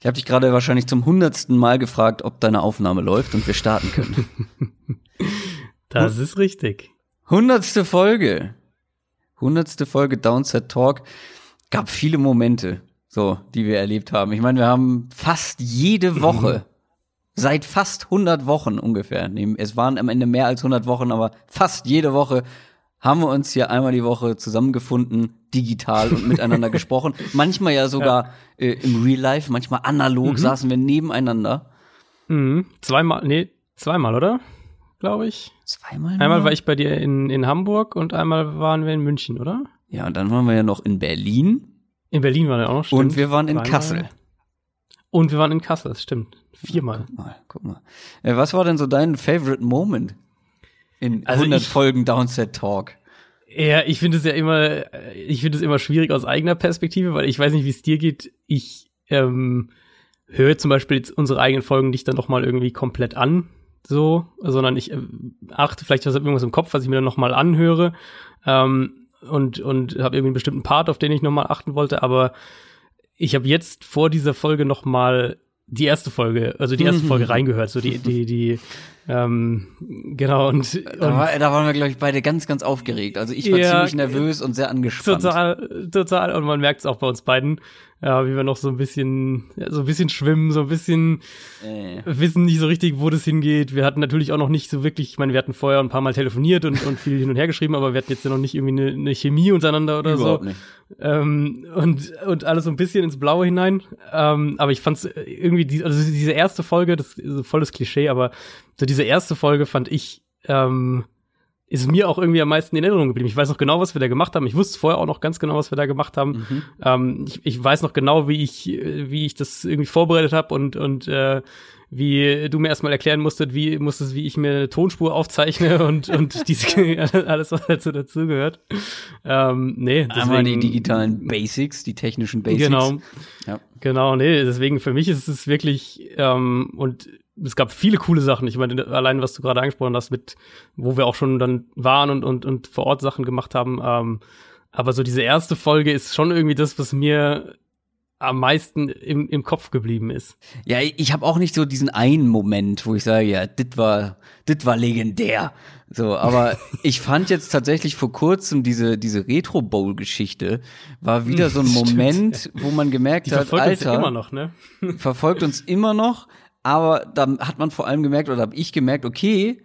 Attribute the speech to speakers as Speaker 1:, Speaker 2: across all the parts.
Speaker 1: Ich habe dich gerade wahrscheinlich zum hundertsten Mal gefragt, ob deine Aufnahme läuft und wir starten können.
Speaker 2: das ist richtig.
Speaker 1: Hundertste Folge. Hundertste Folge Downset Talk. Gab viele Momente, so, die wir erlebt haben. Ich meine, wir haben fast jede Woche, seit fast 100 Wochen ungefähr, es waren am Ende mehr als 100 Wochen, aber fast jede Woche haben wir uns hier einmal die Woche zusammengefunden, digital und miteinander gesprochen. Manchmal ja sogar ja. Äh, im Real Life, manchmal analog mhm. saßen wir nebeneinander.
Speaker 2: Mhm. Zweimal, nee, zweimal, oder? Glaube ich.
Speaker 1: Zweimal?
Speaker 2: Nur? Einmal war ich bei dir in, in Hamburg und einmal waren wir in München, oder?
Speaker 1: Ja, und dann waren wir ja noch in Berlin.
Speaker 2: In Berlin waren wir auch noch,
Speaker 1: stimmt. Und wir waren in. Kassel.
Speaker 2: Und wir waren in Kassel, das stimmt. Viermal.
Speaker 1: Guck mal, guck mal. Äh, was war denn so dein Favorite Moment in also 100 ich, Folgen Downset Talk?
Speaker 2: Ja, ich finde es ja immer, ich finde es immer schwierig aus eigener Perspektive, weil ich weiß nicht, wie es dir geht. Ich ähm, höre zum Beispiel jetzt unsere eigenen Folgen nicht dann noch mal irgendwie komplett an, so, sondern ich äh, achte vielleicht was irgendwas im Kopf, was ich mir dann noch mal anhöre ähm, und und habe irgendwie einen bestimmten Part, auf den ich noch mal achten wollte. Aber ich habe jetzt vor dieser Folge noch mal die erste Folge, also die erste Folge reingehört, so die, die, die, ähm, genau, und, und
Speaker 1: da, war, da waren wir, glaube ich, beide ganz, ganz aufgeregt. Also ich war ja, ziemlich nervös und sehr angespannt.
Speaker 2: Total, total, und man merkt es auch bei uns beiden ja, wie wir noch so ein bisschen, ja, so ein bisschen schwimmen, so ein bisschen äh. wissen nicht so richtig, wo das hingeht. Wir hatten natürlich auch noch nicht so wirklich, ich meine, wir hatten vorher ein paar Mal telefoniert und, und viel hin und her geschrieben, aber wir hatten jetzt ja noch nicht irgendwie eine, eine Chemie untereinander oder Überhaupt so. Nicht. Ähm, und, und alles so ein bisschen ins Blaue hinein. Ähm, aber ich fand's irgendwie, die, also diese erste Folge, das ist volles Klischee, aber so diese erste Folge fand ich, ähm, ist mir auch irgendwie am meisten in Erinnerung geblieben. Ich weiß noch genau, was wir da gemacht haben. Ich wusste vorher auch noch ganz genau, was wir da gemacht haben. Mhm. Ähm, ich, ich, weiß noch genau, wie ich, wie ich das irgendwie vorbereitet habe und, und äh, wie du mir erstmal erklären musstest, wie musstest, wie ich mir eine Tonspur aufzeichne und, und diese, alles, was dazu dazugehört. Ähm, nee,
Speaker 1: deswegen, Einmal die digitalen Basics, die technischen Basics.
Speaker 2: Genau. Ja. Genau, nee, deswegen für mich ist es wirklich, ähm, und es gab viele coole Sachen. Ich meine, allein was du gerade angesprochen hast, mit wo wir auch schon dann waren und und und vor Ort Sachen gemacht haben. Ähm, aber so diese erste Folge ist schon irgendwie das, was mir am meisten im, im Kopf geblieben ist.
Speaker 1: Ja, ich habe auch nicht so diesen einen Moment, wo ich sage, ja, dit war, dit war legendär. So, aber ich fand jetzt tatsächlich vor kurzem diese diese Retro Bowl Geschichte war wieder so ein Moment, wo man gemerkt Die hat, Alter,
Speaker 2: uns immer noch, ne?
Speaker 1: verfolgt uns immer noch, aber da hat man vor allem gemerkt, oder habe ich gemerkt, okay,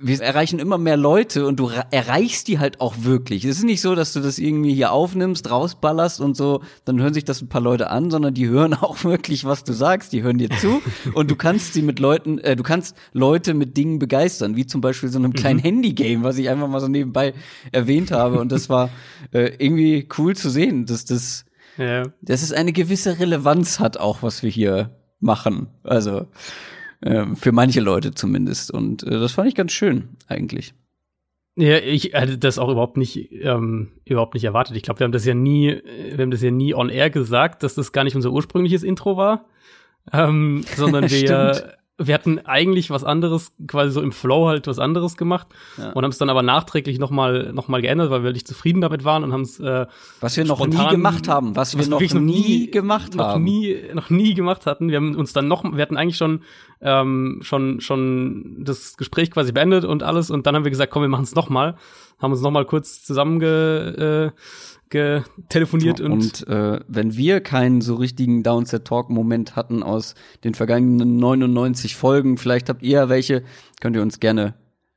Speaker 1: wir erreichen immer mehr Leute und du erreichst die halt auch wirklich. Es ist nicht so, dass du das irgendwie hier aufnimmst, rausballerst und so, dann hören sich das ein paar Leute an, sondern die hören auch wirklich, was du sagst, die hören dir zu und du kannst sie mit Leuten, äh, du kannst Leute mit Dingen begeistern, wie zum Beispiel so einem kleinen mhm. Handy-Game, was ich einfach mal so nebenbei erwähnt habe und das war äh, irgendwie cool zu sehen, dass das, ja. dass es eine gewisse Relevanz hat auch, was wir hier machen. Also äh, für manche Leute zumindest. Und äh, das fand ich ganz schön eigentlich.
Speaker 2: Ja, ich hatte das auch überhaupt nicht, ähm, überhaupt nicht erwartet. Ich glaube, wir haben das ja nie, wir haben das ja nie on air gesagt, dass das gar nicht unser ursprüngliches Intro war, ähm, sondern wir wir hatten eigentlich was anderes, quasi so im Flow halt was anderes gemacht ja. und haben es dann aber nachträglich nochmal noch mal geändert, weil wir nicht zufrieden damit waren und haben es äh,
Speaker 1: was wir noch nie gemacht haben, was, was wir noch, noch nie gemacht
Speaker 2: noch
Speaker 1: haben,
Speaker 2: nie noch nie gemacht hatten. Wir haben uns dann noch, wir hatten eigentlich schon ähm, schon schon das Gespräch quasi beendet und alles und dann haben wir gesagt, komm, wir machen es noch mal, haben uns noch mal kurz zusammenge äh, telefoniert und.
Speaker 1: Und äh, wenn wir keinen so richtigen Downset Talk Moment hatten aus den vergangenen 99 Folgen, vielleicht habt ihr ja welche, könnt ihr uns gerne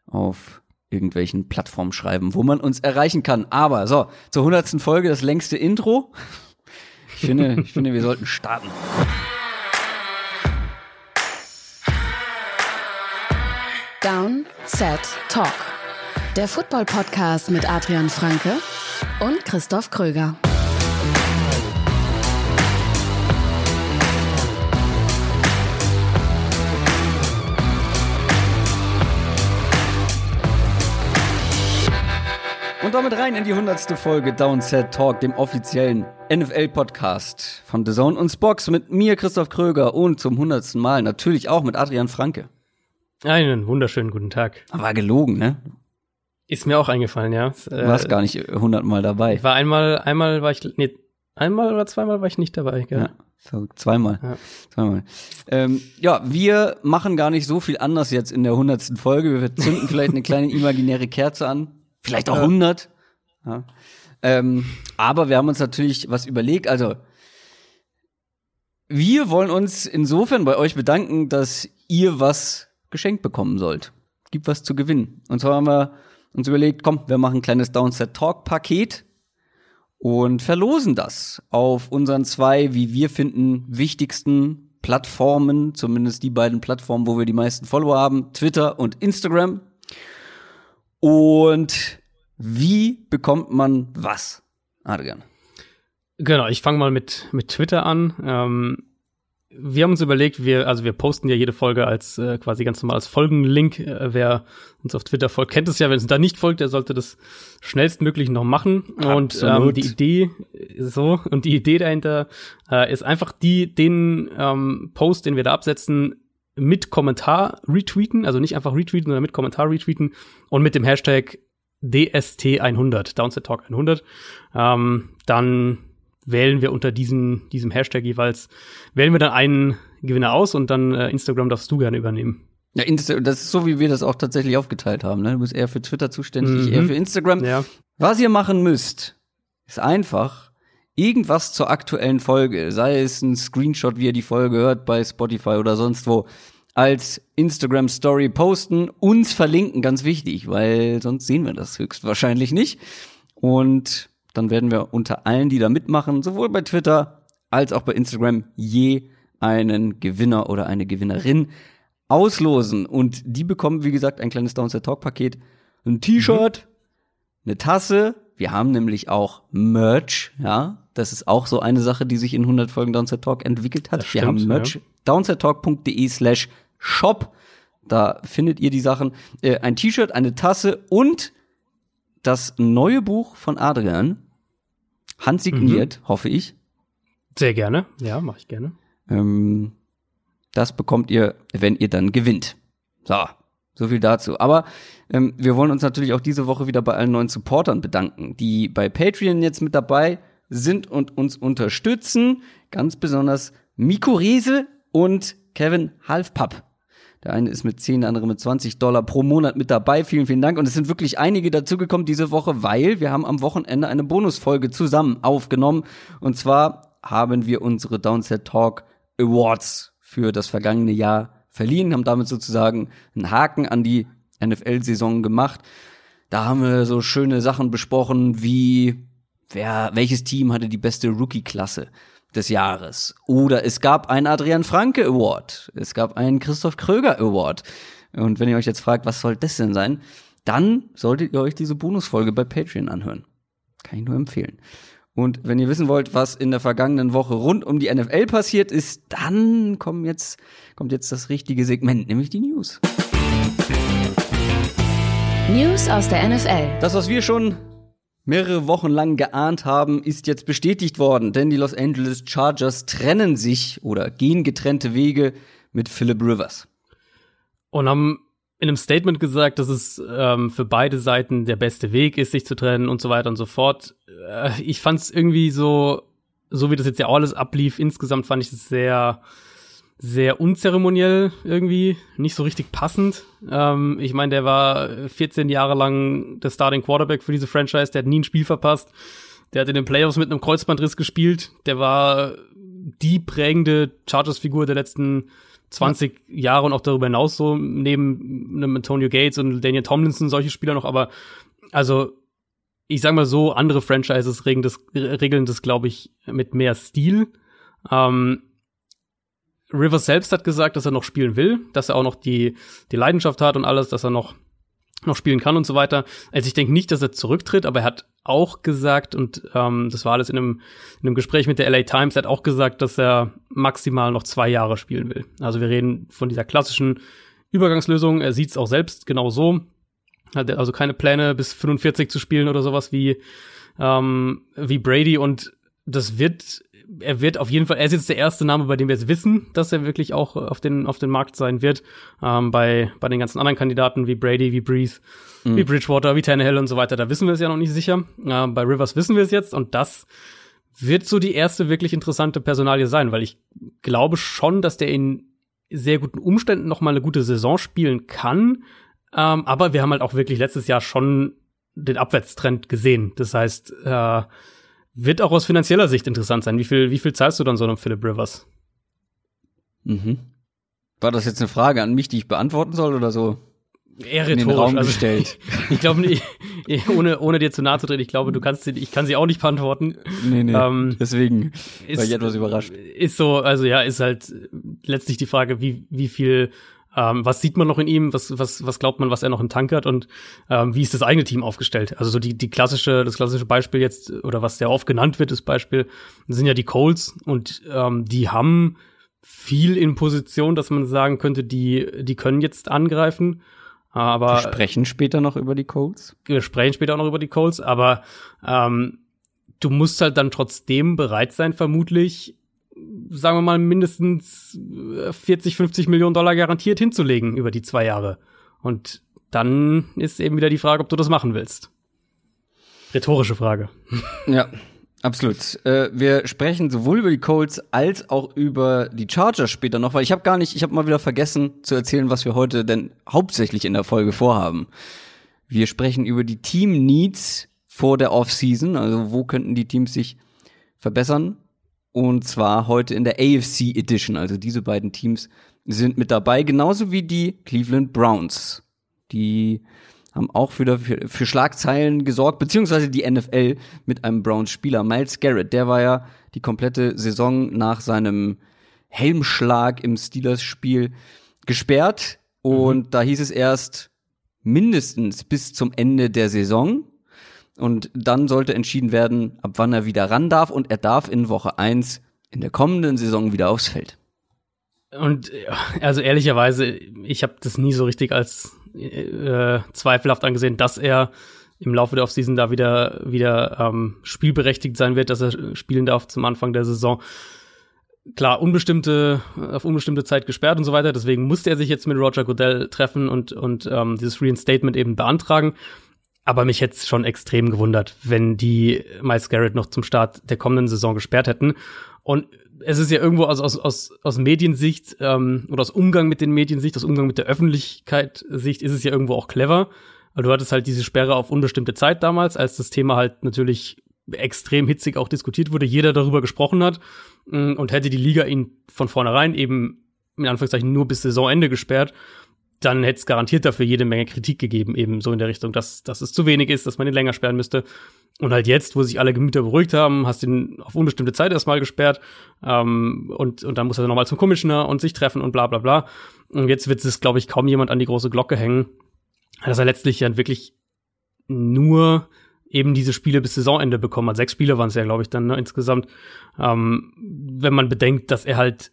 Speaker 1: auf irgendwelchen Plattformen schreiben, wo man uns erreichen kann. Aber so, zur hundertsten Folge das längste Intro. Ich finde, ich finde, wir sollten starten.
Speaker 3: Down, Set, Talk. Der Football Podcast mit Adrian Franke und Christoph Kröger.
Speaker 1: Und damit rein in die hundertste Folge Downset Talk, dem offiziellen NFL-Podcast von The Zone und Spox mit mir, Christoph Kröger, und zum hundertsten Mal natürlich auch mit Adrian Franke.
Speaker 2: Einen wunderschönen guten Tag.
Speaker 1: War gelogen, ne?
Speaker 2: Ist mir auch eingefallen, ja.
Speaker 1: Du warst äh, gar nicht hundertmal dabei.
Speaker 2: War einmal, einmal war ich, nee, einmal oder zweimal war ich nicht dabei, gell? Ja.
Speaker 1: So, zweimal. Ja, zweimal. Ähm, ja, wir machen gar nicht so viel anders jetzt in der hundertsten Folge. Wir zünden vielleicht eine kleine imaginäre Kerze an. Vielleicht auch hundert. Ja. Ähm, aber wir haben uns natürlich was überlegt. Also, wir wollen uns insofern bei euch bedanken, dass ihr was geschenkt bekommen sollt. Gibt was zu gewinnen. Und zwar haben wir uns überlegt, komm, wir machen ein kleines Downset Talk Paket und verlosen das auf unseren zwei, wie wir finden, wichtigsten Plattformen, zumindest die beiden Plattformen, wo wir die meisten Follower haben, Twitter und Instagram. Und wie bekommt man was, Adrian?
Speaker 2: Genau, ich fange mal mit, mit Twitter an. Ähm, wir haben uns überlegt, wir, also wir posten ja jede Folge als äh, quasi ganz normal als Folgenlink. Äh, wer uns auf Twitter folgt, kennt es ja. Wenn es da nicht folgt, der sollte das schnellstmöglich noch machen. Und ähm, die Idee so und die Idee dahinter äh, ist einfach die den ähm, Post, den wir da absetzen, mit Kommentar retweeten, also nicht einfach retweeten, sondern mit Kommentar retweeten und mit dem Hashtag DST100, Downset Talk 100. Ähm, dann wählen wir unter diesem, diesem Hashtag jeweils, wählen wir dann einen Gewinner aus und dann äh, Instagram darfst du gerne übernehmen.
Speaker 1: Ja, Insta das ist so, wie wir das auch tatsächlich aufgeteilt haben. Ne? Du bist eher für Twitter zuständig, mhm. ich eher für Instagram. Ja. Was ihr machen müsst, ist einfach irgendwas zur aktuellen Folge, sei es ein Screenshot, wie ihr die Folge hört bei Spotify oder sonst wo, als Instagram Story posten, uns verlinken, ganz wichtig, weil sonst sehen wir das höchstwahrscheinlich nicht. Und dann werden wir unter allen, die da mitmachen, sowohl bei Twitter als auch bei Instagram, je einen Gewinner oder eine Gewinnerin auslosen. Und die bekommen, wie gesagt, ein kleines Downset Talk Paket, ein T-Shirt, mhm. eine Tasse. Wir haben nämlich auch Merch, ja. Das ist auch so eine Sache, die sich in 100 Folgen Downset Talk entwickelt hat. Stimmt, wir haben Merch. Ja. downsettalk.de slash shop. Da findet ihr die Sachen. Äh, ein T-Shirt, eine Tasse und das neue Buch von Adrian, handsigniert, mhm. hoffe ich.
Speaker 2: Sehr gerne, ja, mache ich gerne.
Speaker 1: Ähm, das bekommt ihr, wenn ihr dann gewinnt. So, so viel dazu. Aber ähm, wir wollen uns natürlich auch diese Woche wieder bei allen neuen Supportern bedanken, die bei Patreon jetzt mit dabei sind und uns unterstützen. Ganz besonders Miko Rese und Kevin Halfpapp. Der eine ist mit 10, der andere mit 20 Dollar pro Monat mit dabei. Vielen, vielen Dank. Und es sind wirklich einige dazugekommen diese Woche, weil wir haben am Wochenende eine Bonusfolge zusammen aufgenommen. Und zwar haben wir unsere Downset Talk Awards für das vergangene Jahr verliehen, haben damit sozusagen einen Haken an die NFL-Saison gemacht. Da haben wir so schöne Sachen besprochen wie wer, welches Team hatte die beste Rookie-Klasse? Des Jahres. Oder es gab einen Adrian Franke Award. Es gab einen Christoph Kröger Award. Und wenn ihr euch jetzt fragt, was soll das denn sein, dann solltet ihr euch diese Bonusfolge bei Patreon anhören. Kann ich nur empfehlen. Und wenn ihr wissen wollt, was in der vergangenen Woche rund um die NFL passiert ist, dann kommt jetzt, kommt jetzt das richtige Segment, nämlich die News.
Speaker 3: News aus der NFL.
Speaker 1: Das, was wir schon mehrere Wochen lang geahnt haben, ist jetzt bestätigt worden, denn die Los Angeles Chargers trennen sich oder gehen getrennte Wege mit Philip Rivers.
Speaker 2: Und haben in einem Statement gesagt, dass es ähm, für beide Seiten der beste Weg ist, sich zu trennen und so weiter und so fort. Äh, ich fand es irgendwie so, so wie das jetzt ja alles ablief, insgesamt fand ich es sehr sehr unzeremoniell irgendwie, nicht so richtig passend. Ähm, ich meine, der war 14 Jahre lang der Starting Quarterback für diese Franchise, der hat nie ein Spiel verpasst. Der hat in den Playoffs mit einem Kreuzbandriss gespielt. Der war die prägende Chargers-Figur der letzten 20 ja. Jahre und auch darüber hinaus so, neben einem Antonio Gates und Daniel Tomlinson, solche Spieler noch, aber also ich sag mal so, andere Franchises regeln das, regeln das glaube ich, mit mehr Stil. Ähm, Rivers selbst hat gesagt, dass er noch spielen will, dass er auch noch die, die Leidenschaft hat und alles, dass er noch, noch spielen kann und so weiter. Also ich denke nicht, dass er zurücktritt, aber er hat auch gesagt, und ähm, das war alles in einem, in einem Gespräch mit der LA Times, er hat auch gesagt, dass er maximal noch zwei Jahre spielen will. Also wir reden von dieser klassischen Übergangslösung. Er sieht es auch selbst genau so. Hat also keine Pläne, bis 45 zu spielen oder sowas wie, ähm, wie Brady. Und das wird er wird auf jeden Fall, er ist jetzt der erste Name, bei dem wir jetzt wissen, dass er wirklich auch auf den, auf den Markt sein wird. Ähm, bei, bei den ganzen anderen Kandidaten wie Brady, wie Breeze, mhm. wie Bridgewater, wie Tannehill und so weiter, da wissen wir es ja noch nicht sicher. Äh, bei Rivers wissen wir es jetzt und das wird so die erste wirklich interessante Personalie sein, weil ich glaube schon, dass der in sehr guten Umständen noch mal eine gute Saison spielen kann. Ähm, aber wir haben halt auch wirklich letztes Jahr schon den Abwärtstrend gesehen. Das heißt, äh, wird auch aus finanzieller Sicht interessant sein. Wie viel, wie viel zahlst du dann so einem Philip Rivers?
Speaker 1: Mhm. War das jetzt eine Frage an mich, die ich beantworten soll oder so?
Speaker 2: Eher rhetorisch.
Speaker 1: Raum
Speaker 2: also,
Speaker 1: gestellt.
Speaker 2: ich glaube nicht, ohne, ohne dir zu nahe zu treten, ich glaube, du kannst sie, ich kann sie auch nicht beantworten.
Speaker 1: Nee, nee.
Speaker 2: Ähm,
Speaker 1: Deswegen
Speaker 2: ist,
Speaker 1: war ich etwas überrascht.
Speaker 2: Ist so, also ja, ist halt letztlich die Frage, wie, wie viel, ähm, was sieht man noch in ihm, was, was, was glaubt man, was er noch im Tank hat und ähm, wie ist das eigene Team aufgestellt? Also so die, die klassische, das klassische Beispiel jetzt, oder was sehr oft genannt wird, das Beispiel, sind ja die Colts und ähm, die haben viel in Position, dass man sagen könnte, die, die können jetzt angreifen. Aber
Speaker 1: wir sprechen später noch über die Colts.
Speaker 2: Wir sprechen später auch noch über die Colts, aber ähm, du musst halt dann trotzdem bereit sein, vermutlich, sagen wir mal, mindestens 40, 50 Millionen Dollar garantiert hinzulegen über die zwei Jahre. Und dann ist eben wieder die Frage, ob du das machen willst. Rhetorische Frage.
Speaker 1: Ja, Absolut. Äh, wir sprechen sowohl über die Colts als auch über die Chargers später noch, weil ich habe gar nicht, ich habe mal wieder vergessen zu erzählen, was wir heute denn hauptsächlich in der Folge vorhaben. Wir sprechen über die Team Needs vor der Offseason, also wo könnten die Teams sich verbessern? Und zwar heute in der AFC Edition, also diese beiden Teams sind mit dabei, genauso wie die Cleveland Browns. Die haben auch für, für, für Schlagzeilen gesorgt, beziehungsweise die NFL mit einem Browns-Spieler, Miles Garrett. Der war ja die komplette Saison nach seinem Helmschlag im Steelers-Spiel gesperrt. Und mhm. da hieß es erst mindestens bis zum Ende der Saison. Und dann sollte entschieden werden, ab wann er wieder ran darf. Und er darf in Woche eins in der kommenden Saison wieder aufs Feld.
Speaker 2: Und also ehrlicherweise, ich habe das nie so richtig als äh, zweifelhaft angesehen, dass er im Laufe der Offseason da wieder, wieder ähm, spielberechtigt sein wird, dass er spielen darf zum Anfang der Saison. Klar, unbestimmte, auf unbestimmte Zeit gesperrt und so weiter, deswegen musste er sich jetzt mit Roger Goodell treffen und, und ähm, dieses Reinstatement eben beantragen. Aber mich hätte es schon extrem gewundert, wenn die Miles Garrett noch zum Start der kommenden Saison gesperrt hätten. Und es ist ja irgendwo aus, aus, aus, aus Mediensicht ähm, oder aus Umgang mit den Mediensicht, aus Umgang mit der Öffentlichkeit Sicht ist es ja irgendwo auch clever. Weil du hattest halt diese Sperre auf unbestimmte Zeit damals, als das Thema halt natürlich extrem hitzig auch diskutiert wurde, jeder darüber gesprochen hat mm, und hätte die Liga ihn von vornherein eben in Anführungszeichen nur bis Saisonende gesperrt, dann hätte es garantiert dafür jede Menge Kritik gegeben, eben so in der Richtung, dass, dass es zu wenig ist, dass man ihn länger sperren müsste. Und halt jetzt, wo sich alle Gemüter beruhigt haben, hast du ihn auf unbestimmte Zeit erstmal gesperrt ähm, und, und dann muss er nochmal zum Commissioner und sich treffen und bla bla bla. Und jetzt wird es, glaube ich, kaum jemand an die große Glocke hängen, dass er letztlich ja wirklich nur eben diese Spiele bis Saisonende bekommen hat. Sechs Spiele waren es ja, glaube ich, dann ne, insgesamt. Ähm, wenn man bedenkt, dass er halt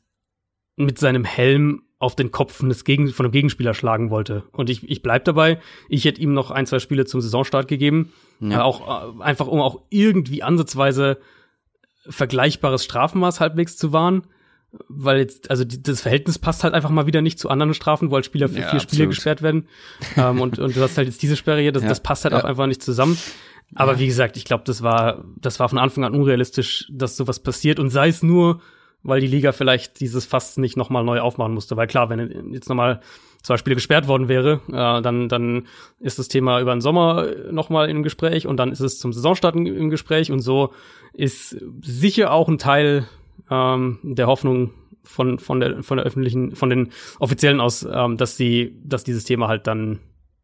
Speaker 2: mit seinem Helm auf den Kopf des Gegen von einem Gegenspieler schlagen wollte. Und ich, ich bleib dabei. Ich hätte ihm noch ein, zwei Spiele zum Saisonstart gegeben. Ja. Äh, auch äh, einfach, um auch irgendwie ansatzweise vergleichbares Strafmaß halbwegs zu wahren. Weil jetzt, also die, das Verhältnis passt halt einfach mal wieder nicht zu anderen Strafen, wo halt Spieler für ja, vier absolut. Spiele gesperrt werden. ähm, und, und du hast halt jetzt diese Sperre hier, das, ja. das passt halt auch einfach nicht zusammen. Aber wie gesagt, ich glaube, das war, das war von Anfang an unrealistisch, dass sowas passiert. Und sei es nur, weil die Liga vielleicht dieses Fass nicht nochmal neu aufmachen musste. Weil klar, wenn jetzt nochmal zwei Spiele gesperrt worden wäre, äh, dann, dann ist das Thema über den Sommer nochmal im Gespräch und dann ist es zum Saisonstart im Gespräch und so ist sicher auch ein Teil ähm, der Hoffnung von, von, der, von der öffentlichen, von den Offiziellen aus, ähm, dass sie, dass dieses Thema halt dann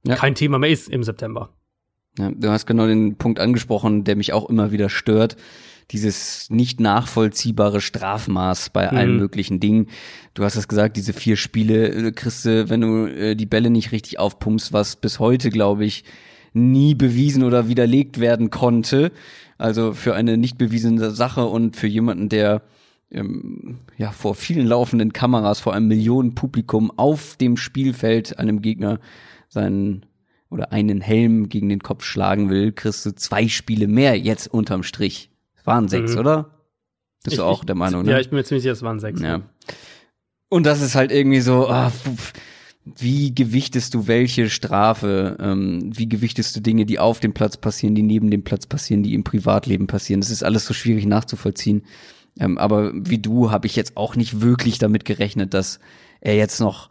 Speaker 2: ja. kein Thema mehr ist im September.
Speaker 1: Ja, du hast genau den Punkt angesprochen, der mich auch immer wieder stört dieses nicht nachvollziehbare Strafmaß bei mhm. allen möglichen Dingen. Du hast es gesagt, diese vier Spiele äh, kriegst du, wenn du äh, die Bälle nicht richtig aufpumpst, was bis heute, glaube ich, nie bewiesen oder widerlegt werden konnte. Also für eine nicht bewiesene Sache und für jemanden, der ähm, ja vor vielen laufenden Kameras, vor einem Millionenpublikum auf dem Spielfeld einem Gegner seinen oder einen Helm gegen den Kopf schlagen will, kriegst du zwei Spiele mehr jetzt unterm Strich. Waren sechs, mhm. oder? Bist
Speaker 2: ich,
Speaker 1: du auch
Speaker 2: ich,
Speaker 1: der Meinung, ne?
Speaker 2: Ja, ich bin mir ziemlich sicher, es waren sechs.
Speaker 1: Ja. Und das ist halt irgendwie so, oh, wie gewichtest du welche Strafe? Ähm, wie gewichtest du Dinge, die auf dem Platz passieren, die neben dem Platz passieren, die im Privatleben passieren? Das ist alles so schwierig nachzuvollziehen. Ähm, aber wie du habe ich jetzt auch nicht wirklich damit gerechnet, dass er jetzt noch,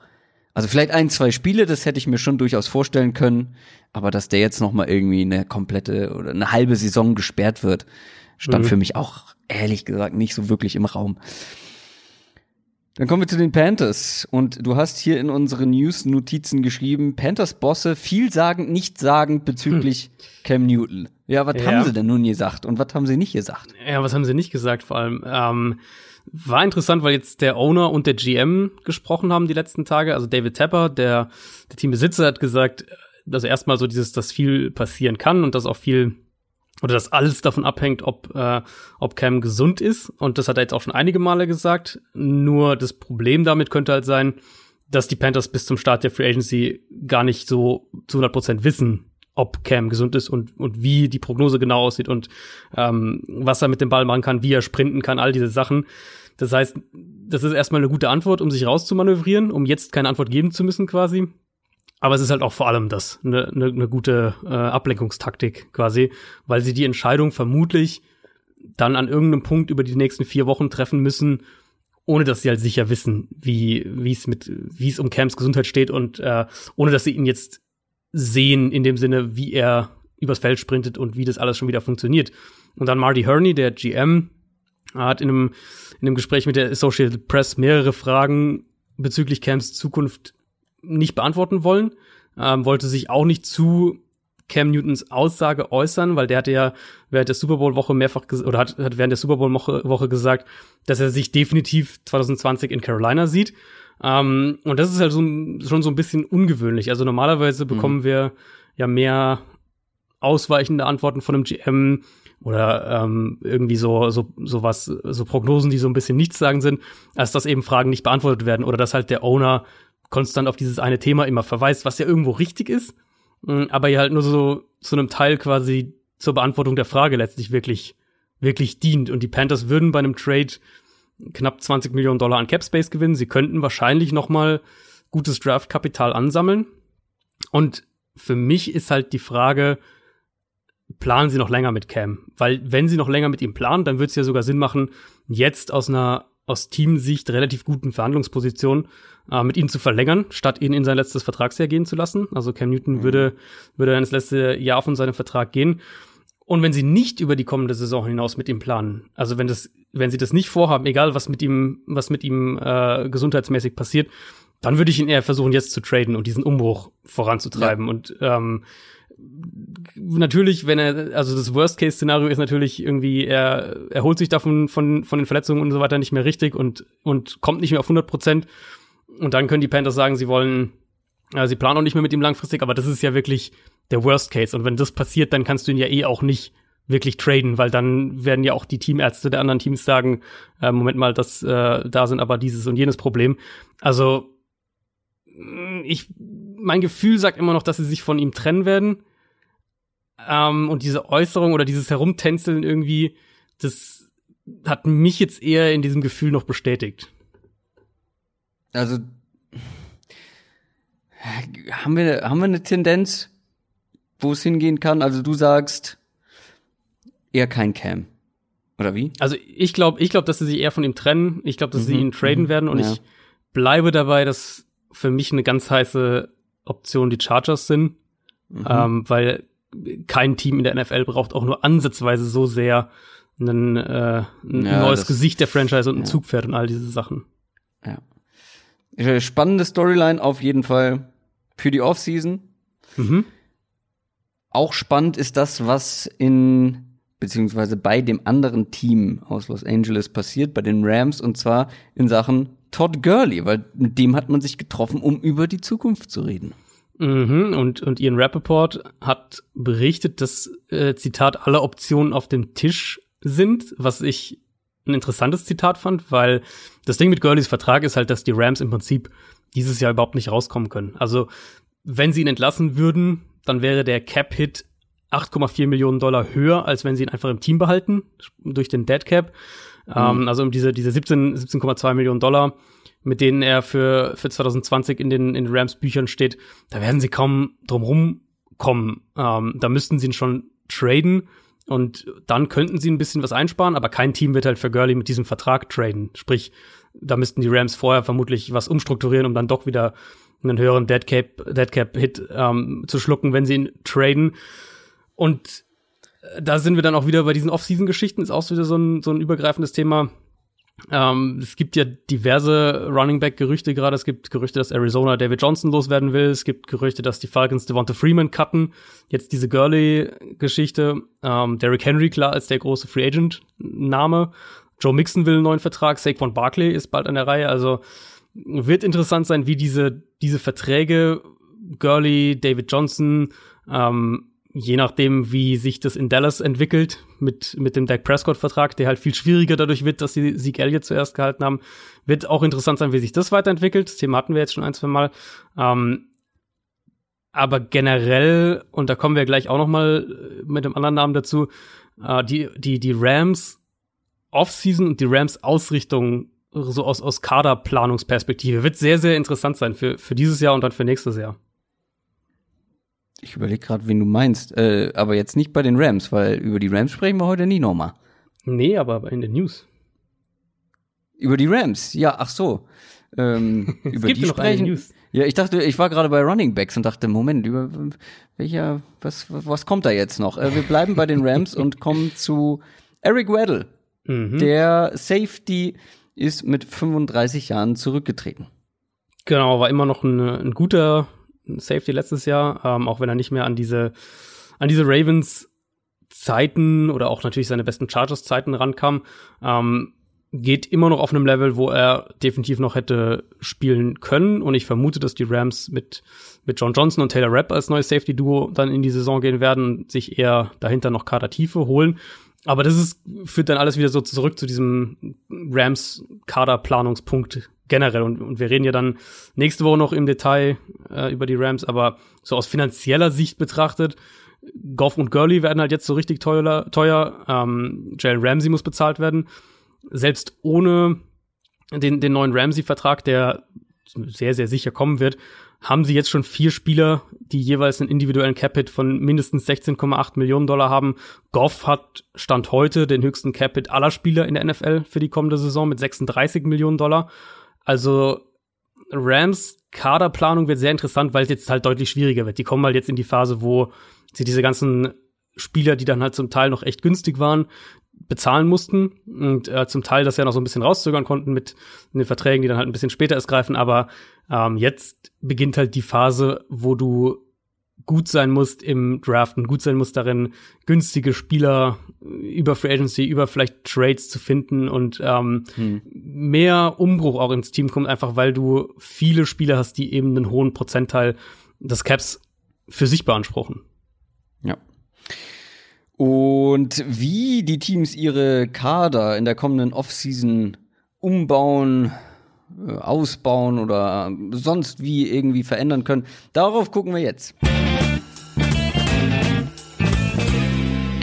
Speaker 1: also vielleicht ein, zwei Spiele, das hätte ich mir schon durchaus vorstellen können, aber dass der jetzt noch mal irgendwie eine komplette oder eine halbe Saison gesperrt wird, stand mhm. für mich auch ehrlich gesagt nicht so wirklich im Raum. Dann kommen wir zu den Panthers. Und du hast hier in unsere News-Notizen geschrieben, Panthers-Bosse vielsagend, nichtssagend bezüglich hm. Cam Newton. Ja, was ja. haben sie denn nun gesagt und was haben sie nicht gesagt?
Speaker 2: Ja, was haben sie nicht gesagt vor allem? Ähm, war interessant, weil jetzt der Owner und der GM gesprochen haben die letzten Tage. Also David Tepper, der, der Teambesitzer, hat gesagt, dass erstmal so dieses, dass viel passieren kann und dass auch viel oder dass alles davon abhängt, ob, äh, ob Cam gesund ist. Und das hat er jetzt auch schon einige Male gesagt. Nur das Problem damit könnte halt sein, dass die Panthers bis zum Start der Free Agency gar nicht so zu 100 Prozent wissen, ob Cam gesund ist und, und wie die Prognose genau aussieht und ähm, was er mit dem Ball machen kann, wie er sprinten kann, all diese Sachen. Das heißt, das ist erstmal eine gute Antwort, um sich rauszumanövrieren, um jetzt keine Antwort geben zu müssen quasi. Aber es ist halt auch vor allem das, eine ne, ne gute äh, Ablenkungstaktik quasi, weil sie die Entscheidung vermutlich dann an irgendeinem Punkt über die nächsten vier Wochen treffen müssen, ohne dass sie halt sicher wissen, wie wie es mit wie es um Cams Gesundheit steht und äh, ohne dass sie ihn jetzt sehen in dem Sinne, wie er übers Feld sprintet und wie das alles schon wieder funktioniert. Und dann Marty Herney, der GM, hat in einem in einem Gespräch mit der Associated Press mehrere Fragen bezüglich Cams Zukunft nicht beantworten wollen, ähm, wollte sich auch nicht zu Cam Newtons Aussage äußern, weil der hatte ja während der Super Bowl Woche mehrfach oder hat, hat während der Super Bowl Woche gesagt, dass er sich definitiv 2020 in Carolina sieht. Ähm, und das ist halt so, schon so ein bisschen ungewöhnlich. Also normalerweise bekommen mhm. wir ja mehr ausweichende Antworten von einem GM oder ähm, irgendwie so so so was so Prognosen, die so ein bisschen nichts sagen sind, als dass eben Fragen nicht beantwortet werden oder dass halt der Owner konstant auf dieses eine Thema immer verweist, was ja irgendwo richtig ist, mm, aber ja halt nur so zu einem Teil quasi zur Beantwortung der Frage letztlich wirklich, wirklich dient. Und die Panthers würden bei einem Trade knapp 20 Millionen Dollar an Cap Space gewinnen. Sie könnten wahrscheinlich noch mal gutes Draftkapital ansammeln. Und für mich ist halt die Frage, planen sie noch länger mit Cam? Weil wenn sie noch länger mit ihm planen, dann würde es ja sogar Sinn machen, jetzt aus einer aus Teamsicht relativ guten Verhandlungsposition äh, mit ihm zu verlängern, statt ihn in sein letztes Vertragsjahr gehen zu lassen. Also Cam Newton mhm. würde, würde ins letzte Jahr von seinem Vertrag gehen. Und wenn sie nicht über die kommende Saison hinaus mit ihm planen, also wenn das, wenn sie das nicht vorhaben, egal was mit ihm, was mit ihm äh, gesundheitsmäßig passiert, dann würde ich ihn eher versuchen, jetzt zu traden und diesen Umbruch voranzutreiben. Ja. Und ähm, natürlich, wenn er, also das Worst-Case-Szenario ist natürlich irgendwie, er erholt sich davon von, von den Verletzungen und so weiter nicht mehr richtig und, und kommt nicht mehr auf 100 Prozent. Und dann können die Panthers sagen, sie wollen, äh, sie planen auch nicht mehr mit ihm langfristig, aber das ist ja wirklich der Worst-Case. Und wenn das passiert, dann kannst du ihn ja eh auch nicht wirklich traden, weil dann werden ja auch die Teamärzte der anderen Teams sagen, äh, Moment mal, das, äh, da sind aber dieses und jenes Problem. Also, ich, mein Gefühl sagt immer noch, dass sie sich von ihm trennen werden. Ähm, und diese Äußerung oder dieses Herumtänzeln irgendwie, das hat mich jetzt eher in diesem Gefühl noch bestätigt.
Speaker 1: Also haben wir, haben wir eine Tendenz, wo es hingehen kann? Also du sagst eher kein Cam. Oder wie?
Speaker 2: Also ich glaube, ich glaube, dass sie sich eher von ihm trennen. Ich glaube, dass mhm. sie ihn traden mhm. werden und ja. ich bleibe dabei, dass für mich eine ganz heiße Option die Chargers sind, mhm. ähm, weil kein Team in der NFL braucht auch nur ansatzweise so sehr einen, äh, ein ja, neues das, Gesicht der Franchise und ein ja. Zugpferd und all diese Sachen.
Speaker 1: Ja. Äh, spannende Storyline auf jeden Fall für die Offseason. Mhm. Auch spannend ist das, was in beziehungsweise bei dem anderen Team aus Los Angeles passiert, bei den Rams, und zwar in Sachen Todd Gurley, weil mit dem hat man sich getroffen, um über die Zukunft zu reden.
Speaker 2: Mhm, und, und Ian Rappaport hat berichtet, dass, äh, Zitat, alle Optionen auf dem Tisch sind, was ich ein interessantes Zitat fand, weil das Ding mit Gurleys Vertrag ist halt, dass die Rams im Prinzip dieses Jahr überhaupt nicht rauskommen können. Also, wenn sie ihn entlassen würden, dann wäre der Cap-Hit 8,4 Millionen Dollar höher, als wenn sie ihn einfach im Team behalten, durch den Dead Cap. Mhm. Ähm, also um diese, diese 17, 17,2 Millionen Dollar mit denen er für, für 2020 in den, in den Rams Büchern steht, da werden sie kaum drum kommen. Ähm, da müssten sie ihn schon traden und dann könnten sie ein bisschen was einsparen, aber kein Team wird halt für Gurley mit diesem Vertrag traden. Sprich, da müssten die Rams vorher vermutlich was umstrukturieren, um dann doch wieder einen höheren Deadcap, Deadcap ähm, zu schlucken, wenn sie ihn traden. Und da sind wir dann auch wieder bei diesen Off-Season-Geschichten, ist auch wieder so ein, so ein übergreifendes Thema. Ähm, es gibt ja diverse Running Back-Gerüchte gerade. Es gibt Gerüchte, dass Arizona David Johnson loswerden will. Es gibt Gerüchte, dass die Falcons Devonta Freeman cutten. Jetzt diese Gurley-Geschichte. Ähm, Derrick Henry, klar, als der große Free Agent-Name. Joe Mixon will einen neuen Vertrag. Saquon Barkley ist bald an der Reihe. Also wird interessant sein, wie diese, diese Verträge, Gurley, David Johnson, ähm, je nachdem, wie sich das in Dallas entwickelt, mit, mit dem Dak Prescott-Vertrag, der halt viel schwieriger dadurch wird, dass sie Sieg Elliott zuerst gehalten haben, wird auch interessant sein, wie sich das weiterentwickelt. Das Thema hatten wir jetzt schon ein, zwei Mal. Ähm, aber generell, und da kommen wir gleich auch noch mal äh, mit dem anderen Namen dazu, äh, die, die, die Rams Offseason und die Rams Ausrichtung so aus, aus Kaderplanungsperspektive wird sehr, sehr interessant sein für, für dieses Jahr und dann für nächstes Jahr.
Speaker 1: Ich überlege gerade, wen du meinst. Äh, aber jetzt nicht bei den Rams, weil über die Rams sprechen wir heute nie nochmal.
Speaker 2: Nee, aber in den News.
Speaker 1: Über die Rams, ja, ach so. Ähm,
Speaker 2: es
Speaker 1: über
Speaker 2: gibt
Speaker 1: die sprechen.
Speaker 2: News.
Speaker 1: Ja, ich dachte, ich war gerade bei Running Backs und dachte, Moment, über welcher, was, was kommt da jetzt noch? Äh, wir bleiben bei den Rams und kommen zu Eric Weddle.
Speaker 2: Mhm.
Speaker 1: Der Safety ist mit 35 Jahren zurückgetreten.
Speaker 2: Genau, war immer noch ein, ein guter Safety letztes Jahr, ähm, auch wenn er nicht mehr an diese, an diese Ravens Zeiten oder auch natürlich seine besten Chargers Zeiten rankam. Ähm, geht immer noch auf einem Level, wo er definitiv noch hätte spielen können. Und ich vermute, dass die Rams mit, mit John Johnson und Taylor Rapp als neues Safety-Duo dann in die Saison gehen werden und sich eher dahinter noch Kadertiefe holen. Aber das ist, führt dann alles wieder so zurück zu diesem Rams-Kaderplanungspunkt generell. Und, und wir reden ja dann nächste Woche noch im Detail äh, über die Rams, aber so aus finanzieller Sicht betrachtet, Goff und Gurley werden halt jetzt so richtig teuer. teuer. Ähm, Jalen Ramsey muss bezahlt werden. Selbst ohne den, den neuen Ramsey-Vertrag, der sehr, sehr sicher kommen wird, haben sie jetzt schon vier Spieler, die jeweils einen individuellen Capit von mindestens 16,8 Millionen Dollar haben. Goff hat Stand heute den höchsten Capit aller Spieler in der NFL für die kommende Saison mit 36 Millionen Dollar. Also Rams Kaderplanung wird sehr interessant, weil es jetzt halt deutlich schwieriger wird. Die kommen halt jetzt in die Phase, wo sie diese ganzen Spieler, die dann halt zum Teil noch echt günstig waren, bezahlen mussten und äh, zum Teil das ja noch so ein bisschen rauszögern konnten mit den Verträgen, die dann halt ein bisschen später erst greifen. Aber ähm, jetzt beginnt halt die Phase, wo du gut sein musst im Draften, gut sein musst darin, günstige Spieler über Free Agency, über vielleicht Trades zu finden und ähm, hm. mehr Umbruch auch ins Team kommt, einfach weil du viele Spieler hast, die eben einen hohen Prozentteil des Caps für sich beanspruchen.
Speaker 1: Ja. Und wie die Teams ihre Kader in der kommenden Offseason umbauen, äh, ausbauen oder sonst wie irgendwie verändern können, darauf gucken wir jetzt.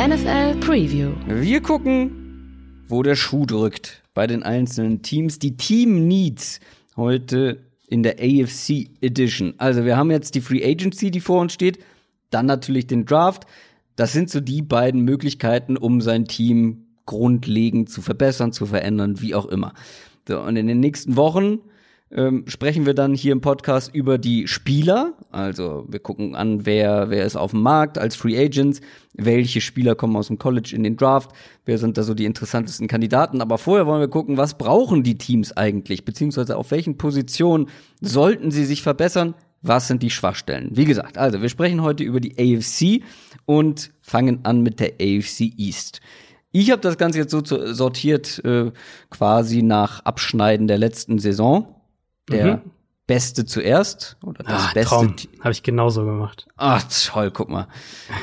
Speaker 3: NFL Preview.
Speaker 1: Wir gucken, wo der Schuh drückt bei den einzelnen Teams. Die Team Needs heute in der AFC Edition. Also wir haben jetzt die Free Agency, die vor uns steht, dann natürlich den Draft. Das sind so die beiden Möglichkeiten, um sein Team grundlegend zu verbessern, zu verändern, wie auch immer. So, und in den nächsten Wochen ähm, sprechen wir dann hier im Podcast über die Spieler. Also wir gucken an, wer, wer ist auf dem Markt als Free Agents, welche Spieler kommen aus dem College in den Draft, wer sind da so die interessantesten Kandidaten. Aber vorher wollen wir gucken, was brauchen die Teams eigentlich, beziehungsweise auf welchen Positionen sollten sie sich verbessern, was sind die Schwachstellen? Wie gesagt, also wir sprechen heute über die AFC und fangen an mit der AFC East. Ich habe das Ganze jetzt so sortiert, äh, quasi nach Abschneiden der letzten Saison. Der mhm. Beste zuerst oder das
Speaker 2: Ach,
Speaker 1: Beste.
Speaker 2: Habe ich genauso gemacht.
Speaker 1: Ach toll, guck mal.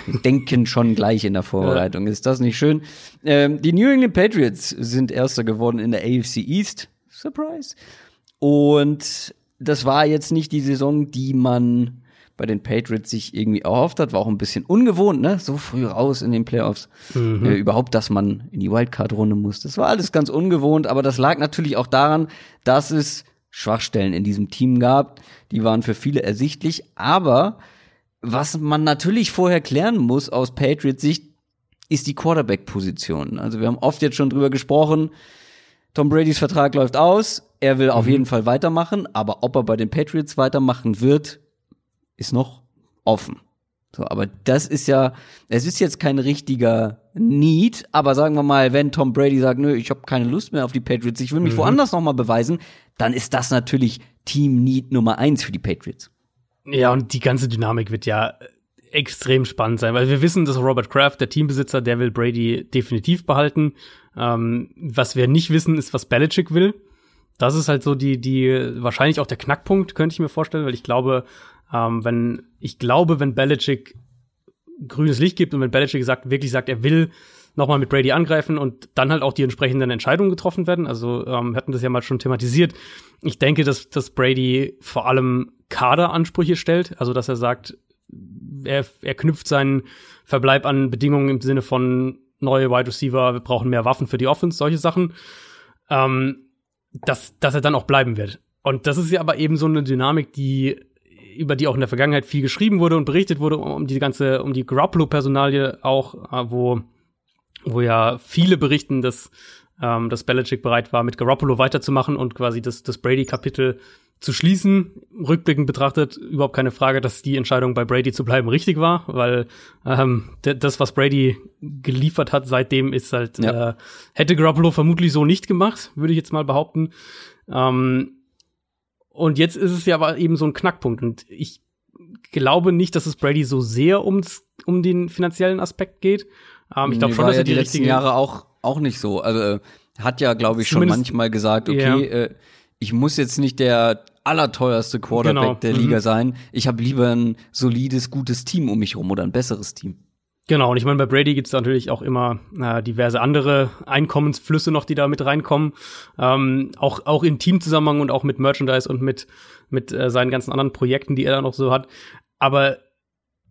Speaker 1: Wir denken schon gleich in der Vorbereitung. Ist das nicht schön? Ähm, die New England Patriots sind Erster geworden in der AFC East. Surprise. Und das war jetzt nicht die Saison, die man bei den Patriots sich irgendwie erhofft hat. War auch ein bisschen ungewohnt, ne? So früh raus in den Playoffs. Mhm. Äh, überhaupt, dass man in die Wildcard-Runde muss. Das war alles ganz ungewohnt, aber das lag natürlich auch daran, dass es Schwachstellen in diesem Team gab. Die waren für viele ersichtlich. Aber was man natürlich vorher klären muss aus Patriots Sicht, ist die Quarterback-Position. Also wir haben oft jetzt schon drüber gesprochen. Tom Bradys Vertrag läuft aus. Er will auf mhm. jeden Fall weitermachen. Aber ob er bei den Patriots weitermachen wird, ist noch offen. So, aber das ist ja, es ist jetzt kein richtiger Need, aber sagen wir mal, wenn Tom Brady sagt, nö, ich habe keine Lust mehr auf die Patriots, ich will mich mhm. woanders nochmal beweisen, dann ist das natürlich Team Need Nummer eins für die Patriots.
Speaker 2: Ja, und die ganze Dynamik wird ja extrem spannend sein, weil wir wissen, dass Robert Kraft, der Teambesitzer, der will Brady definitiv behalten. Ähm, was wir nicht wissen, ist, was Belichick will. Das ist halt so die, die, wahrscheinlich auch der Knackpunkt, könnte ich mir vorstellen, weil ich glaube, ähm, wenn, ich glaube, wenn Belichick grünes Licht gibt und wenn Belichick sagt, wirklich sagt, er will nochmal mit Brady angreifen und dann halt auch die entsprechenden Entscheidungen getroffen werden. Also ähm, wir hatten das ja mal schon thematisiert. Ich denke, dass, dass Brady vor allem Kaderansprüche stellt, also dass er sagt, er, er knüpft seinen Verbleib an Bedingungen im Sinne von neue Wide Receiver, wir brauchen mehr Waffen für die Offense, solche Sachen, ähm, dass, dass er dann auch bleiben wird. Und das ist ja aber eben so eine Dynamik, die über die auch in der Vergangenheit viel geschrieben wurde und berichtet wurde, um die ganze, um die Garoppolo-Personalie auch, äh, wo, wo ja viele berichten, dass, ähm, dass Belichick bereit war, mit Garoppolo weiterzumachen und quasi das, das Brady-Kapitel zu schließen. Rückblickend betrachtet überhaupt keine Frage, dass die Entscheidung bei Brady zu bleiben richtig war, weil ähm, das, was Brady geliefert hat seitdem, ist halt ja. äh, hätte Garoppolo vermutlich so nicht gemacht, würde ich jetzt mal behaupten. Ähm, und jetzt ist es ja aber eben so ein Knackpunkt. Und ich glaube nicht, dass es Brady so sehr ums, um den finanziellen Aspekt geht.
Speaker 1: Ähm, ich glaube schon, dass er ja die, die letzten Jahre auch, auch nicht so. Also äh, hat ja, glaube ich, schon manchmal gesagt, okay, ja. äh, ich muss jetzt nicht der allerteuerste Quarterback genau. der Liga mhm. sein. Ich habe lieber ein solides, gutes Team um mich rum oder ein besseres Team.
Speaker 2: Genau, und ich meine, bei Brady gibt es natürlich auch immer äh, diverse andere Einkommensflüsse noch, die da mit reinkommen. Ähm, auch, auch in Teamzusammenhang und auch mit Merchandise und mit, mit äh, seinen ganzen anderen Projekten, die er da noch so hat. Aber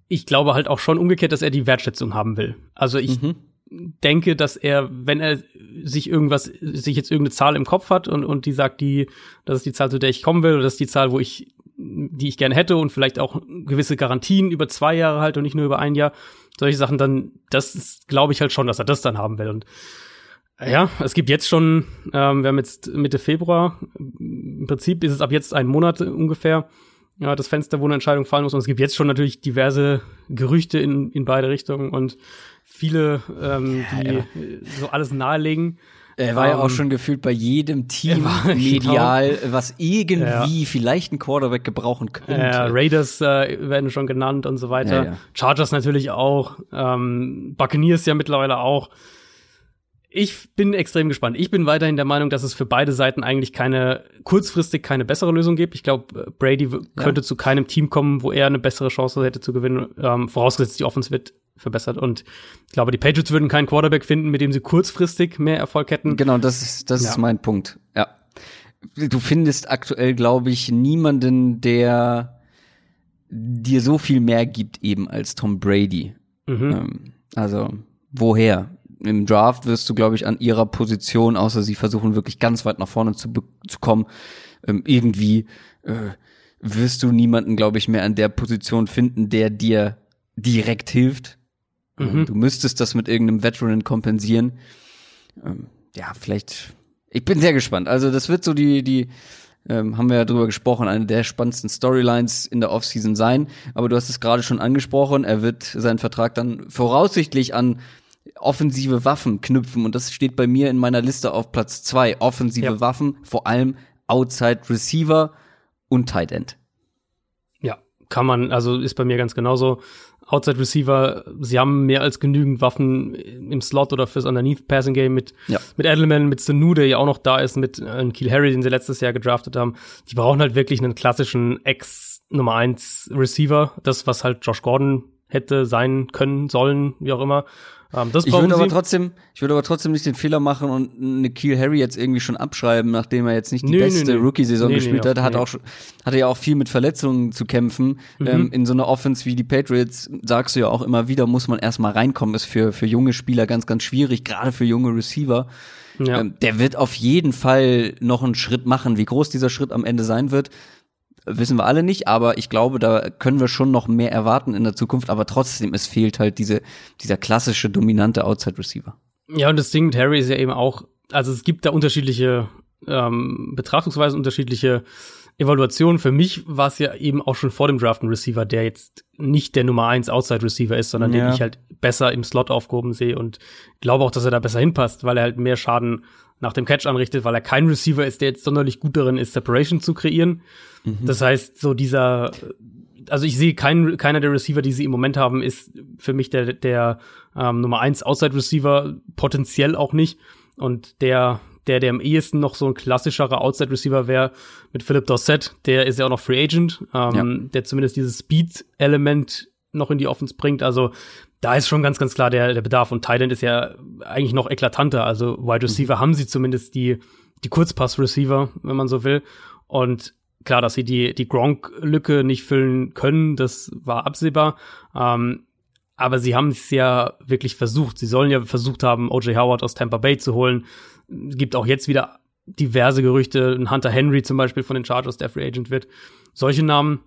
Speaker 2: ich glaube halt auch schon umgekehrt, dass er die Wertschätzung haben will. Also ich mhm. denke, dass er, wenn er sich irgendwas, sich jetzt irgendeine Zahl im Kopf hat und, und die sagt, die, das ist die Zahl, zu der ich kommen will, oder das ist die Zahl, wo ich, die ich gerne hätte und vielleicht auch gewisse Garantien über zwei Jahre halt und nicht nur über ein Jahr, solche Sachen, dann, das glaube ich halt schon, dass er das dann haben will. Und ja, es gibt jetzt schon, ähm, wir haben jetzt Mitte Februar, im Prinzip ist es ab jetzt ein Monat ungefähr, ja, das Fenster, wo eine Entscheidung fallen muss. Und es gibt jetzt schon natürlich diverse Gerüchte in, in beide Richtungen und viele, ähm, die ja. so alles nahelegen.
Speaker 1: Er war um, ja auch ähm, schon gefühlt bei jedem Team medial, genau. was irgendwie ja. vielleicht ein Quarterback gebrauchen könnte.
Speaker 2: Ja, Raiders äh, werden schon genannt und so weiter. Ja, Chargers natürlich auch. Ähm, Buccaneers ja mittlerweile auch. Ich bin extrem gespannt. Ich bin weiterhin der Meinung, dass es für beide Seiten eigentlich keine, kurzfristig keine bessere Lösung gibt. Ich glaube, Brady könnte zu keinem Team kommen, wo er eine bessere Chance hätte zu gewinnen, ähm, vorausgesetzt die Offense wird verbessert. Und ich glaube, die Patriots würden keinen Quarterback finden, mit dem sie kurzfristig mehr Erfolg hätten.
Speaker 1: Genau, das ist, das ja. ist mein Punkt. Ja. Du findest aktuell, glaube ich, niemanden, der dir so viel mehr gibt eben als Tom Brady. Mhm. Ähm, also, woher? Im Draft wirst du, glaube ich, an ihrer Position, außer sie versuchen wirklich ganz weit nach vorne zu, zu kommen, ähm, irgendwie äh, wirst du niemanden, glaube ich, mehr an der Position finden, der dir direkt hilft. Mhm. Du müsstest das mit irgendeinem Veteran kompensieren. Ähm, ja, vielleicht. Ich bin sehr gespannt. Also das wird so die die ähm, haben wir ja drüber gesprochen, eine der spannendsten Storylines in der Offseason sein. Aber du hast es gerade schon angesprochen. Er wird seinen Vertrag dann voraussichtlich an offensive Waffen knüpfen und das steht bei mir in meiner Liste auf Platz zwei. Offensive ja. Waffen, vor allem Outside Receiver und Tight End.
Speaker 2: Ja, kann man, also ist bei mir ganz genauso. Outside Receiver, sie haben mehr als genügend Waffen im Slot oder fürs Underneath Passing Game mit, ja. mit Edelman, mit Sanu, der ja auch noch da ist, mit äh, Keel Harry, den sie letztes Jahr gedraftet haben. Die brauchen halt wirklich einen klassischen Ex Nummer eins Receiver. Das, was halt Josh Gordon hätte sein können, sollen, wie auch immer.
Speaker 1: Ähm, das ich würde aber trotzdem, ich würde aber trotzdem nicht den Fehler machen und Kiel Harry jetzt irgendwie schon abschreiben, nachdem er jetzt nicht die nee, beste Rookie-Saison gespielt hat. Hat auch hatte ja auch viel mit Verletzungen zu kämpfen. Mhm. Ähm, in so einer Offense wie die Patriots sagst du ja auch immer wieder, muss man erstmal reinkommen. Ist für für junge Spieler ganz ganz schwierig, gerade für junge Receiver. Ja. Ähm, der wird auf jeden Fall noch einen Schritt machen. Wie groß dieser Schritt am Ende sein wird, wissen wir alle nicht, aber ich glaube, da können wir schon noch mehr erwarten in der Zukunft, aber trotzdem, es fehlt halt diese, dieser klassische, dominante Outside Receiver.
Speaker 2: Ja, und das Ding mit Harry ist ja eben auch, also es gibt da unterschiedliche ähm, Betrachtungsweisen, unterschiedliche Evaluationen. Für mich war es ja eben auch schon vor dem Draft ein Receiver, der jetzt nicht der Nummer eins Outside Receiver ist, sondern ja. den ich halt besser im Slot aufgehoben sehe und glaube auch, dass er da besser hinpasst, weil er halt mehr Schaden nach dem Catch anrichtet, weil er kein Receiver ist, der jetzt sonderlich gut darin ist, Separation zu kreieren. Mhm. Das heißt, so dieser, also ich sehe keinen, keiner der Receiver, die sie im Moment haben, ist für mich der, der ähm, Nummer eins Outside Receiver, potenziell auch nicht. Und der, der, der am ehesten noch so ein klassischerer Outside Receiver wäre mit Philip Dorsett, der ist ja auch noch Free Agent, ähm, ja. der zumindest dieses Speed-Element noch in die Offense bringt. Also da ist schon ganz, ganz klar der, der Bedarf. Und Thailand ist ja eigentlich noch eklatanter. Also Wide Receiver mhm. haben sie zumindest die, die Kurzpass-Receiver, wenn man so will. Und klar, dass sie die, die Gronk-Lücke nicht füllen können, das war absehbar. Ähm, aber sie haben es ja wirklich versucht. Sie sollen ja versucht haben, O.J. Howard aus Tampa Bay zu holen. Es gibt auch jetzt wieder diverse Gerüchte. Ein Hunter Henry zum Beispiel von den Chargers, der Free Agent wird. Solche Namen,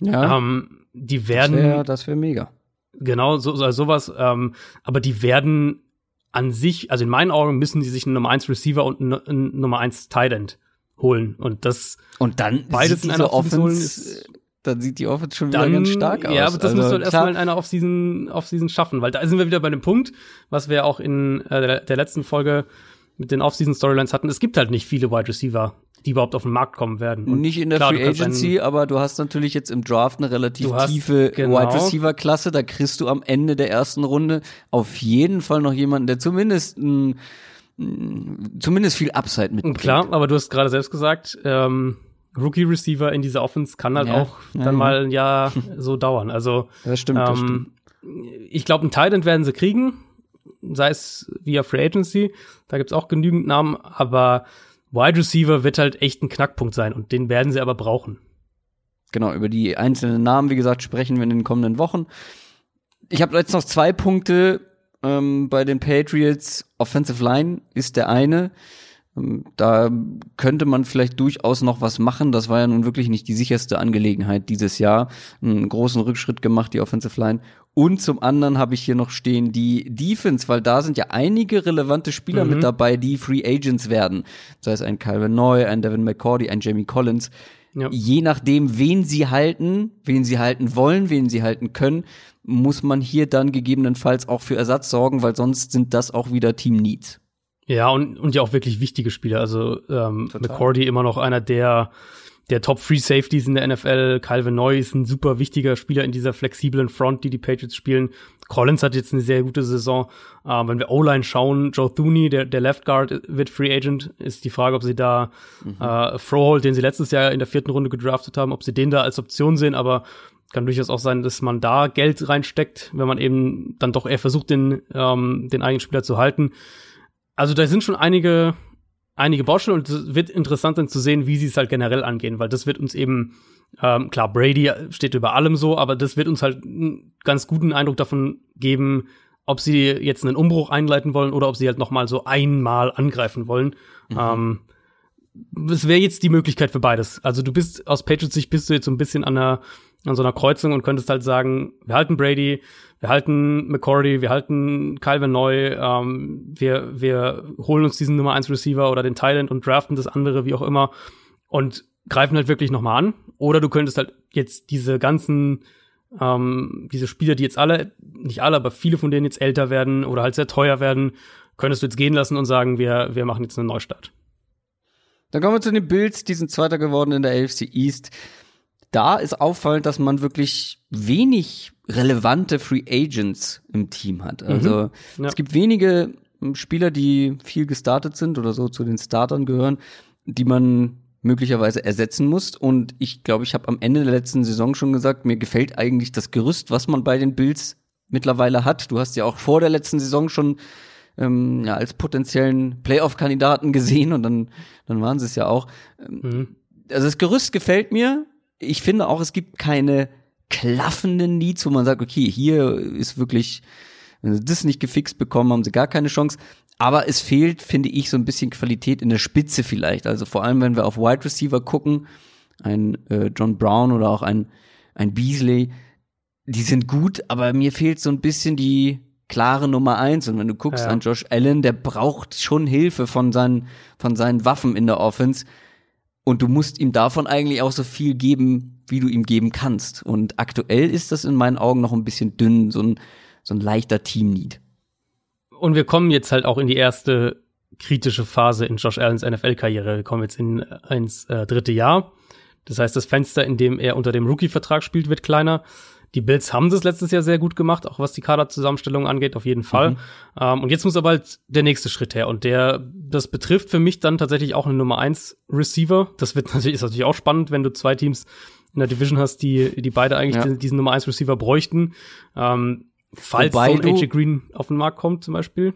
Speaker 2: ja. ähm, die werden. Das
Speaker 1: wäre das wär mega.
Speaker 2: Genau, so, so, sowas. Ähm, aber die werden an sich, also in meinen Augen müssen sie sich einen Nummer 1 Receiver und einen, einen Nummer 1 Tight End holen. Und das
Speaker 1: und dann beides in einer Offense, ist, dann sieht die Offense schon wieder ganz stark aus.
Speaker 2: Ja, aber das also, muss halt erstmal in einer Offseason, Offseason schaffen, weil da sind wir wieder bei dem Punkt, was wir auch in äh, der, der letzten Folge mit den Offseason Storylines hatten. Es gibt halt nicht viele Wide Receiver, die überhaupt auf den Markt kommen werden.
Speaker 1: Und nicht in der klar, Free Agency, aber du hast natürlich jetzt im Draft eine relativ hast, tiefe genau. Wide Receiver Klasse. Da kriegst du am Ende der ersten Runde auf jeden Fall noch jemanden, der zumindest ein zumindest viel Upside mit.
Speaker 2: Klar, aber du hast gerade selbst gesagt, ähm, Rookie Receiver in dieser Offense kann halt ja, auch dann ja. mal ein Jahr so dauern. Also
Speaker 1: das stimmt. Ähm, das stimmt.
Speaker 2: Ich glaube, ein Titan werden sie kriegen, sei es via Free Agency. Da gibt's auch genügend Namen, aber Wide Receiver wird halt echt ein Knackpunkt sein und den werden sie aber brauchen.
Speaker 1: Genau, über die einzelnen Namen, wie gesagt, sprechen wir in den kommenden Wochen. Ich habe jetzt noch zwei Punkte ähm, bei den Patriots. Offensive Line ist der eine. Ähm, da könnte man vielleicht durchaus noch was machen. Das war ja nun wirklich nicht die sicherste Angelegenheit dieses Jahr. Einen großen Rückschritt gemacht, die Offensive Line. Und zum anderen habe ich hier noch stehen die Defense, weil da sind ja einige relevante Spieler mhm. mit dabei, die Free Agents werden. Sei es ein Calvin Neu, ein Devin McCordy, ein Jamie Collins. Ja. Je nachdem, wen sie halten, wen sie halten wollen, wen sie halten können, muss man hier dann gegebenenfalls auch für Ersatz sorgen, weil sonst sind das auch wieder Team Needs.
Speaker 2: Ja, und, und ja auch wirklich wichtige Spieler. Also ähm, McCordy immer noch einer der, der Top Free Safeties in der NFL. Calvin Neu ist ein super wichtiger Spieler in dieser flexiblen Front, die die Patriots spielen. Collins hat jetzt eine sehr gute Saison. Ähm, wenn wir O-Line schauen, Joe Thuney, der, der Left Guard, wird Free Agent. Ist die Frage, ob sie da mhm. äh, Froholt, den sie letztes Jahr in der vierten Runde gedraftet haben, ob sie den da als Option sehen. Aber kann durchaus auch sein, dass man da Geld reinsteckt, wenn man eben dann doch eher versucht, den, ähm, den eigenen Spieler zu halten. Also da sind schon einige, einige Baustellen und es wird interessant dann zu sehen, wie sie es halt generell angehen, weil das wird uns eben, ähm, klar, Brady steht über allem so, aber das wird uns halt einen ganz guten Eindruck davon geben, ob sie jetzt einen Umbruch einleiten wollen oder ob sie halt noch mal so einmal angreifen wollen. Mhm. Ähm, es wäre jetzt die Möglichkeit für beides. Also du bist aus Patriots Sicht bist du jetzt so ein bisschen an einer an so einer Kreuzung und könntest halt sagen, wir halten Brady, wir halten McCordy, wir halten Calvin Neu, ähm, wir, wir holen uns diesen Nummer 1 Receiver oder den Thailand und draften das andere, wie auch immer, und greifen halt wirklich nochmal an. Oder du könntest halt jetzt diese ganzen, ähm, diese Spieler, die jetzt alle, nicht alle, aber viele von denen jetzt älter werden oder halt sehr teuer werden, könntest du jetzt gehen lassen und sagen, wir, wir machen jetzt einen Neustart.
Speaker 1: Dann kommen wir zu den Bills, die sind Zweiter geworden in der AFC East da ist auffallend, dass man wirklich wenig relevante Free Agents im Team hat. Mhm. Also mhm. ja. es gibt wenige hm, Spieler, die viel gestartet sind oder so zu den Startern gehören, die man möglicherweise ersetzen muss. Und ich glaube, ich habe am Ende der letzten Saison schon gesagt, mir gefällt eigentlich das Gerüst, was man bei den Bills mittlerweile hat. Du hast ja auch vor der letzten Saison schon ähm, ja, als potenziellen Playoff-Kandidaten gesehen und dann, dann waren sie es ja auch. Ähm, mhm. Also das Gerüst gefällt mir ich finde auch, es gibt keine klaffenden Needs, wo man sagt, okay, hier ist wirklich, wenn sie das nicht gefixt bekommen, haben sie gar keine Chance. aber es fehlt, finde ich, so ein bisschen Qualität in der Spitze vielleicht. Also vor allem, wenn wir auf Wide Receiver gucken, ein äh, John Brown oder auch ein, ein Beasley, die sind gut, aber mir fehlt so ein bisschen die klare Nummer eins. Und wenn du guckst
Speaker 2: Ja.
Speaker 1: an Josh Allen, der braucht schon Hilfe von seinen, von seinen Waffen in der Offense. Und du musst ihm davon eigentlich auch so viel geben, wie du ihm geben kannst. Und aktuell ist das in meinen Augen noch ein bisschen dünn, so ein, so ein leichter Team-Need.
Speaker 2: Und wir kommen jetzt halt auch in die erste kritische Phase in Josh Allens NFL-Karriere. Wir kommen jetzt in ins äh, dritte Jahr. Das heißt, das Fenster, in dem er unter dem Rookie-Vertrag spielt, wird kleiner. Die Bills haben das letztes Jahr sehr gut gemacht, auch was die Kaderzusammenstellung angeht, auf jeden Fall. Ähm, und jetzt muss aber halt der nächste Schritt her. Und der, das betrifft für mich dann tatsächlich auch eine Nummer eins Receiver. Das wird natürlich, ist natürlich auch spannend, wenn du zwei Teams in der Division hast, die, die beide eigentlich
Speaker 1: Ja.
Speaker 2: diesen, Nummer eins Receiver bräuchten. Ähm, falls
Speaker 1: Wobei
Speaker 2: so ein AJ Green auf den Markt kommt, zum Beispiel.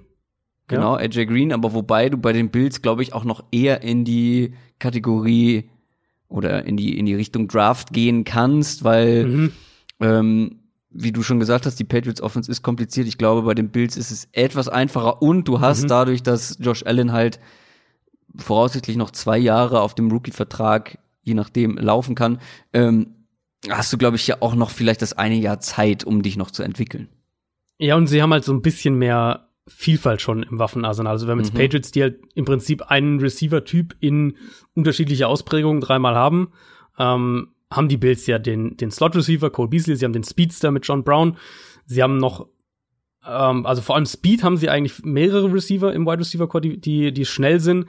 Speaker 1: Genau, AJ Green, aber wobei du bei den Bills, glaube ich, auch noch eher in die Kategorie oder in die, in die Richtung Draft gehen kannst, weil,
Speaker 2: Mhm.
Speaker 1: Ähm, wie du schon gesagt hast, die Patriots Offense ist kompliziert. Ich glaube, bei den Bills ist es etwas einfacher und du hast
Speaker 2: Mhm.
Speaker 1: dadurch, dass Josh Allen halt voraussichtlich noch zwei Jahre auf dem Rookie-Vertrag, je nachdem, laufen kann, ähm, hast du, glaube ich, ja auch noch vielleicht das eine Jahr Zeit, um dich noch zu entwickeln.
Speaker 2: Ja, und sie haben halt so ein bisschen mehr Vielfalt schon im Waffenarsenal. Also wir haben jetzt
Speaker 1: Mhm.
Speaker 2: Patriots, die halt im Prinzip einen Receiver-Typ in unterschiedlicher Ausprägung dreimal haben. Ähm, haben die Bills ja den, den Slot-Receiver, Cole Beasley, sie haben den Speedster mit John Brown. Sie haben noch, ähm, also vor allem Speed haben sie eigentlich mehrere Receiver im Wide Receiver Core, die, die, die schnell sind.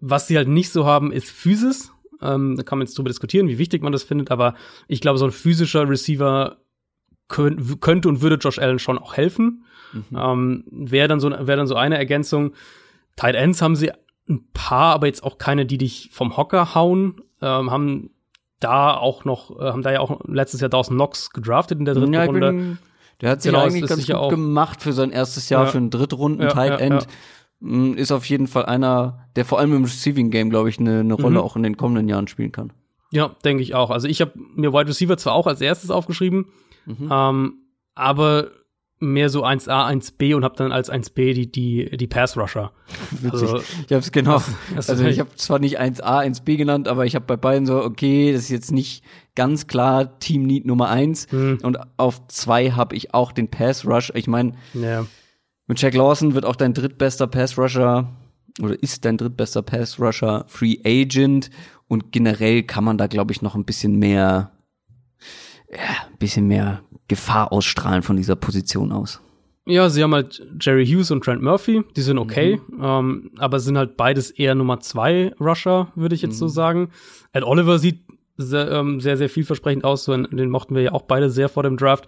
Speaker 2: Was sie halt nicht so haben, ist Physis. Ähm, da kann man jetzt drüber diskutieren, wie wichtig man das findet, aber ich glaube, so ein physischer Receiver könnt, könnte und würde Josh Allen schon auch helfen. Ähm, wäre dann so wäre dann so eine Ergänzung. Tight Ends haben sie ein paar, aber jetzt auch keine, die dich vom Hocker hauen. Ähm, haben da auch noch, äh, haben da ja auch letztes Jahr Dawson Knox gedraftet in der dritten
Speaker 1: Ja,
Speaker 2: Runde.
Speaker 1: bin, der hat sich
Speaker 2: Genau,
Speaker 1: eigentlich ganz gut
Speaker 2: auch-
Speaker 1: gemacht für sein erstes Jahr,
Speaker 2: Ja.
Speaker 1: für einen Drittrunden
Speaker 2: Ja,
Speaker 1: Tight End. Mm, Ist auf jeden Fall einer, der vor allem im Receiving Game, glaube ich, eine, eine Rolle
Speaker 2: Mhm.
Speaker 1: auch in den kommenden Jahren spielen kann.
Speaker 2: Ja, denke ich auch. Also ich habe mir Wide Receiver zwar auch als erstes aufgeschrieben,
Speaker 1: Mhm.
Speaker 2: ähm, aber mehr so 1A, 1B und habe dann als 1B die, die, die Pass Rusher.
Speaker 1: Witzig.
Speaker 2: Also,
Speaker 1: ich habe es genau.
Speaker 2: das
Speaker 1: also
Speaker 2: ist-
Speaker 1: ich habe zwar nicht 1A, 1B genannt, aber ich habe bei beiden so, okay, das ist jetzt nicht ganz klar Team Need Nummer eins.
Speaker 2: Mhm.
Speaker 1: Und auf zwei habe ich auch den Pass Rush. Ich meine,
Speaker 2: ja.
Speaker 1: mit Jack Lawson wird auch dein drittbester Pass Rusher oder ist dein drittbester Pass Rusher Free Agent und generell kann man da glaube ich noch ein bisschen mehr ja, ein bisschen mehr Gefahr ausstrahlen von dieser Position aus.
Speaker 2: Ja, sie haben halt Jerry Hughes und Trent Murphy, die sind okay, ähm, aber sind halt beides eher Nummer zwei Rusher, würde ich jetzt so sagen. Ed Oliver sieht sehr, ähm, sehr, sehr vielversprechend aus, so, den mochten wir ja auch beide sehr vor dem Draft.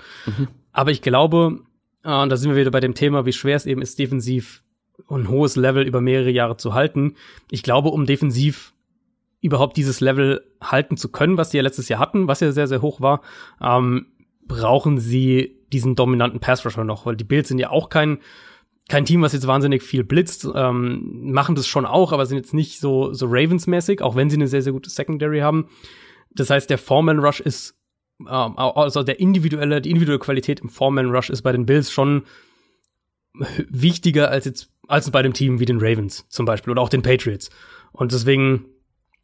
Speaker 2: Aber ich glaube, äh, und da sind wir wieder bei dem Thema, wie schwer es eben ist, defensiv ein hohes Level über mehrere Jahre zu halten. Ich glaube, um defensiv überhaupt dieses Level halten zu können, was sie ja letztes Jahr hatten, was ja sehr, sehr hoch war, ähm, brauchen sie diesen dominanten Pass-Rusher noch, weil die Bills sind ja auch kein, kein Team, was jetzt wahnsinnig viel blitzt, ähm, machen das schon auch, aber sind jetzt nicht so, so Ravens-mäßig, auch wenn sie eine sehr, sehr gute Secondary haben. Das heißt, der Foreman-Rush ist, ähm, also der individuelle, die individuelle Qualität im Foreman-Rush ist bei den Bills schon wichtiger als jetzt, als bei dem Team wie den Ravens zum Beispiel oder auch den Patriots. Und deswegen,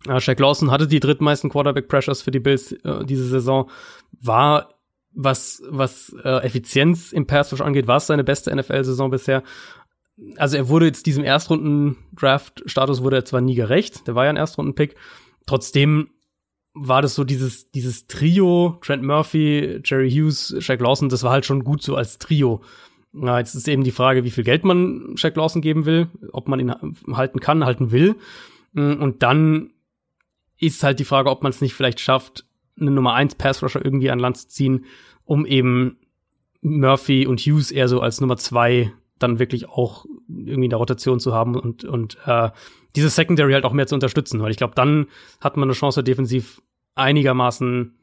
Speaker 2: äh, Shaq Lawson hatte die drittmeisten Quarterback-Pressures für die Bills äh, diese Saison, war was, was äh, Effizienz im Pass Rush angeht, war es seine beste NFL-Saison bisher. Also er wurde jetzt diesem Erstrunden-Draft-Status wurde er zwar nie gerecht, der war ja ein Erstrunden-Pick, trotzdem war das so dieses, dieses Trio, Trent Murphy, Jerry Hughes, Shaq Lawson, das war halt schon gut so als Trio. Na, jetzt ist eben die Frage, wie viel Geld man Shaq Lawson geben will, ob man ihn halten kann, halten will. Und dann ist halt die Frage, ob man es nicht vielleicht schafft, eine Nummer 1 Pass Rusher irgendwie an Land zu ziehen, um eben Murphy und Hughes eher so als Nummer 2 dann wirklich auch irgendwie in der Rotation zu haben und, und äh, diese Secondary halt auch mehr zu unterstützen, weil ich glaube, dann hat man eine Chance, defensiv einigermaßen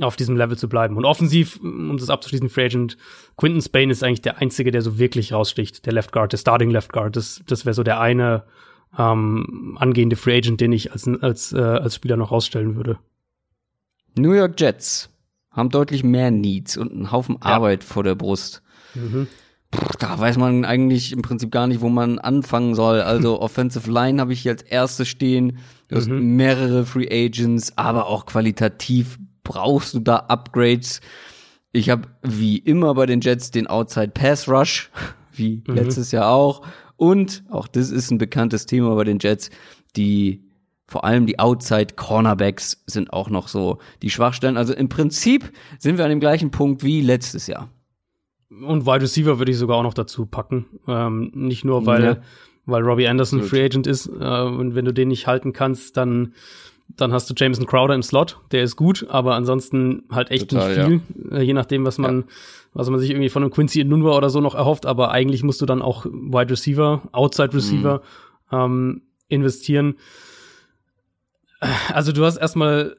Speaker 2: auf diesem Level zu bleiben. Und offensiv, um das abzuschließen, Free Agent, Quinton Spain ist eigentlich der Einzige, der so wirklich raussticht, der Left Guard, der Starting Left Guard. Das, das wäre so der eine ähm, angehende Free Agent, den ich als, als, äh, als Spieler noch rausstellen würde.
Speaker 1: New York Jets haben deutlich mehr Needs und einen Haufen Arbeit vor der Brust. da weiß man eigentlich im Prinzip gar nicht, wo man anfangen soll. Also Offensive Line habe ich hier als erstes stehen. Du hast
Speaker 2: Mhm.
Speaker 1: mehrere Free Agents, aber auch qualitativ brauchst du da Upgrades. Ich habe wie immer bei den Jets den Outside Pass Rush, wie
Speaker 2: Mhm.
Speaker 1: letztes Jahr auch. Und auch das ist ein bekanntes Thema bei den Jets, die vor allem die Outside Cornerbacks sind auch noch so die Schwachstellen. Also im Prinzip sind wir an dem gleichen Punkt wie letztes Jahr.
Speaker 2: Und Wide Receiver würde ich sogar auch noch dazu packen. Ähm, nicht nur, weil,
Speaker 1: Ja.
Speaker 2: weil Robbie Anderson
Speaker 1: Gut.
Speaker 2: Free Agent ist. Äh, und wenn du den nicht halten kannst, dann, dann hast du Jameson Crowder im Slot. Der ist gut, aber ansonsten halt echt
Speaker 1: Total,
Speaker 2: nicht viel. Äh, je nachdem, was man, was man sich irgendwie von einem Quincy Inunwa oder so noch erhofft. Aber eigentlich musst du dann auch Wide Receiver, Outside Receiver ähm, investieren. Also du hast erstmal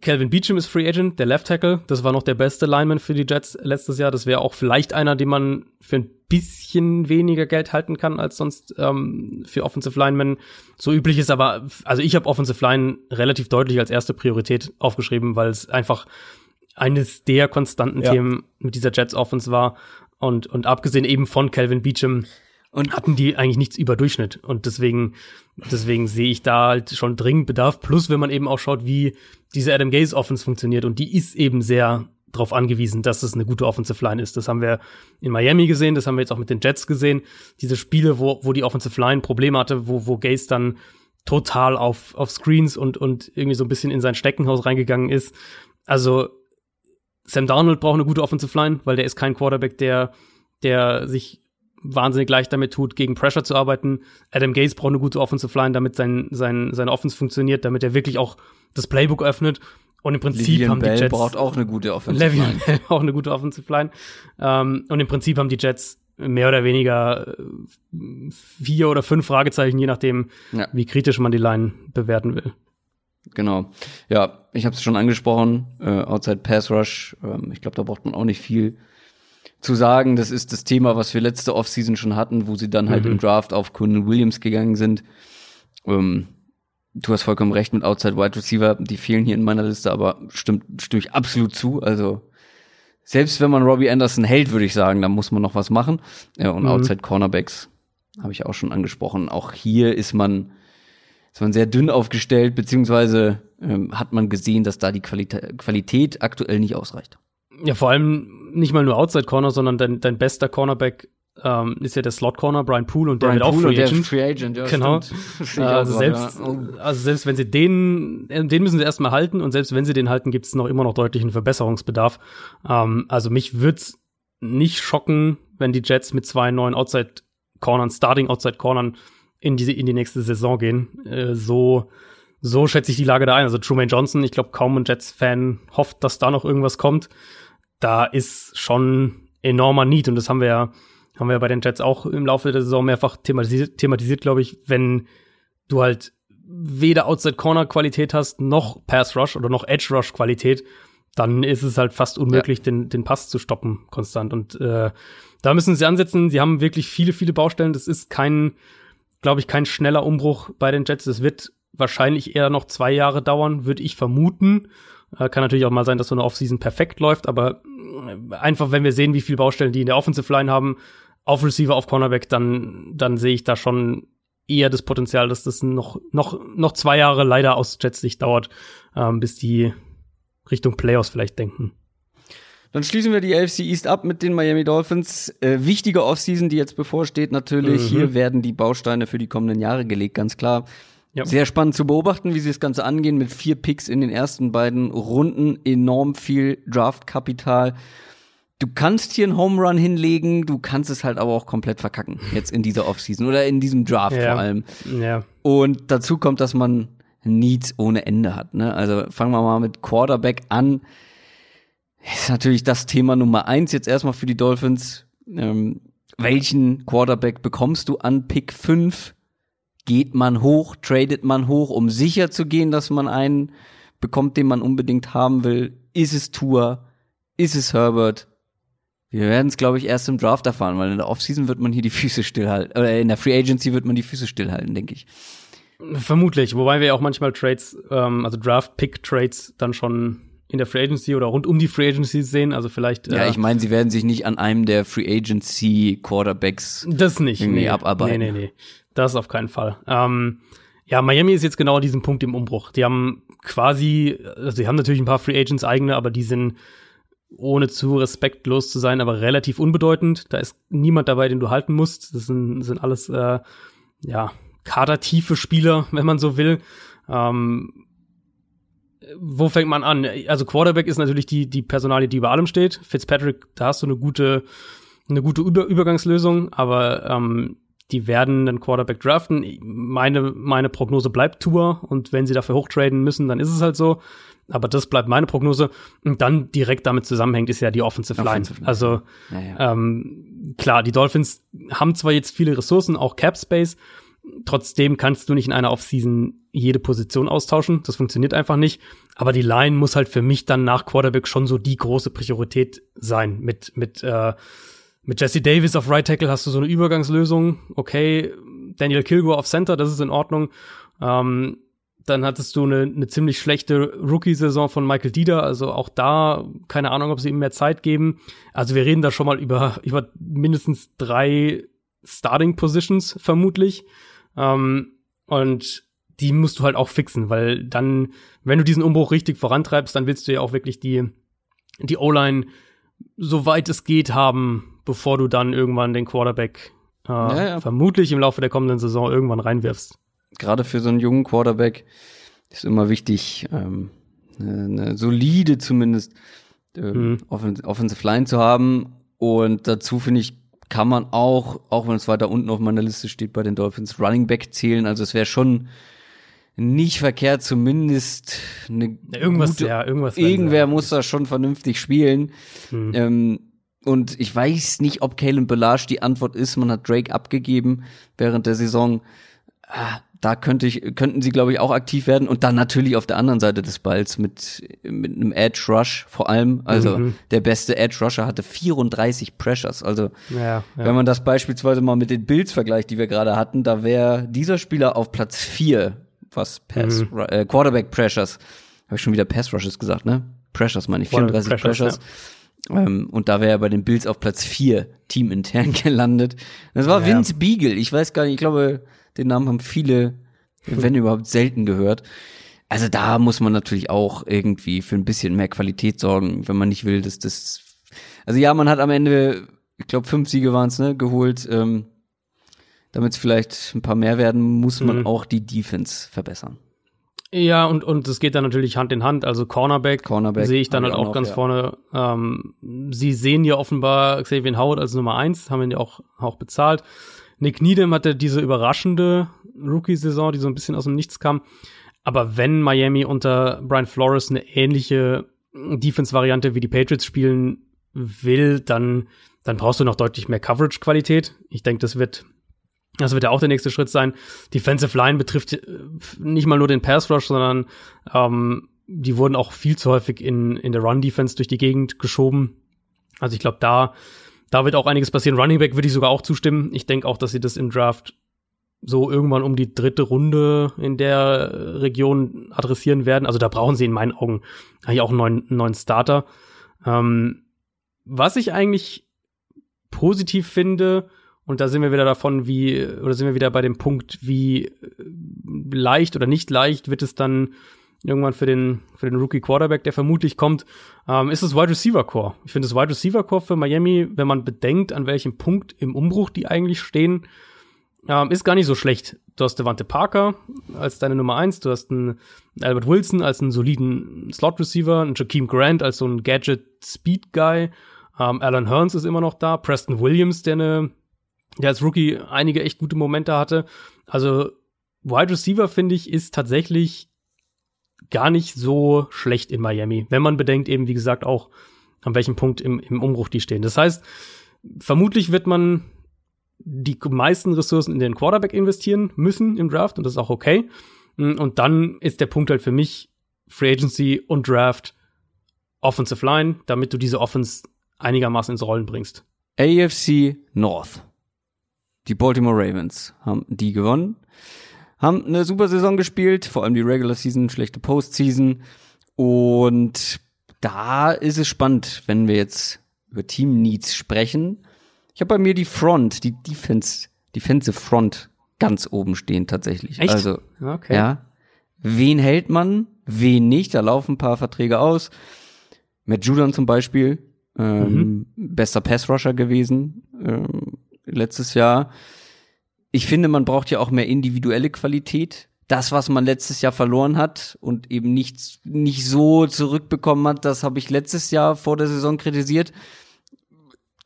Speaker 2: Calvin Beecham ist Free Agent, der Left Tackle. Das war noch der beste Lineman für die Jets letztes Jahr. Das wäre auch vielleicht einer, den man für ein bisschen weniger Geld halten kann als sonst ähm, für Offensive Linemen so üblich ist. Aber also ich habe Offensive Line relativ deutlich als erste Priorität aufgeschrieben, weil es einfach eines der konstanten
Speaker 1: Ja.
Speaker 2: Themen mit dieser Jets Offense war. Und, und abgesehen eben von Calvin Beecham
Speaker 1: Und
Speaker 2: hatten die eigentlich nichts über Durchschnitt. Und deswegen, deswegen sehe ich da halt schon dringend Bedarf. Plus, wenn man eben auch schaut, wie diese Adam Gaze Offense funktioniert. Und die ist eben sehr darauf angewiesen, dass es eine gute Offensive Line ist. Das haben wir in Miami gesehen, das haben wir jetzt auch mit den Jets gesehen. Diese Spiele, wo, wo die Offensive Line Probleme hatte, wo, wo Gaze dann total auf, auf Screens und, und irgendwie so ein bisschen in sein Steckenhaus reingegangen ist. Also, Sam Darnold braucht eine gute Offensive Line, weil der ist kein Quarterback, der, der sich wahnsinnig leicht damit tut, gegen Pressure zu arbeiten. Adam Gaze braucht eine gute Offensive Line, damit sein, sein, seine Offense funktioniert, damit er wirklich auch das Playbook öffnet. Und im Prinzip
Speaker 1: Le'Veon
Speaker 2: haben die
Speaker 1: Bell
Speaker 2: Jets
Speaker 1: braucht auch eine gute Offensive
Speaker 2: Le'Veon
Speaker 1: Line.
Speaker 2: Bell auch eine gute Offensive Line. Ähm, und im Prinzip haben die Jets mehr oder weniger äh, vier oder fünf Fragezeichen, je nachdem,
Speaker 1: Ja.
Speaker 2: wie kritisch man die Line bewerten will.
Speaker 1: Genau. Ja, ich habe es schon angesprochen, äh, Outside Pass Rush. Ähm, ich glaube, da braucht man auch nicht viel zu sagen. Das ist das Thema, was wir letzte Offseason schon hatten, wo sie dann halt
Speaker 2: Mhm.
Speaker 1: im Draft auf Kunden Williams gegangen sind. Ähm, du hast vollkommen recht mit Outside Wide Receiver. Die fehlen hier in meiner Liste, aber stimmt, stimme ich absolut zu. Also selbst wenn man Robbie Anderson hält, würde ich sagen, dann muss man noch was machen. Ja, und
Speaker 2: Mhm.
Speaker 1: Outside Cornerbacks habe ich auch schon angesprochen. Auch hier ist man ist man sehr dünn aufgestellt, beziehungsweise ähm, hat man gesehen, dass da die Qualita Qualität aktuell nicht ausreicht.
Speaker 2: Ja, vor allem nicht mal nur Outside Corner, sondern dein, dein bester Cornerback ähm, ist ja der Slot Corner, Brian Poole, und der wird auch
Speaker 1: Poole
Speaker 2: Free
Speaker 1: und der
Speaker 2: Agent.
Speaker 1: Free Agent, ja,
Speaker 2: Genau.
Speaker 1: auch
Speaker 2: Also selbst,
Speaker 1: ja. Oh.
Speaker 2: also selbst wenn sie den, äh, den müssen sie erstmal halten und selbst wenn sie den halten, gibt es noch immer noch deutlichen Verbesserungsbedarf. Ähm, also mich wird's nicht schocken, wenn die Jets mit zwei neuen Outside Cornern, Starting Outside Cornern in die, in die nächste Saison gehen. Äh, so, so schätze ich die Lage da ein. Also Truman Johnson, ich glaube, kaum ein Jets-Fan hofft, dass da noch irgendwas kommt. Da ist schon enormer Need und das haben wir ja haben wir ja bei den Jets auch im Laufe der Saison mehrfach thematisiert, thematisiert glaube ich, wenn du halt weder Outside Corner Qualität hast, noch Pass Rush oder noch Edge Rush Qualität, dann ist es halt fast unmöglich, den, den Pass zu stoppen konstant. Und äh, da müssen sie ansetzen. Sie haben wirklich viele, viele Baustellen. Das ist kein, glaube ich, kein schneller Umbruch bei den Jets. Es wird wahrscheinlich eher noch zwei Jahre dauern, würde ich vermuten. Äh, kann natürlich auch mal sein, dass so eine Offseason perfekt läuft, aber äh, einfach, wenn wir sehen, wie viele Baustellen die in der Offensive Line haben, auf Receiver, auf Cornerback, dann, dann sehe ich da schon eher das Potenzial, dass das noch, noch, noch zwei Jahre leider aus Jets Sicht dauert, ähm, bis die Richtung Playoffs vielleicht denken.
Speaker 1: Dann schließen wir die AFC East ab mit den Miami Dolphins. Äh, wichtige Offseason, die jetzt bevorsteht, natürlich.
Speaker 2: Mhm.
Speaker 1: Hier werden die Bausteine für die kommenden Jahre gelegt, ganz klar.
Speaker 2: Ja.
Speaker 1: Sehr spannend zu beobachten, wie sie das Ganze angehen, mit vier Picks in den ersten beiden Runden, enorm viel Draftkapital. Du kannst hier einen Home Run hinlegen, du kannst es halt aber auch komplett verkacken, jetzt in dieser Offseason oder in diesem Draft
Speaker 2: Ja.
Speaker 1: vor allem.
Speaker 2: Ja.
Speaker 1: Und dazu kommt, dass man Needs ohne Ende hat. Ne? Also fangen wir mal mit Quarterback an. Ist natürlich das Thema Nummer eins jetzt erstmal für die Dolphins. Ähm, welchen Quarterback bekommst du an Pick 5? Geht man hoch, tradet man hoch, um sicher zu gehen, dass man einen bekommt, den man unbedingt haben will? Ist es Tour? Ist es Herbert? Wir werden es, glaube ich, erst im Draft erfahren, weil in der Offseason wird man hier die Füße stillhalten. Oder in der Free Agency wird man die Füße stillhalten, denke ich.
Speaker 2: Vermutlich, wobei wir auch manchmal Trades, ähm, also Draft-Pick-Trades dann schon in der Free Agency oder rund um die Free Agency sehen. Also vielleicht.
Speaker 1: Ja, äh, ich meine, sie werden sich nicht an einem der Free Agency Quarterbacks
Speaker 2: das nicht
Speaker 1: irgendwie
Speaker 2: nee,
Speaker 1: abarbeiten.
Speaker 2: Nee, nee, nee. Das auf keinen Fall. Ähm, ja, Miami ist jetzt genau an diesem Punkt im Umbruch. Die haben quasi, also sie haben natürlich ein paar Free Agents eigene, aber die sind ohne zu respektlos zu sein, aber relativ unbedeutend. Da ist niemand dabei, den du halten musst. Das sind, sind alles äh, ja kadertiefe Spieler, wenn man so will. Ähm, wo fängt man an? Also Quarterback ist natürlich die die Personalie, die über allem steht. Fitzpatrick, da hast du eine gute eine gute über Übergangslösung, aber ähm, die werden einen Quarterback draften. Meine, meine Prognose bleibt Tour und wenn sie dafür hochtraden müssen, dann ist es halt so. Aber das bleibt meine Prognose. Und dann direkt damit zusammenhängt, ist ja die Offensive Line. Offensive Line. Also ja, ja. Ähm, klar, die Dolphins haben zwar jetzt viele Ressourcen, auch Cap Space. Trotzdem kannst du nicht in einer Offseason jede Position austauschen. Das funktioniert einfach nicht. Aber die Line muss halt für mich dann nach Quarterback schon so die große Priorität sein. Mit, mit äh, mit Jesse Davis auf Right Tackle hast du so eine Übergangslösung. Okay, Daniel Kilgore auf Center, das ist in Ordnung. Ähm, dann hattest du eine, eine ziemlich schlechte Rookie-Saison von Michael Dieder. Also auch da, keine Ahnung, ob sie ihm mehr Zeit geben. Also wir reden da schon mal über, über mindestens drei Starting Positions vermutlich. Ähm, und die musst du halt auch fixen, weil dann, wenn du diesen Umbruch richtig vorantreibst, dann willst du ja auch wirklich die, die O-Line, soweit es geht, haben, bevor du dann irgendwann den Quarterback äh, ja, ja. vermutlich im Laufe der kommenden Saison irgendwann reinwirfst.
Speaker 1: Gerade für so einen jungen Quarterback ist immer wichtig, ähm, eine, eine solide zumindest ähm, mhm. Offensive Line zu haben. Und dazu finde ich, kann man auch, auch wenn es weiter unten auf meiner Liste steht, bei den Dolphins Running Back zählen. Also es wäre schon nicht verkehrt, zumindest eine
Speaker 2: ja, irgendwas,
Speaker 1: gute,
Speaker 2: ja, irgendwas.
Speaker 1: Irgendwer muss da schon vernünftig spielen. Mhm. Ähm, und ich weiß nicht, ob Kalen Belage die Antwort ist. Man hat Drake abgegeben während der Saison. Ah, da könnte ich, könnten sie, glaube ich, auch aktiv werden. Und dann natürlich auf der anderen Seite des Balls mit, mit einem Edge Rush vor allem. Also mhm. der beste Edge Rusher hatte 34 Pressures. Also ja, ja. wenn man das beispielsweise mal mit den Bills vergleicht, die wir gerade hatten, da wäre dieser Spieler auf Platz 4, was Pass, mhm. äh, Quarterback Pressures. Habe ich schon wieder Pass Rushes gesagt, ne? Pressures meine ich, 34 Pressures. Pressures. Ja. Ähm, und da wäre er bei den Bills auf Platz 4 teamintern gelandet. Das war ja. Vince Beagle. Ich weiß gar nicht, ich glaube, den Namen haben viele, wenn überhaupt, selten gehört. Also da muss man natürlich auch irgendwie für ein bisschen mehr Qualität sorgen, wenn man nicht will, dass das. Also ja, man hat am Ende, ich glaube, fünf Siege waren es, ne, geholt. Ähm, Damit es vielleicht ein paar mehr werden, muss man mhm. auch die Defense verbessern.
Speaker 2: Ja, und, und es geht dann natürlich Hand in Hand. Also Cornerback,
Speaker 1: Cornerback
Speaker 2: sehe ich dann halt auch, auch ganz ja. vorne. Ähm, sie sehen ja offenbar Xavier Howard als Nummer eins, haben ihn ja auch, auch bezahlt. Nick Needham hatte diese überraschende Rookie-Saison, die so ein bisschen aus dem Nichts kam. Aber wenn Miami unter Brian Flores eine ähnliche Defense-Variante wie die Patriots spielen will, dann, dann brauchst du noch deutlich mehr Coverage-Qualität. Ich denke, das wird das wird ja auch der nächste Schritt sein. Defensive Line betrifft äh, nicht mal nur den Pass Rush, sondern ähm, die wurden auch viel zu häufig in, in der Run Defense durch die Gegend geschoben. Also ich glaube, da, da wird auch einiges passieren. Running Back würde ich sogar auch zustimmen. Ich denke auch, dass sie das im Draft so irgendwann um die dritte Runde in der Region adressieren werden. Also da brauchen sie in meinen Augen eigentlich auch einen neuen, neuen Starter. Ähm, was ich eigentlich positiv finde, und da sind wir wieder davon, wie, oder sind wir wieder bei dem Punkt, wie äh, leicht oder nicht leicht wird es dann irgendwann für den, für den Rookie Quarterback, der vermutlich kommt, ähm, ist das Wide Receiver Core. Ich finde das Wide Receiver Core für Miami, wenn man bedenkt, an welchem Punkt im Umbruch die eigentlich stehen, ähm, ist gar nicht so schlecht. Du hast Devante Parker als deine Nummer eins, du hast einen Albert Wilson als einen soliden Slot Receiver, einen Jakeem Grant als so ein Gadget Speed Guy, ähm, Alan Hearns ist immer noch da, Preston Williams, der eine der als Rookie einige echt gute Momente hatte. Also Wide Receiver, finde ich, ist tatsächlich gar nicht so schlecht in Miami, wenn man bedenkt eben, wie gesagt, auch an welchem Punkt im, im Umbruch die stehen. Das heißt, vermutlich wird man die meisten Ressourcen in den Quarterback investieren müssen im Draft und das ist auch okay. Und dann ist der Punkt halt für mich Free Agency und Draft Offensive Line, damit du diese Offense einigermaßen ins Rollen bringst.
Speaker 1: AFC North. Die Baltimore Ravens haben die gewonnen, haben eine super Saison gespielt, vor allem die Regular Season, schlechte Postseason und da ist es spannend, wenn wir jetzt über Team Needs sprechen. Ich habe bei mir die Front, die Defense, Defensive Front ganz oben stehen tatsächlich.
Speaker 2: Echt?
Speaker 1: Also,
Speaker 2: Okay.
Speaker 1: ja. Wen hält man, wen nicht? Da laufen ein paar Verträge aus. Matt Judon zum Beispiel, ähm, bester Pass-Rusher gewesen ähm, letztes Jahr. Ich finde, man braucht ja auch mehr individuelle Qualität. Das, was man letztes Jahr verloren hat und eben nicht, nicht so zurückbekommen hat, das habe ich letztes Jahr vor der Saison kritisiert.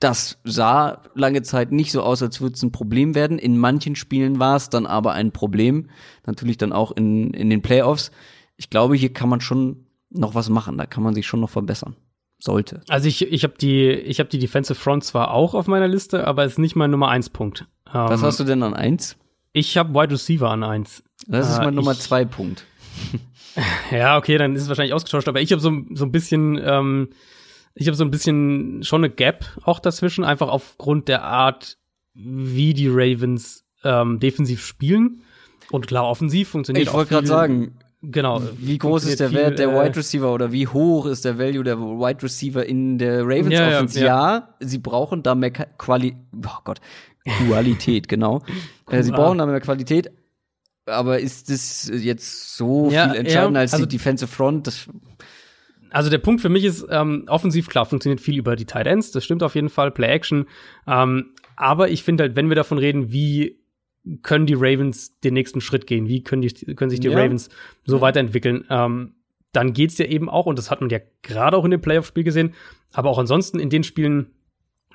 Speaker 1: Das sah lange Zeit nicht so aus, als würde es ein Problem werden. In manchen Spielen war es dann aber ein Problem. Natürlich dann auch in, in den Playoffs. Ich glaube, hier kann man schon noch was machen. Da kann man sich schon noch verbessern. Sollte.
Speaker 2: Also ich, ich habe die, ich habe die Defensive Front zwar auch auf meiner Liste, aber ist nicht mein Nummer eins Punkt. Ähm,
Speaker 1: Was hast du denn an eins?
Speaker 2: Ich habe Wide Receiver an eins.
Speaker 1: Das ist
Speaker 2: Äh,
Speaker 1: mein Nummer
Speaker 2: ich-
Speaker 1: zwei Punkt.
Speaker 2: Ja, okay, dann ist es wahrscheinlich ausgetauscht, aber ich habe so, so ein bisschen, ähm, ich habe so ein bisschen schon eine Gap auch dazwischen, einfach aufgrund der Art, wie die Ravens ähm, defensiv spielen. Und klar, offensiv funktioniert
Speaker 1: Ich wollte gerade sagen,
Speaker 2: Genau.
Speaker 1: wie groß ist der
Speaker 2: funktioniert
Speaker 1: Wert der
Speaker 2: viel,
Speaker 1: Wide Receiver oder wie hoch ist der Value der Wide Receiver in der Ravens
Speaker 2: Ja, ja,
Speaker 1: Offense?
Speaker 2: ja.
Speaker 1: Ja, sie brauchen da mehr Quali oh Gott, Qualität, genau. Äh, sie brauchen da mehr Qualität. Aber ist das jetzt so
Speaker 2: Ja,
Speaker 1: viel entscheidender
Speaker 2: ja,
Speaker 1: als
Speaker 2: also-
Speaker 1: die Defensive Front? Das,
Speaker 2: Also der Punkt für mich ist, ähm, offensiv klar funktioniert viel über die Tight Ends, das stimmt auf jeden Fall, Play Action. Ähm, aber ich finde halt, wenn wir davon reden, wie können die Ravens den nächsten Schritt gehen, wie können, die, können sich die
Speaker 1: Ja.
Speaker 2: Ravens so weiterentwickeln, ähm, dann geht's ja eben auch, und das hat man ja gerade auch in dem Playoff-Spiel gesehen, aber auch ansonsten in den Spielen,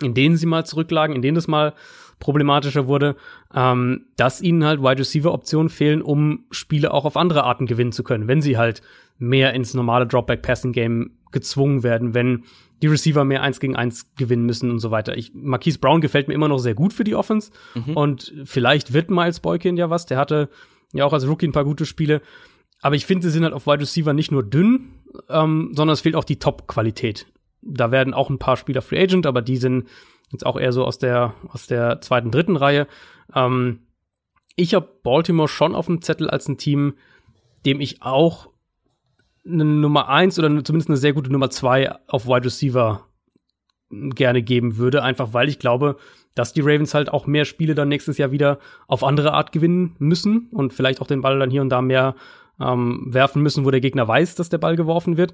Speaker 2: in denen sie mal zurücklagen, in denen es mal problematischer wurde, ähm, dass ihnen halt Wide Receiver Optionen fehlen, um Spiele auch auf andere Arten gewinnen zu können, wenn sie halt mehr ins normale Dropback Passing Game gezwungen werden, wenn die Receiver mehr eins gegen eins gewinnen müssen und so weiter. Ich, Marquise Brown gefällt mir immer noch sehr gut für die Offense und vielleicht wird Miles Boykin ja was. Der hatte ja auch als Rookie ein paar gute Spiele. Aber ich finde, sie sind halt auf Wide Receiver nicht nur dünn, ähm, sondern es fehlt auch die Top-Qualität. Da werden auch ein paar Spieler Free Agent, aber die sind jetzt auch eher so aus der, aus der zweiten, dritten Reihe. Ähm, ich habe Baltimore schon auf dem Zettel als ein Team, dem ich auch eine Nummer eins oder zumindest eine sehr gute Nummer zwei auf Wide Receiver gerne geben würde, einfach weil ich glaube, dass die Ravens halt auch mehr Spiele dann nächstes Jahr wieder auf andere Art gewinnen müssen und vielleicht auch den Ball dann hier und da mehr ähm, werfen müssen, wo der Gegner weiß, dass der Ball geworfen wird.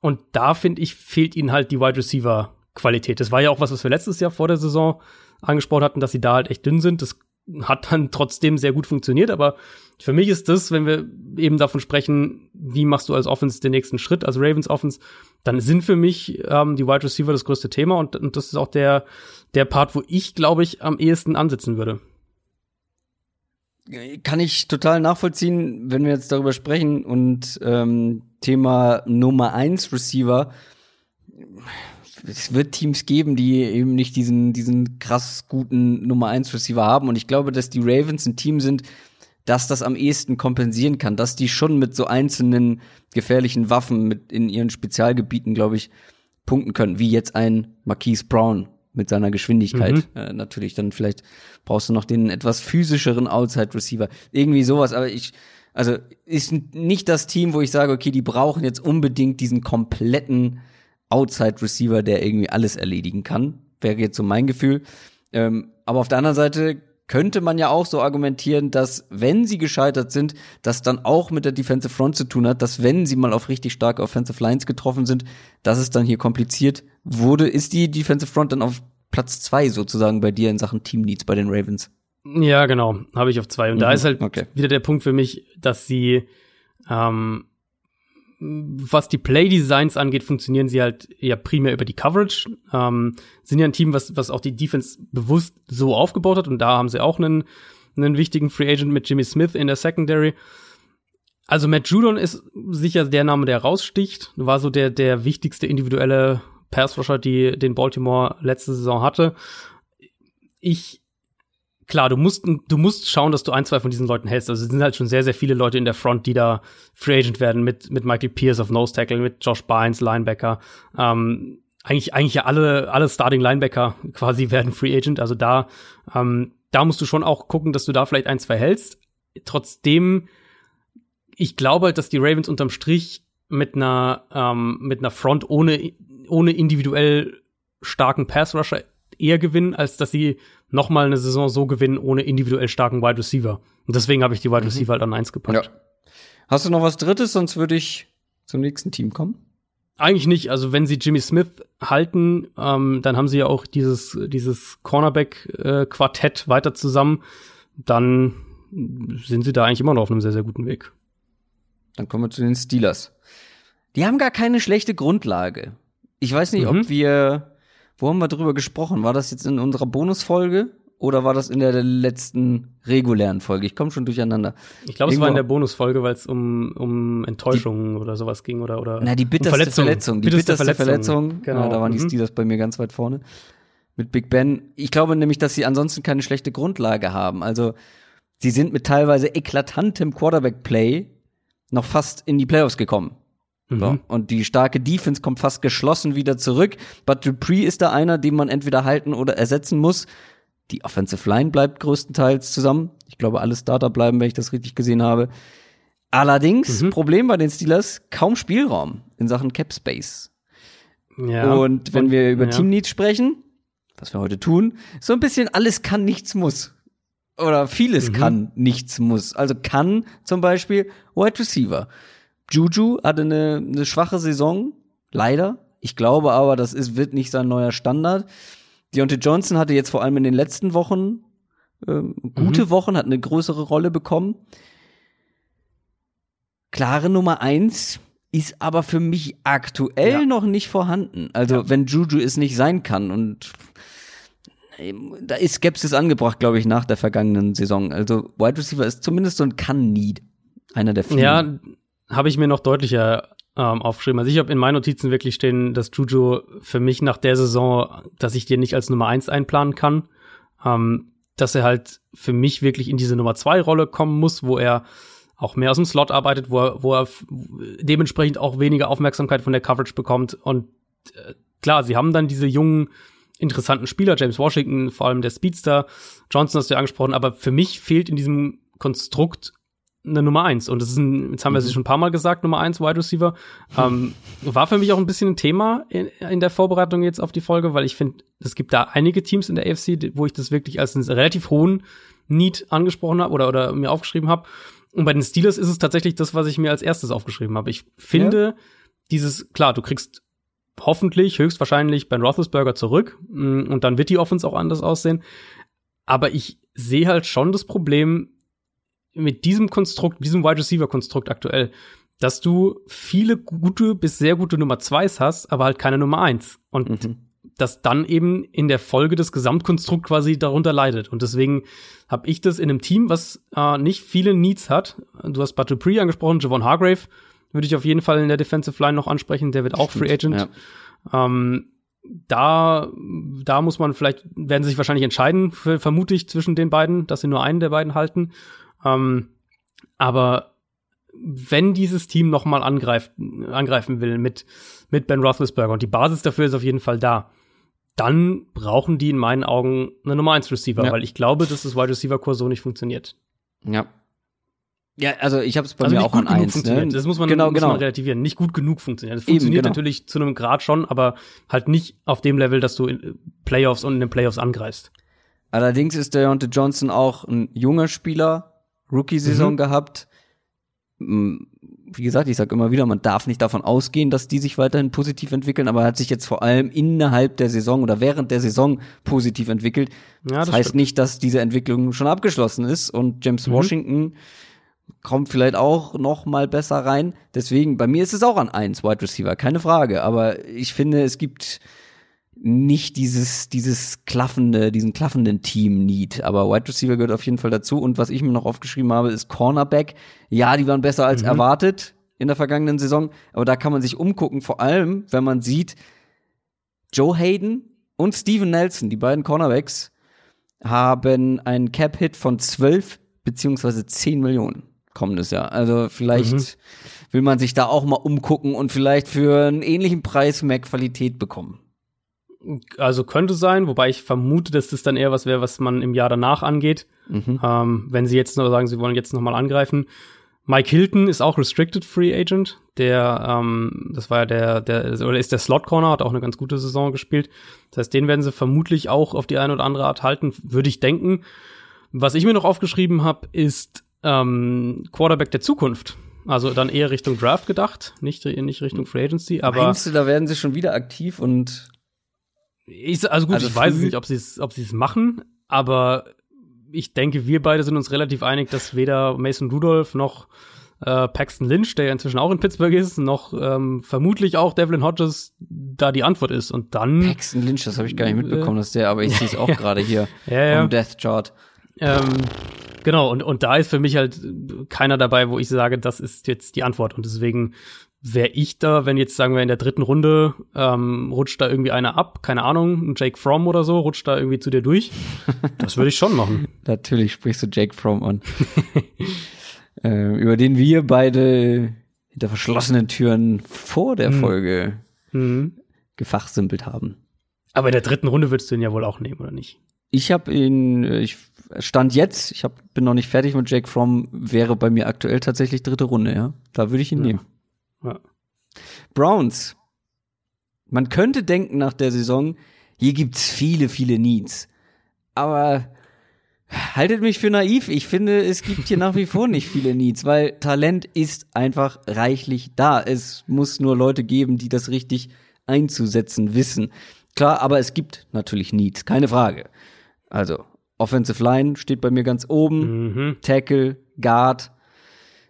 Speaker 2: Und da finde ich, fehlt ihnen halt die Wide Receiver Qualität. Das war ja auch was, was wir letztes Jahr vor der Saison angesprochen hatten, dass sie da halt echt dünn sind. Das hat dann trotzdem sehr gut funktioniert, aber für mich ist das, wenn wir eben davon sprechen, wie machst du als Offense den nächsten Schritt, als Ravens Offense, dann sind für mich ähm, die Wide Receiver das größte Thema und, und das ist auch der, der Part, wo ich, glaube ich, am ehesten ansetzen würde.
Speaker 1: kann ich total nachvollziehen, wenn wir jetzt darüber sprechen und ähm, Thema Nummer eins Receiver. Es wird Teams geben, die eben nicht diesen, diesen krass guten Nummer eins Receiver haben. Und ich glaube, dass die Ravens ein Team sind, das das am ehesten kompensieren kann, dass die schon mit so einzelnen gefährlichen Waffen mit in ihren Spezialgebieten, glaube ich, punkten können, wie jetzt ein Marquise Brown mit seiner Geschwindigkeit. Äh, natürlich, dann vielleicht brauchst du noch den etwas physischeren Outside Receiver. Irgendwie sowas, aber ich, also ist nicht das Team, wo ich sage, okay, die brauchen jetzt unbedingt diesen kompletten Outside Receiver, der irgendwie alles erledigen kann. Wäre jetzt so mein Gefühl. Ähm, aber auf der anderen Seite könnte man ja auch so argumentieren, dass wenn sie gescheitert sind, das dann auch mit der Defensive Front zu tun hat, dass wenn sie mal auf richtig starke Offensive Lines getroffen sind, dass es dann hier kompliziert wurde. Ist die Defensive Front dann auf Platz zwei sozusagen bei dir in Sachen Team Needs bei den Ravens?
Speaker 2: Ja, genau, habe ich auf zwei. Und da
Speaker 1: Mhm,
Speaker 2: ist halt
Speaker 1: okay.
Speaker 2: wieder der Punkt für mich, dass sie, ähm, was die Play-Designs angeht, funktionieren sie halt ja primär über die Coverage. Ähm, sind ja ein Team, was, was auch die Defense bewusst so aufgebaut hat. Und da haben sie auch einen, einen wichtigen Free Agent mit Jimmy Smith in der Secondary. Also Matt Judon ist sicher der Name, der raussticht. War so der, der wichtigste individuelle Pass-Rusher, die den Baltimore letzte Saison hatte. Ich klar, du musst, du musst schauen, dass du ein, zwei von diesen Leuten hältst. Also es sind halt schon sehr, sehr viele Leute in der Front, die da Free Agent werden mit, mit Michael Pierce auf Nose Tackle, mit Josh Bynes, Linebacker. Ähm, eigentlich, eigentlich ja alle, alle Starting Linebacker quasi werden Free Agent. Also da, ähm, da musst du schon auch gucken, dass du da vielleicht ein, zwei hältst. Trotzdem, ich glaube halt, dass die Ravens unterm Strich mit einer, ähm, mit einer Front ohne, ohne individuell starken Pass-Rusher eher gewinnen, als dass sie noch mal eine Saison so gewinnen ohne individuell starken Wide Receiver. Und deswegen habe ich die Wide mhm. Receiver mhm. halt an eins gepackt. Ja.
Speaker 1: Hast du noch was Drittes? Sonst würde ich zum nächsten Team kommen.
Speaker 2: Eigentlich nicht. Also wenn sie Jimmy Smith halten, ähm, dann haben sie ja auch dieses, dieses Cornerback-Quartett äh, weiter zusammen. Dann sind sie da eigentlich immer noch auf einem sehr, sehr guten Weg.
Speaker 1: Dann kommen wir zu den Steelers. Die haben gar keine schlechte Grundlage. Ich weiß nicht, mhm. ob wir, wo haben wir drüber gesprochen? War das jetzt in unserer Bonusfolge? Oder war das in der letzten regulären Folge? Ich komme schon durcheinander.
Speaker 2: Ich glaube, es war in der Bonusfolge, weil es um, um Enttäuschungen oder sowas ging oder oder.
Speaker 1: Na, die bitterste um Verletzung. Verletzung. Die bitterste, bitterste Verletzung. Verletzung. Genau. Ja, da waren die mhm. Steelers bei mir ganz weit vorne. Mit Big Ben. Ich glaube nämlich, dass sie ansonsten keine schlechte Grundlage haben. Also, sie sind mit teilweise eklatantem Quarterback-Play noch fast in die Playoffs gekommen. Mhm. So. Und die starke Defense kommt fast geschlossen wieder zurück. But Dupree ist da einer, den man entweder halten oder ersetzen muss. Die Offensive Line bleibt größtenteils zusammen. Ich glaube, alle Starter bleiben, wenn ich das richtig gesehen habe. Allerdings, mhm. Problem bei den Steelers, kaum Spielraum in Sachen Cap Space. Ja. Und wenn wir über ja. Team Needs sprechen, was wir heute tun, so ein bisschen alles kann, nichts muss. Oder vieles mhm. kann, nichts muss. Also kann zum Beispiel Wide Receiver. Juju hatte eine, eine schwache Saison, leider. Ich glaube aber, das ist, wird nicht sein neuer Standard. Deontay Johnson hatte jetzt vor allem in den letzten Wochen äh, gute mhm. Wochen, hat eine größere Rolle bekommen. Klare Nummer eins ist aber für mich aktuell ja. noch nicht vorhanden. Also ja. wenn Juju es nicht sein kann und ähm, da ist Skepsis angebracht, glaube ich, nach der vergangenen Saison. Also Wide Receiver ist zumindest so ein Kann-Need. Einer der vielen.
Speaker 2: Ja, habe ich mir noch deutlicher ähm, aufgeschrieben. Also ich habe in meinen Notizen wirklich stehen, dass Juju für mich nach der Saison, dass ich den nicht als Nummer eins einplanen kann. Ähm, dass er halt für mich wirklich in diese Nummer zwei Rolle kommen muss, wo er auch mehr aus dem Slot arbeitet, wo er, wo er dementsprechend auch weniger Aufmerksamkeit von der Coverage bekommt. Und äh, klar, sie haben dann diese jungen, interessanten Spieler, James Washington, vor allem der Speedster, Johnson hast du ja angesprochen, aber für mich fehlt in diesem Konstrukt eine Nummer eins. Und das ist ein, jetzt haben wir es mhm. schon ein paar Mal gesagt, Nummer eins Wide Receiver. Ähm, war für mich auch ein bisschen ein Thema in, in der Vorbereitung jetzt auf die Folge, weil ich finde, es gibt da einige Teams in der AFC, wo ich das wirklich als einen relativ hohen Need angesprochen habe oder, oder mir aufgeschrieben habe. Und bei den Steelers ist es tatsächlich das, was ich mir als erstes aufgeschrieben habe. Ich finde, ja. dieses, klar, du kriegst hoffentlich, höchstwahrscheinlich Ben Roethlisberger zurück mm, und dann wird die Offense auch anders aussehen. Aber ich sehe halt schon das Problem, mit diesem Konstrukt, diesem Wide Receiver Konstrukt aktuell, dass du viele gute bis sehr gute Nummer zweis hast, aber halt keine Nummer eins. Und mhm. das dann eben in der Folge des Gesamtkonstrukt quasi darunter leidet. Und deswegen habe ich das in einem Team, was äh, nicht viele Needs hat. Du hast Bud Dupree angesprochen, Javon Hargrave würde ich auf jeden Fall in der Defensive Line noch ansprechen. Der wird auch Free Agent. Ja. Ähm, da, da muss man vielleicht, werden sie sich wahrscheinlich entscheiden, vermute ich, zwischen den beiden, dass sie nur einen der beiden halten. Ähm, aber wenn dieses Team noch mal angreift, angreifen will mit, mit Ben Roethlisberger und die Basis dafür ist auf jeden Fall da, dann brauchen die in meinen Augen eine Nummer 1 Receiver, ja. weil ich glaube, dass das Wide Receiver Kurs so nicht funktioniert.
Speaker 1: Ja. Ja, also ich habe es bei also mir auch an eins.
Speaker 2: Ne? Das muss man, genau, muss genau. man relativieren. Nicht gut genug funktioniert. Das funktioniert Eben, genau. natürlich zu einem Grad schon, aber halt nicht auf dem Level, dass du in Playoffs und in den Playoffs angreifst.
Speaker 1: Allerdings ist der Deontay Johnson auch ein junger Spieler, Rookie-Saison mhm. gehabt. Wie gesagt, ich sage immer wieder, man darf nicht davon ausgehen, dass die sich weiterhin positiv entwickeln, aber er hat sich jetzt vor allem innerhalb der Saison oder während der Saison positiv entwickelt. Ja, das, das heißt stimmt. nicht, dass diese Entwicklung schon abgeschlossen ist und James mhm. Washington kommt vielleicht auch noch mal besser rein. Deswegen, bei mir ist es auch an eins Wide Receiver, keine Frage. Aber ich finde, es gibt nicht dieses, dieses klaffende, diesen klaffenden Team-Need. Aber Wide Receiver gehört auf jeden Fall dazu. Und was ich mir noch aufgeschrieben habe, ist Cornerback. Ja, die waren besser als mhm. erwartet in der vergangenen Saison. Aber da kann man sich umgucken, vor allem, wenn man sieht, Joe Hayden und Steven Nelson, die beiden Cornerbacks, haben einen Cap-Hit von 12 beziehungsweise 10 Millionen kommendes Jahr. Also vielleicht mhm. will man sich da auch mal umgucken und vielleicht für einen ähnlichen Preis mehr Qualität bekommen.
Speaker 2: Also könnte sein, wobei ich vermute, dass das dann eher was wäre, was man im Jahr danach angeht. Mhm. Ähm, wenn sie jetzt noch sagen, sie wollen jetzt noch mal angreifen. Mike Hilton ist auch Restricted Free Agent. Der, ähm, das war ja der, der, oder ist der Slot Corner, hat auch eine ganz gute Saison gespielt. Das heißt, den werden sie vermutlich auch auf die eine oder andere Art halten, würde ich denken. Was ich mir noch aufgeschrieben habe, ist ähm, Quarterback der Zukunft. Also dann eher Richtung Draft gedacht, nicht, nicht Richtung Free Agency. Aber
Speaker 1: Meinst du, da werden sie schon wieder aktiv und
Speaker 2: ich, also gut,
Speaker 1: Also
Speaker 2: ich weiß nicht, ob sie es ob sie es machen, aber ich denke, wir beide sind uns relativ einig, dass weder Mason Rudolph noch äh, Paxton Lynch, der ja inzwischen auch in Pittsburgh ist, noch ähm, vermutlich auch Devlin Hodges da die Antwort ist. Und dann
Speaker 1: Paxton Lynch, das habe ich gar nicht mitbekommen, dass der, aber ich sehe es auch gerade hier
Speaker 2: Ja, ja.
Speaker 1: am Death Chart.
Speaker 2: Ähm, genau, und, und da ist für mich halt keiner dabei, wo ich sage, das ist jetzt die Antwort. Und deswegen wäre ich da, wenn jetzt sagen wir in der dritten Runde ähm, rutscht da irgendwie einer ab, keine Ahnung, ein Jake Fromm oder so, rutscht da irgendwie zu dir durch. Das würde ich schon machen.
Speaker 1: Natürlich sprichst du Jake Fromm an. äh, über den wir beide hinter verschlossenen Türen vor der Folge
Speaker 2: Mhm.
Speaker 1: gefachsimpelt haben.
Speaker 2: Aber in der dritten Runde würdest du ihn ja wohl auch nehmen, oder nicht?
Speaker 1: Ich habe ihn, äh, ich stand jetzt, ich hab, bin noch nicht fertig mit Jake Fromm, wäre bei mir aktuell tatsächlich dritte Runde, ja. Da würde ich ihn
Speaker 2: Ja.
Speaker 1: nehmen.
Speaker 2: Ja.
Speaker 1: Browns. Man könnte denken nach der Saison, hier gibt's viele, viele Needs. Aber haltet mich für naiv. Ich finde, es gibt hier nach wie vor nicht viele Needs, weil Talent ist einfach reichlich da. Es muss nur Leute geben, die das richtig einzusetzen wissen. Klar, aber es gibt natürlich Needs, keine Frage. Also, Offensive Line steht bei mir ganz oben.
Speaker 2: Mhm.
Speaker 1: Tackle, Guard.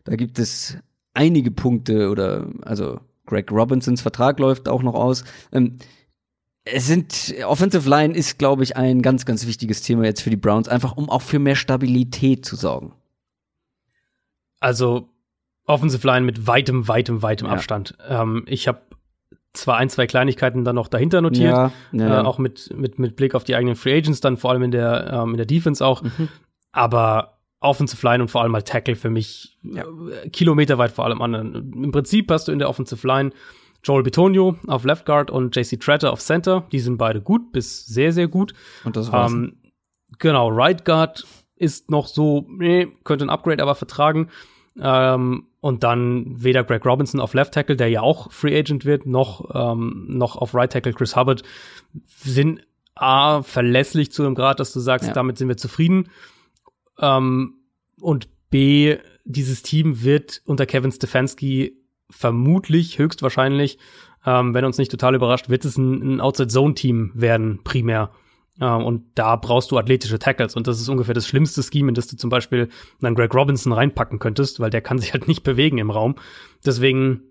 Speaker 1: Da gibt es einige Punkte oder also Greg Robinsons Vertrag läuft auch noch aus. Ähm, es sind Offensive Line ist, glaube ich, ein ganz, ganz wichtiges Thema jetzt für die Browns, einfach um auch für mehr Stabilität zu sorgen.
Speaker 2: Also Offensive Line mit weitem, weitem, weitem
Speaker 1: Ja.
Speaker 2: Abstand. Ähm, ich habe zwar ein, zwei Kleinigkeiten dann noch dahinter notiert,
Speaker 1: ja, ja.
Speaker 2: Äh, auch mit, mit, mit Blick auf die eigenen Free Agents, dann vor allem in der, ähm, in der Defense auch.
Speaker 1: Mhm.
Speaker 2: Aber Offensive Line und vor allem mal Tackle für mich
Speaker 1: Ja.
Speaker 2: äh, kilometerweit vor allem an. Im Prinzip hast du in der Offensive Line Joel Bitonio auf Left Guard und JC Tretter auf Center. Die sind beide gut bis sehr, sehr gut.
Speaker 1: Und das war's.
Speaker 2: Ähm, genau, Right Guard ist noch so, nee, könnte ein Upgrade aber vertragen. Ähm, und dann weder Greg Robinson auf Left Tackle, der ja auch Free Agent wird, noch, ähm, noch auf Right Tackle Chris Hubbard sind A, verlässlich zu einem Grad, dass du sagst,
Speaker 1: Ja.
Speaker 2: damit sind wir zufrieden. Ähm, und B, dieses Team wird unter Kevin Stefanski vermutlich, höchstwahrscheinlich, ähm, wenn uns nicht total überrascht, wird es ein, ein Outside-Zone-Team werden, primär. Ähm, und da brauchst du athletische Tackles. Und das ist ungefähr das schlimmste Scheme, in das du zum Beispiel dann Greg Robinson reinpacken könntest, weil der kann sich halt nicht bewegen im Raum. Deswegen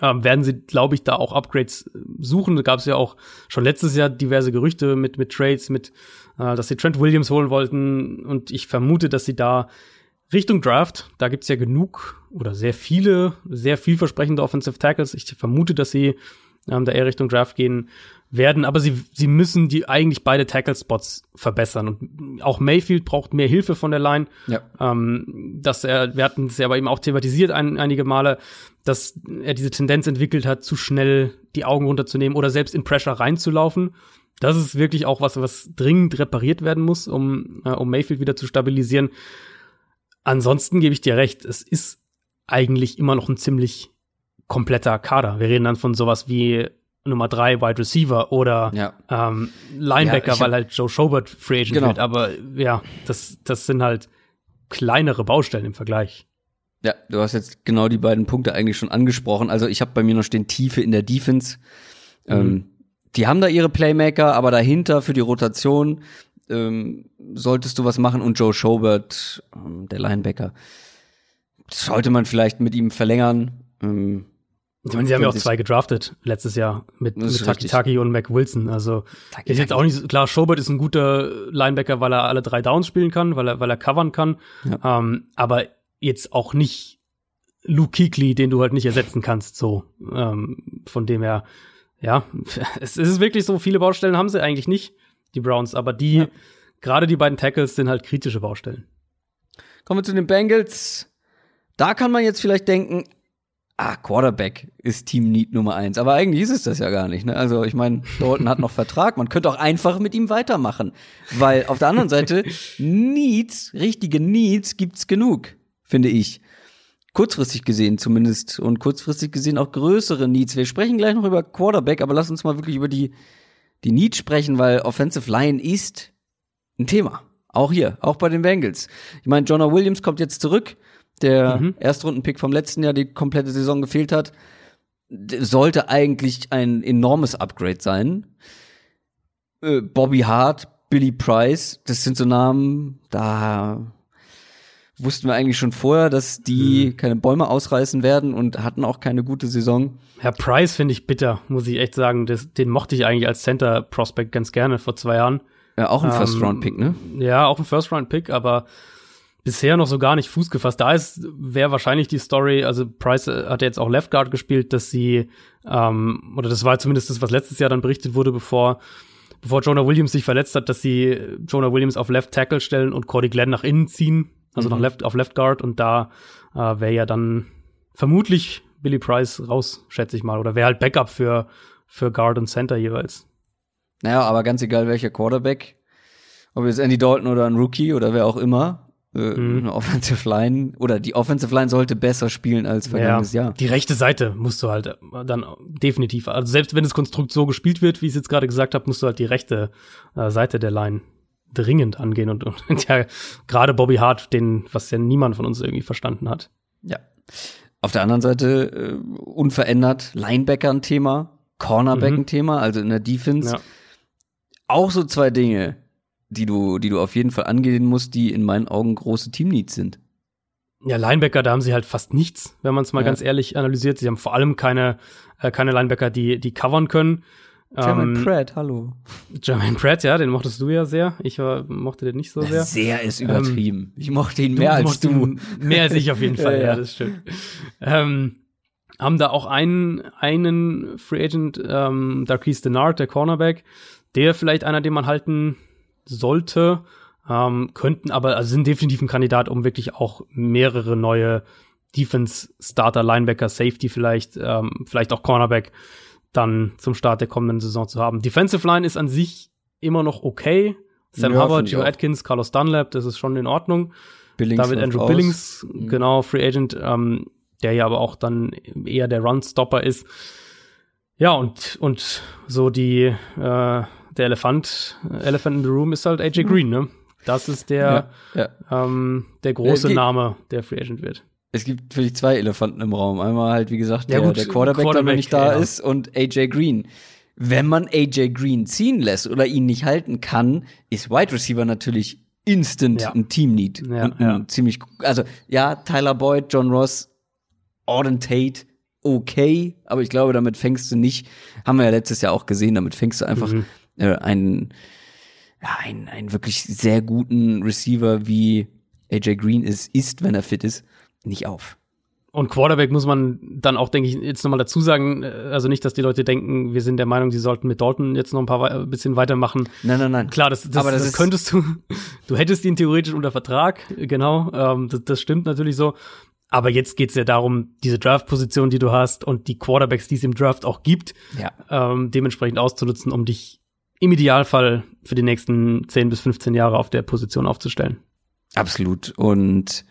Speaker 2: ähm, werden sie, glaube ich, da auch Upgrades äh, suchen. Da gab es ja auch schon letztes Jahr diverse Gerüchte mit, mit Trades, mit, äh, dass sie Trent Williams holen wollten. Und ich vermute, dass sie da Richtung Draft, da gibt's ja genug oder sehr viele, sehr vielversprechende Offensive Tackles. Ich vermute, dass sie ähm, da eher Richtung Draft gehen werden, aber sie, sie müssen die eigentlich beide Tackle-Spots verbessern. Und auch Mayfield braucht mehr Hilfe von der Line.
Speaker 1: ja.
Speaker 2: Ähm, dass er, wir hatten es ja aber eben auch thematisiert ein, einige Male, dass er diese Tendenz entwickelt hat, zu schnell die Augen runterzunehmen oder selbst in Pressure reinzulaufen. Das ist wirklich auch was, was dringend repariert werden muss, um, äh, um Mayfield wieder zu stabilisieren. Ansonsten gebe ich dir recht, es ist eigentlich immer noch ein ziemlich kompletter Kader. Wir reden dann von sowas wie Nummer drei Wide Receiver oder
Speaker 1: Ja.
Speaker 2: ähm, Linebacker,
Speaker 1: Ja,
Speaker 2: weil halt Joe Schobert Free Agent
Speaker 1: Genau.
Speaker 2: wird. Aber ja, das, das sind halt kleinere Baustellen im Vergleich.
Speaker 1: Ja, du hast jetzt genau die beiden Punkte eigentlich schon angesprochen. Also ich habe bei mir noch stehen Tiefe in der Defense. Ähm, die haben da ihre Playmaker, aber dahinter für die Rotation ähm, solltest du was machen. Und Joe Schobert, ähm, der Linebacker, sollte man vielleicht mit ihm verlängern. Ähm,
Speaker 2: Ich meine, sie haben ja auch zwei gedraftet letztes Jahr mit, mit Taki
Speaker 1: richtig.
Speaker 2: Taki und Mac Wilson. Also ist jetzt auch nicht so, klar, Schobert ist ein guter Linebacker, weil er alle drei Downs spielen kann, weil er, weil er covern kann. Ähm, aber jetzt auch nicht Luke Kuechly, den du halt nicht ersetzen kannst, so. Ähm, von dem her, ja, es ist wirklich so, viele Baustellen haben sie eigentlich nicht, die Browns, aber die,
Speaker 1: Ja.
Speaker 2: gerade die beiden Tackles sind halt kritische Baustellen.
Speaker 1: Kommen wir zu den Bengals. Da kann man jetzt vielleicht denken, ah, Quarterback ist Team Need Nummer eins. Aber eigentlich ist es das ja gar nicht. Ne? Also ich meine, Dalton hat noch Vertrag. Man könnte auch einfach mit ihm weitermachen. Weil auf der anderen Seite, Needs, richtige Needs gibt's genug, finde ich. kurzfristig gesehen zumindest und kurzfristig gesehen auch größere Needs. Wir sprechen gleich noch über Quarterback, aber lass uns mal wirklich über die, die Needs sprechen, weil Offensive Line ist ein Thema. Auch hier, auch bei den Bengals. Ich meine, Jonah Williams kommt jetzt zurück, der mhm. Erstrundenpick vom letzten Jahr, die komplette Saison gefehlt hat. Sollte eigentlich ein enormes Upgrade sein. Äh, Bobby Hart, Billy Price, das sind so Namen, da wussten wir eigentlich schon vorher, dass die mhm. keine Bäume ausreißen werden und hatten auch keine gute Saison.
Speaker 2: Herr Price finde ich bitter, muss ich echt sagen. Das, den mochte ich eigentlich als Center Prospect ganz gerne vor zwei Jahren.
Speaker 1: Ja, auch ein ähm, First-Round-Pick, ne?
Speaker 2: Ja, auch ein First-Round-Pick, aber bisher noch so gar nicht Fuß gefasst. Da ist, wäre wahrscheinlich die Story, also Price hat ja jetzt auch Left Guard gespielt, dass sie, ähm, oder das war zumindest das, was letztes Jahr dann berichtet wurde, bevor, bevor Jonah Williams sich verletzt hat, dass sie Jonah Williams auf Left Tackle stellen und Cordy Glenn nach innen ziehen, also mhm. nach Left, auf Left Guard und da äh, wäre ja dann vermutlich Billy Price raus, schätze ich mal, oder wäre halt Backup für, für Guard und Center jeweils.
Speaker 1: Naja, aber ganz egal welcher Quarterback, ob jetzt Andy Dalton oder ein Rookie oder wer auch immer, äh, mhm. eine Offensive Line oder die Offensive Line sollte besser spielen als vergangenes ja, Jahr.
Speaker 2: Die rechte Seite musst du halt äh, dann definitiv, also selbst wenn das Konstrukt so gespielt wird, wie ich es jetzt gerade gesagt habe, musst du halt die rechte äh, Seite der Line dringend angehen und, und ja, gerade Bobby Hart, den, was ja niemand von uns irgendwie verstanden hat.
Speaker 1: Ja. Auf der anderen Seite äh, unverändert Linebacker ein Thema, Cornerback mhm. ein Thema, also in der Defense. Ja auch so zwei Dinge, die du, die du auf jeden Fall angehen musst, die in meinen Augen große Teamneeds sind.
Speaker 2: Ja, Linebacker, da haben sie halt fast nichts, wenn man es mal ja. ganz ehrlich analysiert. Sie haben vor allem keine, äh, keine Linebacker, die, die covern können.
Speaker 1: Jermaine ähm, Pratt, hallo.
Speaker 2: Jermaine Pratt, ja, den mochtest du ja sehr. Ich war, mochte den nicht so sehr.
Speaker 1: Sehr ist übertrieben. Ähm, ich mochte ihn mehr als du.
Speaker 2: Mehr als ich auf jeden Fall, ja, ja, das stimmt. Ähm, haben da auch einen, einen Free Agent, ähm, Darquise Denard, der Cornerback, der vielleicht einer, den man halten sollte. Ähm, könnten aber, also sind definitiv ein Kandidat, um wirklich auch mehrere neue Defense-Starter, Linebacker, Safety vielleicht, ähm, vielleicht auch Cornerback dann zum Start der kommenden Saison zu haben. Defensive Line ist an sich immer noch okay. Sam ja, Hubbard, Joe Atkins, Carlos Dunlap, das ist schon in Ordnung. Billings David Andrew Billings, mhm. genau, Free Agent, ähm, der ja aber auch dann eher der Run-Stopper ist. Ja, und, und so die, äh, der Elefant, Elephant in the Room ist halt AJ Green, ne? Das ist der, ja, ja. Ähm, der große ja, Name, der Free Agent wird.
Speaker 1: Es gibt für dich zwei Elefanten im Raum. Einmal halt, wie gesagt, der, gut, der Quarterback, Quarterback, der nicht da ist, und AJ Green. Wenn man AJ Green ziehen lässt oder ihn nicht halten kann, ist Wide Receiver natürlich instant ein Team-Need. Ja, ja. Ziemlich, also, ja, Tyler Boyd, John Ross, Auden Tate, okay, aber ich glaube, damit fängst du nicht, haben wir ja letztes Jahr auch gesehen, damit fängst du einfach mhm äh, einen, ja, einen, einen wirklich sehr guten Receiver wie AJ Green ist, ist, wenn er fit ist, nicht auf.
Speaker 2: Und Quarterback muss man dann auch, denke ich, jetzt nochmal dazu sagen, äh, also nicht, dass die Leute denken, wir sind der Meinung, sie sollten mit Dalton jetzt noch ein paar ein bisschen weitermachen.
Speaker 1: Nein, nein, nein.
Speaker 2: Klar, das, das, Aber das, das könntest du, du hättest ihn theoretisch unter Vertrag, genau, ähm, das, das stimmt natürlich so. Aber jetzt geht's ja darum, diese Draft-Position, die du hast und die Quarterbacks, die es im Draft auch gibt, ja. ähm, dementsprechend auszunutzen, um dich im Idealfall für die nächsten 10 bis 15 Jahre auf der Position aufzustellen.
Speaker 1: Absolut. Und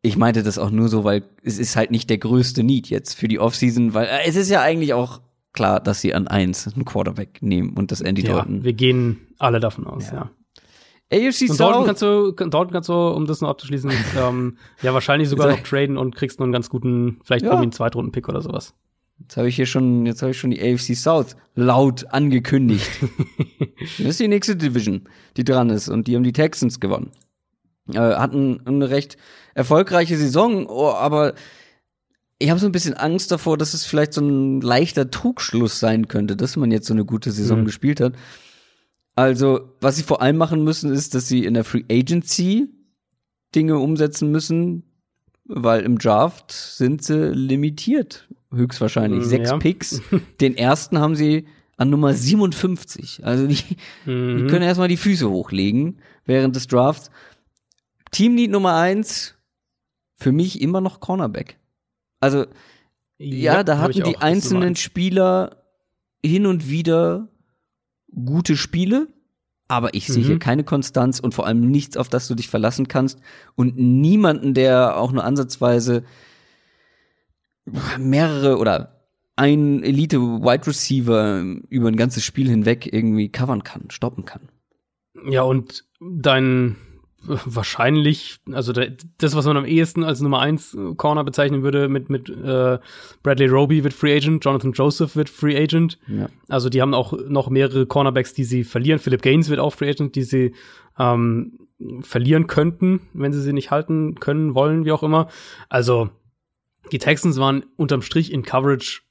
Speaker 1: ich meinte das auch nur so, weil es ist halt nicht der größte Need jetzt für die Offseason, weil äh, es ist ja eigentlich auch klar, dass sie an eins einen Quarterback nehmen und das Andy ja, Dalton.
Speaker 2: Wir gehen alle davon aus, ja.
Speaker 1: ja. AFC
Speaker 2: und Dalton kannst du, Dalton kannst du, um das noch abzuschließen, ähm, ja wahrscheinlich sogar noch traden und kriegst nur einen ganz guten, vielleicht ja. irgendwie einen Zweitrunden-Pick oder sowas.
Speaker 1: Jetzt habe ich hier schon, jetzt habe ich schon die AFC South laut angekündigt. das ist die nächste Division, die dran ist und die haben die Texans gewonnen. Äh, hatten eine recht erfolgreiche Saison, oh, aber ich habe so ein bisschen Angst davor, dass es vielleicht so ein leichter Trugschluss sein könnte, dass man jetzt so eine gute Saison mhm. gespielt hat. Also, was sie vor allem machen müssen, ist, dass sie in der Free Agency Dinge umsetzen müssen, weil im Draft sind sie limitiert höchstwahrscheinlich. Mm, Sechs ja. Picks. Den ersten haben sie an Nummer 57. Also die, mhm. die können erstmal die Füße hochlegen während des Drafts. Teamlead Nummer eins für mich immer noch Cornerback. Also ja, ja da hatten die einzelnen Spieler hin und wieder gute Spiele, aber ich mhm. sehe hier keine Konstanz und vor allem nichts, auf das du dich verlassen kannst und niemanden, der auch nur ansatzweise mehrere oder ein Elite-Wide Receiver über ein ganzes Spiel hinweg irgendwie covern kann, stoppen kann.
Speaker 2: Ja, und dein wahrscheinlich, also das, was man am ehesten als Nummer 1 Corner bezeichnen würde, mit, mit äh, Bradley Roby wird Free Agent, Jonathan Joseph wird Free Agent. Ja. Also die haben auch noch mehrere Cornerbacks, die sie verlieren. Philip Gaines wird auch Free Agent, die sie ähm, verlieren könnten, wenn sie sie nicht halten können, wollen, wie auch immer. Also die Texans waren unterm Strich in Coverage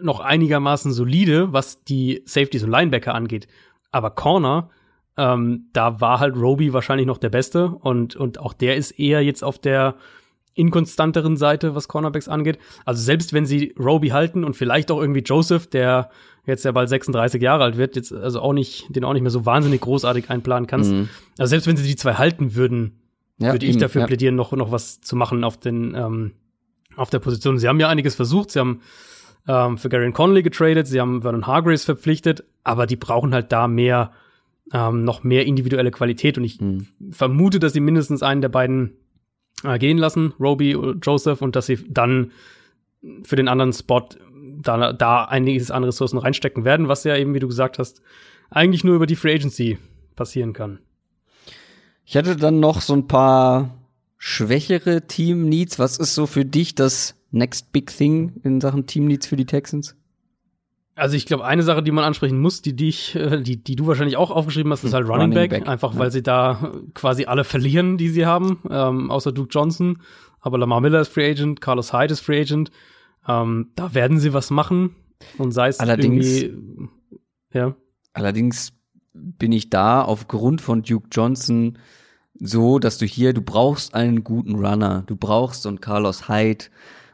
Speaker 2: noch einigermaßen solide, was die Safeties und Linebacker angeht. Aber Corner ähm, da war halt Roby wahrscheinlich noch der Beste und, und auch der ist eher jetzt auf der inkonstanteren Seite, was Cornerbacks angeht. Also selbst wenn sie Roby halten und vielleicht auch irgendwie Joseph, der jetzt ja bald 36 Jahre alt wird, jetzt also auch nicht, den auch nicht mehr so wahnsinnig großartig einplanen kannst. Mhm. Also selbst wenn sie die zwei halten würden, ja, würde ich eben, dafür ja. plädieren, noch, noch was zu machen auf den, ähm, auf der Position. Sie haben ja einiges versucht. Sie haben ähm, für Gary Conley getradet, sie haben Vernon Hargraves verpflichtet, aber die brauchen halt da mehr ähm, noch mehr individuelle Qualität. Und ich mhm. vermute, dass sie mindestens einen der beiden äh, gehen lassen, Roby oder Joseph, und dass sie dann für den anderen Spot da, da einiges an Ressourcen reinstecken werden, was ja eben, wie du gesagt hast, eigentlich nur über die Free Agency passieren kann.
Speaker 1: Ich hatte dann noch so ein paar schwächere Team Needs. Was ist so für dich das Next Big Thing in Sachen Team Needs für die Texans?
Speaker 2: Also ich glaube, eine Sache, die man ansprechen muss, die dich, äh, die, die du wahrscheinlich auch aufgeschrieben hast, ist halt Running, Running Back, Back, einfach ja. weil sie da quasi alle verlieren, die sie haben, ähm, außer Duke Johnson. Aber Lamar Miller ist Free Agent, Carlos Hyde ist Free Agent. Ähm, da werden sie was machen und sei es
Speaker 1: allerdings, irgendwie, ja. Allerdings bin ich da aufgrund von Duke Johnson so, dass du hier, du brauchst einen guten Runner, du brauchst so einen Carlos Hyde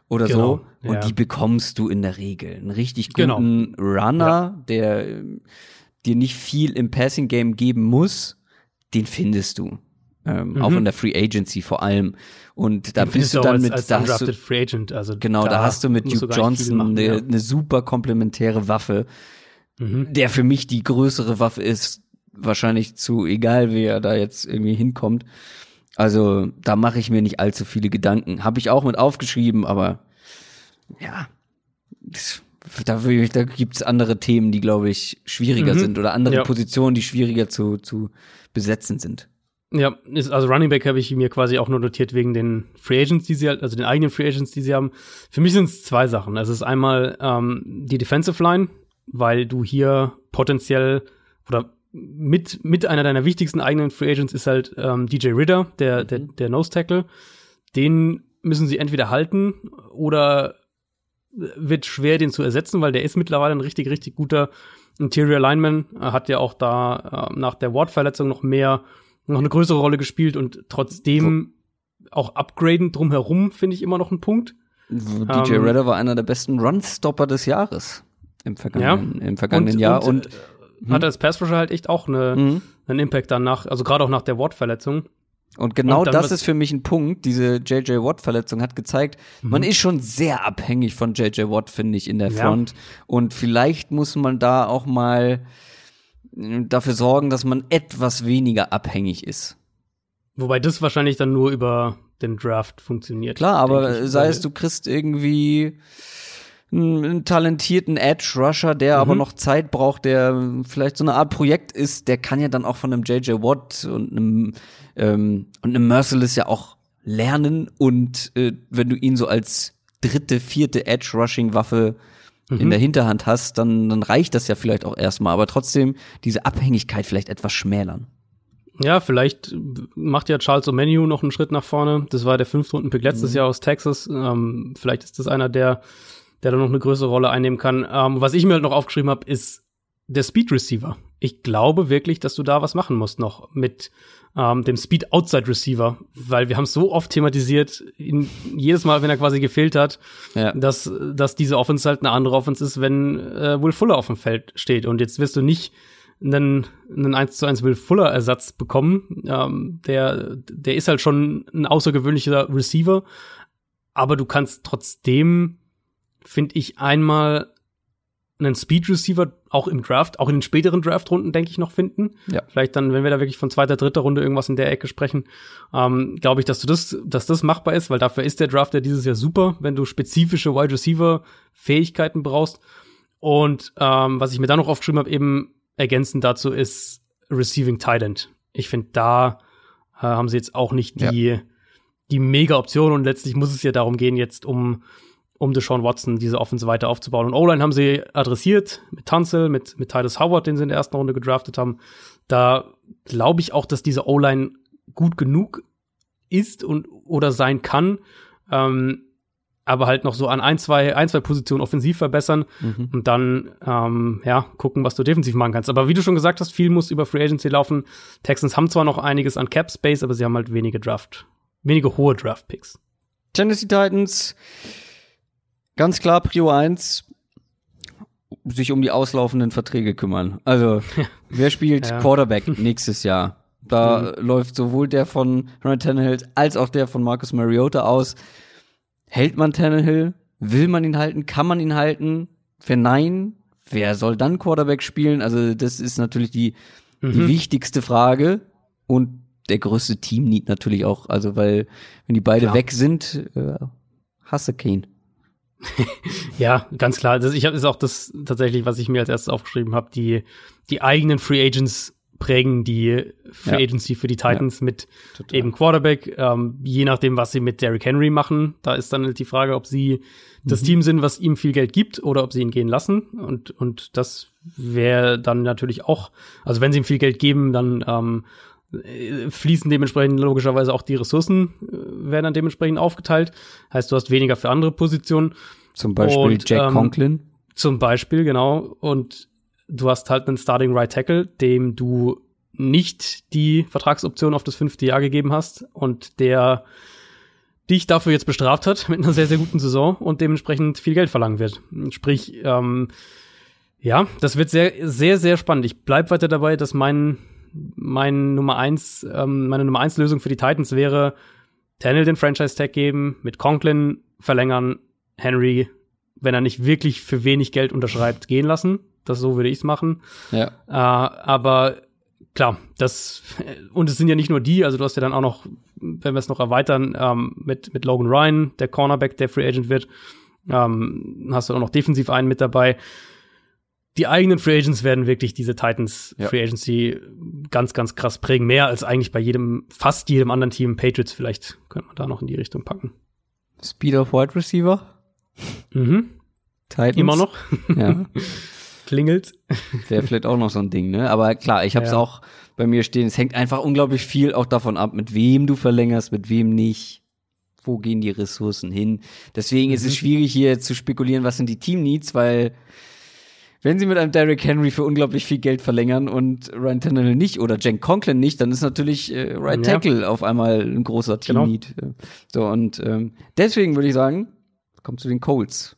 Speaker 1: oder genau. so und ja. die bekommst du in der Regel. Einen richtig genau. guten genau. Runner, ja. der ähm, dir nicht viel im Passing Game geben muss, den findest du. Ähm, mhm. Auch in der Free Agency vor allem. Und da den bist du dann als, mit, als
Speaker 2: da hast du, Free Agent, also
Speaker 1: genau, da, da hast du mit Duke Johnson machen, eine, ja. eine super komplementäre Waffe, mhm. der für mich die größere Waffe ist, wahrscheinlich zu egal, wer da jetzt irgendwie hinkommt. Also da mache ich mir nicht allzu viele Gedanken. Habe ich auch mit aufgeschrieben, aber ja, da, da gibt es andere Themen, die, glaube ich, schwieriger mhm. sind oder andere ja. Positionen, die schwieriger zu, zu besetzen sind.
Speaker 2: Ja, ist, also Running Back habe ich mir quasi auch nur notiert wegen den Free Agents, die sie halt, also den eigenen Free Agents, die sie haben. Für mich sind es zwei Sachen. Es ist einmal ähm, die Defensive Line, weil du hier potenziell oder mit, mit einer deiner wichtigsten eigenen Free Agents ist halt ähm, DJ Ritter, der, der, der Nose Tackle. Den müssen sie entweder halten oder wird schwer, den zu ersetzen, weil der ist mittlerweile ein richtig, richtig guter Interior Lineman. Er hat ja auch da äh, nach der Ward-Verletzung noch mehr, noch eine größere Rolle gespielt und trotzdem so. auch upgraden drumherum finde ich immer noch ein Punkt.
Speaker 1: DJ ähm, Redder war einer der besten Runstopper des Jahres im vergangenen, ja. im vergangenen und, Jahr und, und
Speaker 2: äh, hat als Pass Rusher halt echt auch eine, mhm. einen Impact danach, also gerade auch nach der Ward-Verletzung.
Speaker 1: Und genau und das ist für mich ein Punkt. Diese JJ Watt-Verletzung hat gezeigt, mhm. man ist schon sehr abhängig von JJ Watt, finde ich, in der Front. Ja. Und vielleicht muss man da auch mal äh, dafür sorgen, dass man etwas weniger abhängig ist.
Speaker 2: Wobei das wahrscheinlich dann nur über den Draft funktioniert.
Speaker 1: Klar, aber ich, sei es, du kriegst irgendwie einen talentierten Edge Rusher, der mhm. aber noch Zeit braucht, der vielleicht so eine Art Projekt ist, der kann ja dann auch von einem JJ Watt und einem ähm, und einem Merciless ja auch lernen und äh, wenn du ihn so als dritte, vierte Edge Rushing Waffe mhm. in der Hinterhand hast, dann dann reicht das ja vielleicht auch erstmal, aber trotzdem diese Abhängigkeit vielleicht etwas schmälern.
Speaker 2: Ja, vielleicht macht ja Charles O'Menu noch einen Schritt nach vorne. Das war der Fünftrunden-Pick letztes mhm. Jahr aus Texas. Ähm, vielleicht ist das einer, der der da noch eine größere Rolle einnehmen kann. Ähm, was ich mir halt noch aufgeschrieben habe, ist der Speed Receiver. Ich glaube wirklich, dass du da was machen musst noch mit ähm, dem Speed Outside Receiver, weil wir haben es so oft thematisiert, in, jedes Mal, wenn er quasi gefehlt hat, ja. dass, dass diese Offense halt eine andere Offense ist, wenn äh, Will Fuller auf dem Feld steht. Und jetzt wirst du nicht einen, einen 1 zu 1 Will Fuller Ersatz bekommen. Ähm, der, der ist halt schon ein außergewöhnlicher Receiver, aber du kannst trotzdem finde ich einmal einen Speed Receiver auch im Draft, auch in den späteren Draft-Runden, denke ich, noch finden.
Speaker 1: Ja.
Speaker 2: Vielleicht dann, wenn wir da wirklich von zweiter, dritter Runde irgendwas in der Ecke sprechen, ähm, glaube ich, dass du das, dass das machbar ist, weil dafür ist der Draft ja dieses Jahr super, wenn du spezifische Wide Receiver-Fähigkeiten brauchst. Und ähm, was ich mir da noch aufgeschrieben habe, eben ergänzend dazu ist Receiving End. Ich finde, da äh, haben sie jetzt auch nicht die, ja. die Mega-Option und letztlich muss es ja darum gehen, jetzt um um Deshaun Watson diese Offense weiter aufzubauen. Und O-Line haben sie adressiert mit Tunzel, mit, mit Titus Howard, den sie in der ersten Runde gedraftet haben. Da glaube ich auch, dass diese O-Line gut genug ist und oder sein kann. Ähm, aber halt noch so an ein, zwei, ein, zwei Positionen offensiv verbessern mhm. und dann ähm, ja gucken, was du defensiv machen kannst. Aber wie du schon gesagt hast, viel muss über Free Agency laufen. Texans haben zwar noch einiges an Cap Space, aber sie haben halt wenige Draft, wenige hohe Draft Picks.
Speaker 1: Tennessee Titans ganz klar Prio 1 sich um die auslaufenden Verträge kümmern. Also, wer spielt ja. Quarterback nächstes Jahr? Da mhm. läuft sowohl der von Ryan Tannehill als auch der von Marcus Mariota aus. Hält man Tannehill? Will man ihn halten? Kann man ihn halten? Wenn nein, wer soll dann Quarterback spielen? Also, das ist natürlich die, mhm. die wichtigste Frage und der größte Team-Need natürlich auch. Also, weil, wenn die beide Klar. weg sind, äh, hasse Kane.
Speaker 2: ja, ganz klar. Das, ich habe ist auch das tatsächlich, was ich mir als erstes aufgeschrieben habe, die die eigenen Free Agents prägen die Free ja. Agency für die Titans ja. mit Total. eben Quarterback, ähm, je nachdem, was sie mit Derrick Henry machen. Da ist dann halt die Frage, ob sie mhm. das Team sind, was ihm viel Geld gibt, oder ob sie ihn gehen lassen. Und, und das wäre dann natürlich auch, also wenn sie ihm viel Geld geben, dann ähm, äh, fließen dementsprechend logischerweise auch die Ressourcen, äh, werden dann dementsprechend aufgeteilt. Heißt, du hast weniger für andere Positionen.
Speaker 1: Zum Beispiel und, Jack ähm, Conklin.
Speaker 2: Zum Beispiel, genau. Und du hast halt einen Starting Right Tackle, dem du nicht die Vertragsoption auf das fünfte Jahr gegeben hast und der dich dafür jetzt bestraft hat mit einer sehr, sehr guten Saison und dementsprechend viel Geld verlangen wird. Sprich, ähm, ja, das wird sehr, sehr, sehr spannend. Ich bleib weiter dabei, dass mein mein Nummer eins, ähm, meine Nummer eins Lösung für die Titans wäre, Tannehill den Franchise-Tag geben, mit Conklin verlängern, Henry, wenn er nicht wirklich für wenig Geld unterschreibt, gehen lassen. Das so würde ich es machen.
Speaker 1: Ja.
Speaker 2: Äh, aber klar, das und es sind ja nicht nur die, also du hast ja dann auch noch, wenn wir es noch erweitern, ähm, mit, mit Logan Ryan, der Cornerback, der Free Agent wird, ähm, hast du auch noch defensiv einen mit dabei die eigenen Free Agents werden wirklich diese Titans ja. Free Agency ganz, ganz krass prägen. Mehr als eigentlich bei jedem, fast jedem anderen Team. Patriots vielleicht könnte man da noch in die Richtung packen.
Speaker 1: Speed of Wide Receiver?
Speaker 2: Mhm.
Speaker 1: Titans?
Speaker 2: Immer noch.
Speaker 1: Ja.
Speaker 2: Klingelt.
Speaker 1: Wäre vielleicht auch noch so ein Ding, ne? Aber klar, ich habe es ja. auch bei mir stehen. Es hängt einfach unglaublich viel auch davon ab, mit wem du verlängerst, mit wem nicht. Wo gehen die Ressourcen hin? Deswegen mhm. ist es mhm. schwierig hier zu spekulieren, was sind die Team Needs, weil wenn sie mit einem Derrick Henry für unglaublich viel Geld verlängern und Ryan Tannehill nicht oder Jen Conklin nicht, dann ist natürlich äh, Right Tackle ja. auf einmal ein großer Team-Need. Genau. So, und ähm, deswegen würde ich sagen, kommt zu den Colts.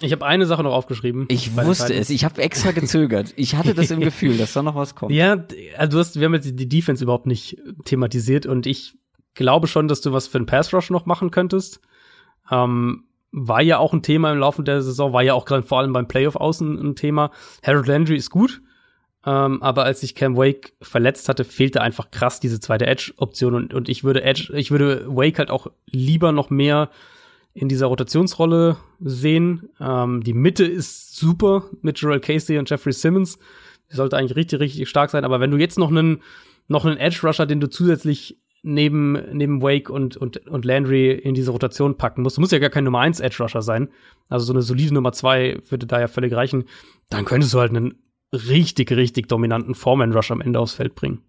Speaker 2: Ich habe eine Sache noch aufgeschrieben.
Speaker 1: Ich wusste es. Ich habe extra gezögert. Ich hatte das im Gefühl, dass da noch was kommt.
Speaker 2: Ja, also du hast, wir haben jetzt die Defense überhaupt nicht thematisiert und ich glaube schon, dass du was für einen Pass Rush noch machen könntest. Ähm, war ja auch ein Thema im Laufe der Saison, war ja auch gerade vor allem beim Playoff außen ein Thema. Harold Landry ist gut, ähm, aber als sich Cam Wake verletzt hatte, fehlte einfach krass diese zweite Edge-Option und, und ich würde Edge, ich würde Wake halt auch lieber noch mehr in dieser Rotationsrolle sehen. Ähm, die Mitte ist super mit Joel Casey und Jeffrey Simmons. Die sollte eigentlich richtig, richtig stark sein, aber wenn du jetzt noch einen, noch einen Edge-Rusher, den du zusätzlich neben, neben Wake und, und, und Landry in diese Rotation packen musst, du musst ja gar kein Nummer 1 Edge Rusher sein, also so eine solide Nummer 2 würde da ja völlig reichen, dann könntest du halt einen richtig, richtig dominanten Foreman Rush am Ende aufs Feld bringen.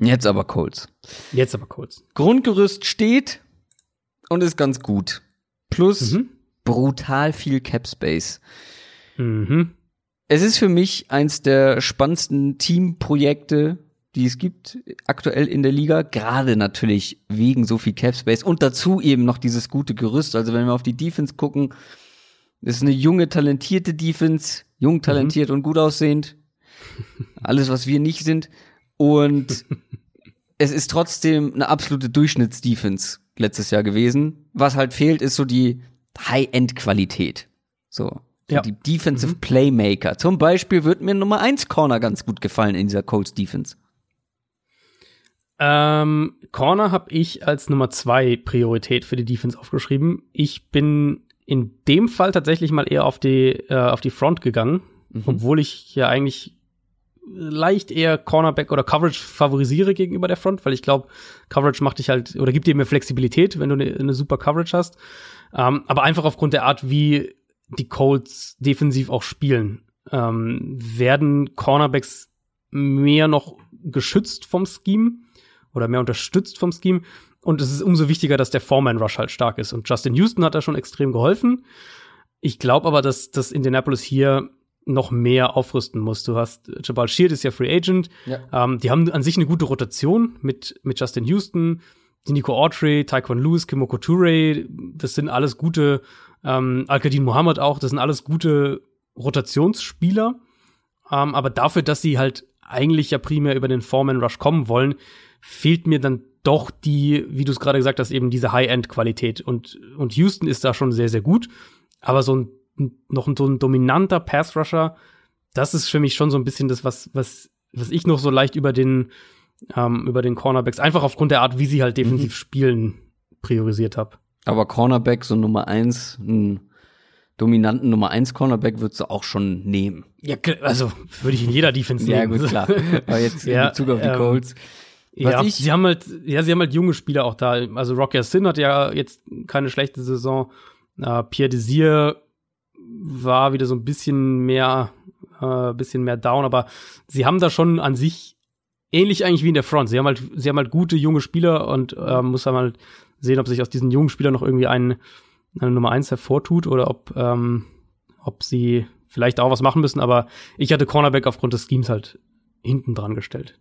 Speaker 1: Jetzt aber Colts.
Speaker 2: Jetzt aber Colts.
Speaker 1: Grundgerüst steht und ist ganz gut. Plus mhm. brutal viel Cap Space.
Speaker 2: Mhm.
Speaker 1: Es ist für mich eins der spannendsten Teamprojekte die es gibt aktuell in der Liga, gerade natürlich wegen so viel Cap Space und dazu eben noch dieses gute Gerüst. Also wenn wir auf die Defense gucken, ist eine junge, talentierte Defense, jung, mhm. talentiert mhm. und gut aussehend. Alles, was wir nicht sind. Und es ist trotzdem eine absolute Durchschnittsdefense letztes Jahr gewesen. Was halt fehlt, ist so die High-End-Qualität. So. Ja. Die Defensive mhm. Playmaker. Zum Beispiel wird mir Nummer 1 Corner ganz gut gefallen in dieser Colts Defense.
Speaker 2: Ähm, Corner habe ich als Nummer 2 Priorität für die Defense aufgeschrieben. Ich bin in dem Fall tatsächlich mal eher auf die, äh, auf die Front gegangen, mhm. obwohl ich ja eigentlich leicht eher Cornerback oder Coverage favorisiere gegenüber der Front, weil ich glaube, Coverage macht dich halt oder gibt dir mehr Flexibilität, wenn du eine, eine super Coverage hast. Ähm, aber einfach aufgrund der Art, wie die Colts defensiv auch spielen, ähm, werden Cornerbacks mehr noch geschützt vom Scheme oder mehr unterstützt vom Scheme. Und es ist umso wichtiger, dass der Foreman Rush halt stark ist. Und Justin Houston hat da schon extrem geholfen. Ich glaube aber, dass, dass Indianapolis hier noch mehr aufrüsten muss. Du hast Jabal Sheard ist ja Free Agent. Ja. Ähm, die haben an sich eine gute Rotation mit, mit Justin Houston, die Nico Autry, Taekwon Lewis, Kimoko Toure. Das sind alles gute, ähm, Al-Qadin Muhammad auch, das sind alles gute Rotationsspieler. Ähm, aber dafür, dass sie halt eigentlich ja primär über den Foreman Rush kommen wollen, fehlt mir dann doch die, wie du es gerade gesagt hast, eben diese High-End-Qualität. Und, und Houston ist da schon sehr, sehr gut. Aber so ein noch so ein dominanter Pass-Rusher, das ist für mich schon so ein bisschen das, was, was, was ich noch so leicht über den, ähm, über den Cornerbacks, einfach aufgrund der Art, wie sie halt defensiv mhm. spielen, priorisiert habe.
Speaker 1: Aber Cornerback, so Nummer eins, einen dominanten Nummer eins Cornerback würdest du auch schon nehmen.
Speaker 2: Ja, also würde ich in jeder Defense nehmen.
Speaker 1: Ja, gut, klar. Aber jetzt in Bezug auf die ähm, Colts.
Speaker 2: Ja, ich sie haben halt, ja, sie haben halt junge Spieler auch da. Also Rocky Sin hat ja jetzt keine schlechte Saison. Uh, Pierre Desir war wieder so ein bisschen mehr, äh, bisschen mehr down, aber sie haben da schon an sich ähnlich eigentlich wie in der Front. Sie haben halt, sie haben halt gute junge Spieler und äh, muss dann halt sehen, ob sich aus diesen jungen Spielern noch irgendwie ein, eine Nummer eins hervortut oder ob, ähm, ob sie vielleicht auch was machen müssen. Aber ich hatte Cornerback aufgrund des Schemes halt hinten dran gestellt.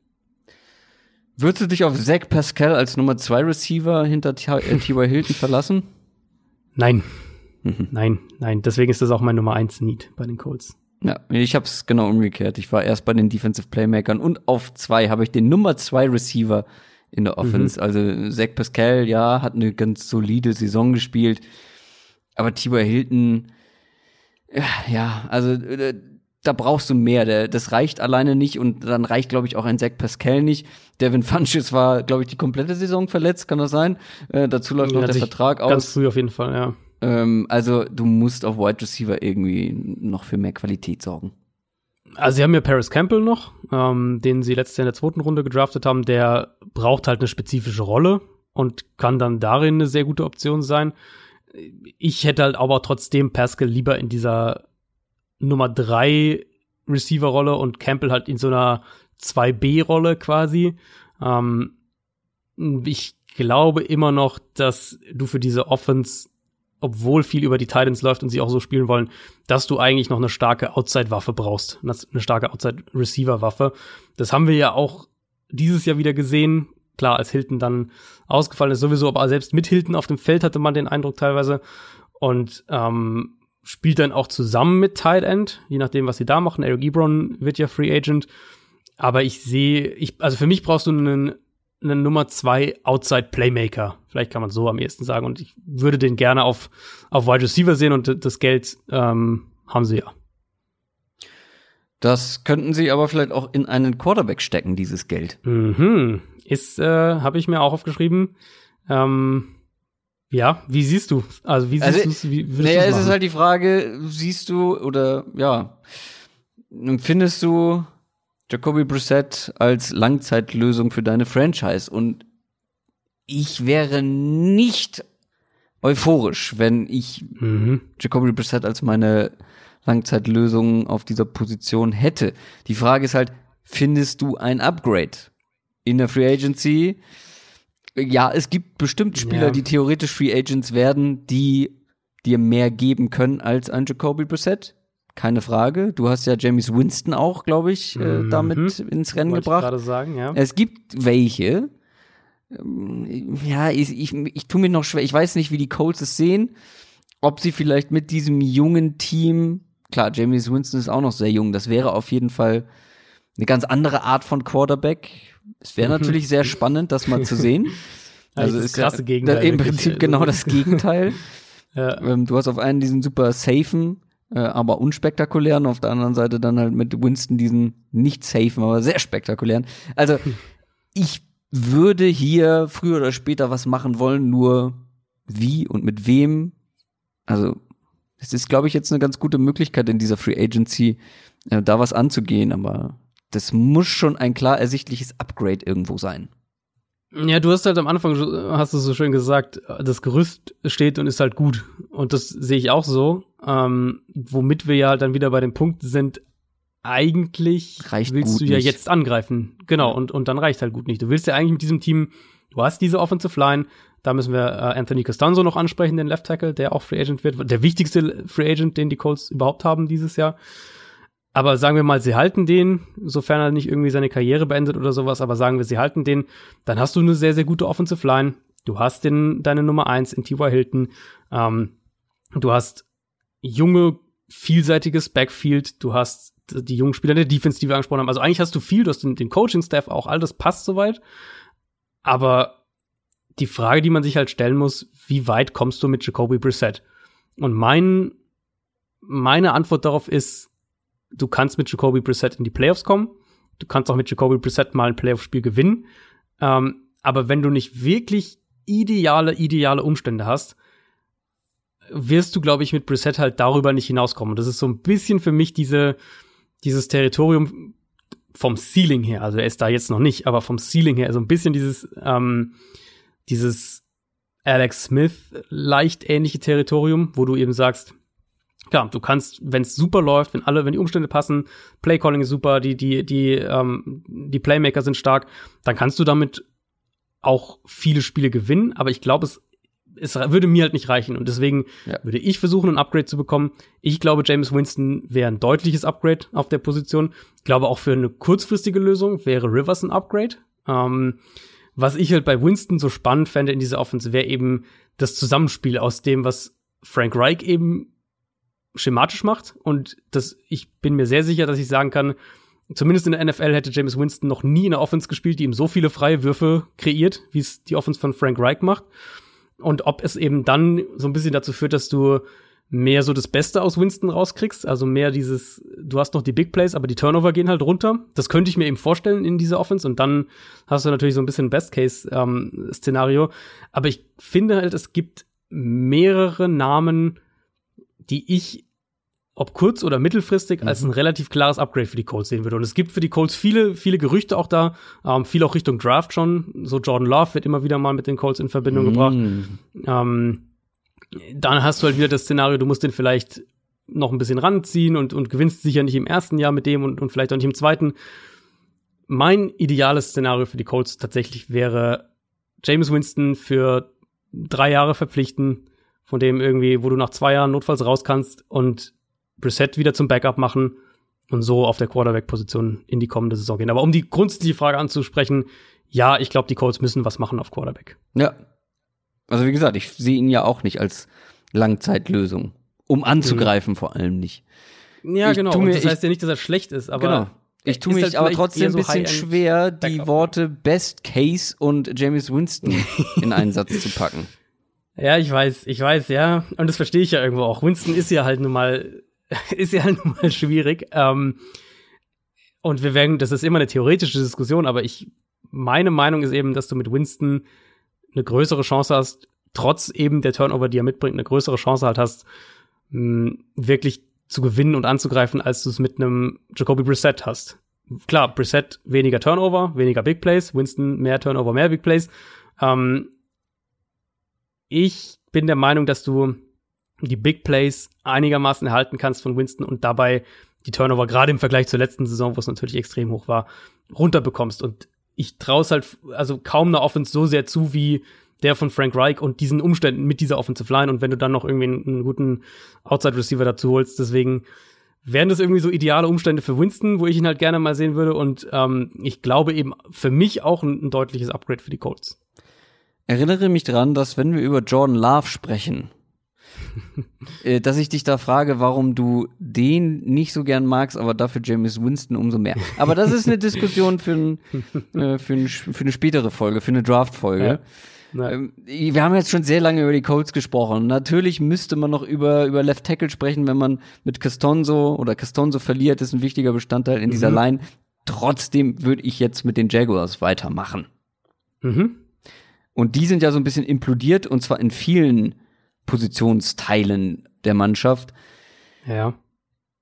Speaker 1: Würdest du dich auf Zach Pascal als Nummer zwei Receiver hinter T.Y. Hilton verlassen?
Speaker 2: Nein. Mhm. Nein, nein, deswegen ist das auch mein Nummer 1 Need bei den Colts.
Speaker 1: Ja, ich habe es genau umgekehrt. Ich war erst bei den Defensive Playmakern und auf zwei habe ich den Nummer zwei Receiver in der Offense. Mhm. Also Zach Pascal, ja, hat eine ganz solide Saison gespielt, aber Tibor Hilton, ja, also äh, da brauchst du mehr. Der, das reicht alleine nicht und dann reicht, glaube ich, auch ein Zach Pascal nicht. Devin Funches war, glaube ich, die komplette Saison verletzt, kann das sein? Äh, dazu läuft noch der Vertrag aus.
Speaker 2: Ganz früh auf jeden Fall, ja.
Speaker 1: Ähm, also du musst auf Wide Receiver irgendwie noch für mehr Qualität sorgen.
Speaker 2: Also sie haben ja Paris Campbell noch, ähm, den sie letztes Jahr in der zweiten Runde gedraftet haben. Der braucht halt eine spezifische Rolle und kann dann darin eine sehr gute Option sein. Ich hätte halt aber trotzdem Pascal lieber in dieser Nummer drei Receiver-Rolle und Campbell halt in so einer 2B-Rolle quasi. Ähm, ich glaube immer noch, dass du für diese Offense obwohl viel über die Titans läuft und sie auch so spielen wollen, dass du eigentlich noch eine starke Outside-Waffe brauchst, eine starke Outside-Receiver-Waffe. Das haben wir ja auch dieses Jahr wieder gesehen. Klar, als Hilton dann ausgefallen ist sowieso, aber selbst mit Hilton auf dem Feld hatte man den Eindruck teilweise und ähm, spielt dann auch zusammen mit Tight End, je nachdem, was sie da machen. Eric Ebron wird ja Free Agent. Aber ich sehe, ich, also für mich brauchst du einen einen Nummer zwei Outside Playmaker. Vielleicht kann man so am ehesten sagen. Und ich würde den gerne auf, auf Wide Receiver sehen und das Geld ähm, haben sie ja.
Speaker 1: Das könnten sie aber vielleicht auch in einen Quarterback stecken, dieses Geld.
Speaker 2: Mhm. Ist, äh, habe ich mir auch aufgeschrieben. Ähm, ja, wie siehst du? Also wie siehst also, du wie
Speaker 1: Naja, es ist halt die Frage, siehst du oder ja, findest du Jacoby Brissett als Langzeitlösung für deine Franchise. Und ich wäre nicht euphorisch, wenn ich mhm. Jacoby Brissett als meine Langzeitlösung auf dieser Position hätte. Die Frage ist halt, findest du ein Upgrade in der Free Agency? Ja, es gibt bestimmt Spieler, ja. die theoretisch Free Agents werden, die dir mehr geben können als ein Jacoby Brissett keine Frage. Du hast ja James Winston auch, glaube ich, äh, mhm. damit ins Rennen Wollte gebracht. Ich
Speaker 2: gerade sagen, ja.
Speaker 1: Es gibt welche. Ja, ich, ich, ich tue mir noch schwer. Ich weiß nicht, wie die Colts es sehen. Ob sie vielleicht mit diesem jungen Team, klar, James Winston ist auch noch sehr jung. Das wäre auf jeden Fall eine ganz andere Art von Quarterback. Es wäre natürlich sehr spannend, das mal zu sehen.
Speaker 2: Also ist krasse Gegenteil.
Speaker 1: Im Prinzip genau das Gegenteil. ja. Ähm, du hast auf einen diesen super safen äh, aber unspektakulären. Auf der anderen Seite dann halt mit Winston diesen nicht safen, aber sehr spektakulären. Also ich würde hier früher oder später was machen wollen, nur wie und mit wem. Also es ist, glaube ich, jetzt eine ganz gute Möglichkeit in dieser Free Agency, äh, da was anzugehen, aber das muss schon ein klar ersichtliches Upgrade irgendwo sein.
Speaker 2: Ja, du hast halt am Anfang, hast du so schön gesagt, das Gerüst steht und ist halt gut. Und das sehe ich auch so. Ähm, womit wir ja halt dann wieder bei dem Punkt sind, eigentlich
Speaker 1: reicht
Speaker 2: willst du ja
Speaker 1: nicht.
Speaker 2: jetzt angreifen. Genau, und, und dann reicht halt gut nicht. Du willst ja eigentlich mit diesem Team, du hast diese Offensive Line, da müssen wir äh, Anthony Costanzo noch ansprechen, den Left Tackle, der auch Free Agent wird, der wichtigste Free Agent, den die Colts überhaupt haben dieses Jahr. Aber sagen wir mal, sie halten den, sofern er nicht irgendwie seine Karriere beendet oder sowas, aber sagen wir, sie halten den, dann hast du eine sehr, sehr gute Offensive Line. Du hast den, deine Nummer eins in T.Y. Hilton. Ähm, du hast junge, vielseitiges Backfield. Du hast die jungen Spieler der Defense, die wir angesprochen haben. Also eigentlich hast du viel, du hast den, den Coaching-Staff auch, all das passt soweit. Aber die Frage, die man sich halt stellen muss, wie weit kommst du mit Jacoby Brissett? Und mein, meine Antwort darauf ist, du kannst mit Jacoby Brissett in die Playoffs kommen. Du kannst auch mit Jacoby Brissett mal ein Playoff-Spiel gewinnen. Ähm, aber wenn du nicht wirklich ideale, ideale Umstände hast, wirst du, glaube ich, mit Brissett halt darüber nicht hinauskommen. Und das ist so ein bisschen für mich diese, dieses Territorium vom Ceiling her. Also er ist da jetzt noch nicht, aber vom Ceiling her so ein bisschen dieses, ähm, dieses Alex Smith leicht ähnliche Territorium, wo du eben sagst, klar, du kannst, wenn es super läuft, wenn alle, wenn die Umstände passen, Playcalling ist super, die die die ähm, die Playmaker sind stark, dann kannst du damit auch viele Spiele gewinnen. Aber ich glaube, es es würde mir halt nicht reichen und deswegen
Speaker 1: Ja.
Speaker 2: würde ich versuchen, ein Upgrade zu bekommen. Ich glaube, James Winston wäre ein deutliches Upgrade auf der Position. Ich glaube, auch für eine kurzfristige Lösung wäre Rivers ein Upgrade. Ähm, was ich halt bei Winston so spannend fände in dieser Offense, wäre eben das Zusammenspiel aus dem, was Frank Reich eben schematisch macht. Und das, ich bin mir sehr sicher, dass ich sagen kann, zumindest in der NFL hätte James Winston noch nie in einer Offense gespielt, die ihm so viele freie Würfe kreiert, wie es die Offense von Frank Reich macht. Und ob es eben dann so ein bisschen dazu führt, dass du mehr so das Beste aus Winston rauskriegst, also mehr dieses, du hast noch die Big Plays, aber die Turnover gehen halt runter. Das könnte ich mir eben vorstellen in dieser Offense und dann hast du natürlich so ein bisschen Best-Case-Szenario. aber ich finde halt, es gibt mehrere Namen, die ich, ob kurz- oder mittelfristig, als ein relativ klares Upgrade für die Colts sehen würde. Und es gibt für die Colts viele, viele Gerüchte auch da, ähm, viel auch Richtung Draft schon. So Jordan Love wird immer wieder mal mit den Colts in Verbindung gebracht. Ähm, dann hast du halt wieder das Szenario, du musst den vielleicht noch ein bisschen ranziehen und, und gewinnst sicher nicht im ersten Jahr mit dem und, und vielleicht auch nicht im zweiten. Mein ideales Szenario für die Colts tatsächlich wäre James Winston für drei Jahre verpflichten, von dem irgendwie, wo du nach zwei Jahren notfalls raus kannst und Brissett wieder zum Backup machen und so auf der Quarterback-Position in die kommende Saison gehen. Aber um die grundsätzliche Frage anzusprechen, ja, ich glaube, die Colts müssen was machen auf Quarterback.
Speaker 1: Ja. Also wie gesagt, ich sehe ihn ja auch nicht als Langzeitlösung. Um anzugreifen vor allem nicht.
Speaker 2: Ja,
Speaker 1: Ich
Speaker 2: genau.
Speaker 1: mir-
Speaker 2: das
Speaker 1: ich-
Speaker 2: heißt ja nicht, dass er schlecht ist, aber
Speaker 1: genau. Ich tue mich
Speaker 2: halt
Speaker 1: aber trotzdem
Speaker 2: eher
Speaker 1: ein
Speaker 2: so
Speaker 1: bisschen schwer, die. Worte Best Case und James Winston in einen Satz zu packen.
Speaker 2: Ja, ich weiß, ich weiß, ja. Und das verstehe ich ja irgendwo auch. Winston ist ja halt nun mal, ist ja halt nun mal schwierig. Ähm, und wir werden, das ist immer eine theoretische Diskussion, aber ich, meine Meinung ist eben, dass du mit Winston eine größere Chance hast, trotz eben der Turnover, die er mitbringt, eine größere Chance halt hast, mh, wirklich zu gewinnen und anzugreifen, als du es mit einem Jacoby Brissett hast. Klar, Brissett weniger Turnover, weniger Big Plays, Winston mehr Turnover, mehr Big Plays. Ähm, ich bin der Meinung, dass du die Big Plays einigermaßen erhalten kannst von Winston und dabei die Turnover, gerade im Vergleich zur letzten Saison, wo es natürlich extrem hoch war, runterbekommst. Und ich traue es halt, also kaum einer Offense so sehr zu wie der von Frank Reich und diesen Umständen mit dieser Offensive Line. Und wenn du dann noch irgendwie einen, guten Outside Receiver dazu holst, deswegen wären das irgendwie so ideale Umstände für Winston, wo ich ihn halt gerne mal sehen würde. Und ähm, ich glaube eben für mich auch ein, ein deutliches Upgrade für die Colts.
Speaker 1: Erinnere mich dran, dass wenn wir über Jordan Love sprechen, äh, dass ich dich da frage, warum du den nicht so gern magst, aber dafür James Winston umso mehr. Aber das ist eine Diskussion für, ein, äh, für, ein, für eine spätere Folge, für eine Draft-Folge. Ähm, wir haben jetzt schon sehr lange über die Colts gesprochen. Natürlich müsste man noch über, über Left Tackle sprechen, wenn man mit Castonzo oder Castonzo verliert, ist ein wichtiger Bestandteil in mhm. dieser Line. Trotzdem würde ich jetzt mit den Jaguars weitermachen. Mhm. Und die sind ja so ein bisschen implodiert und zwar in vielen Positionsteilen der Mannschaft.
Speaker 2: Ja.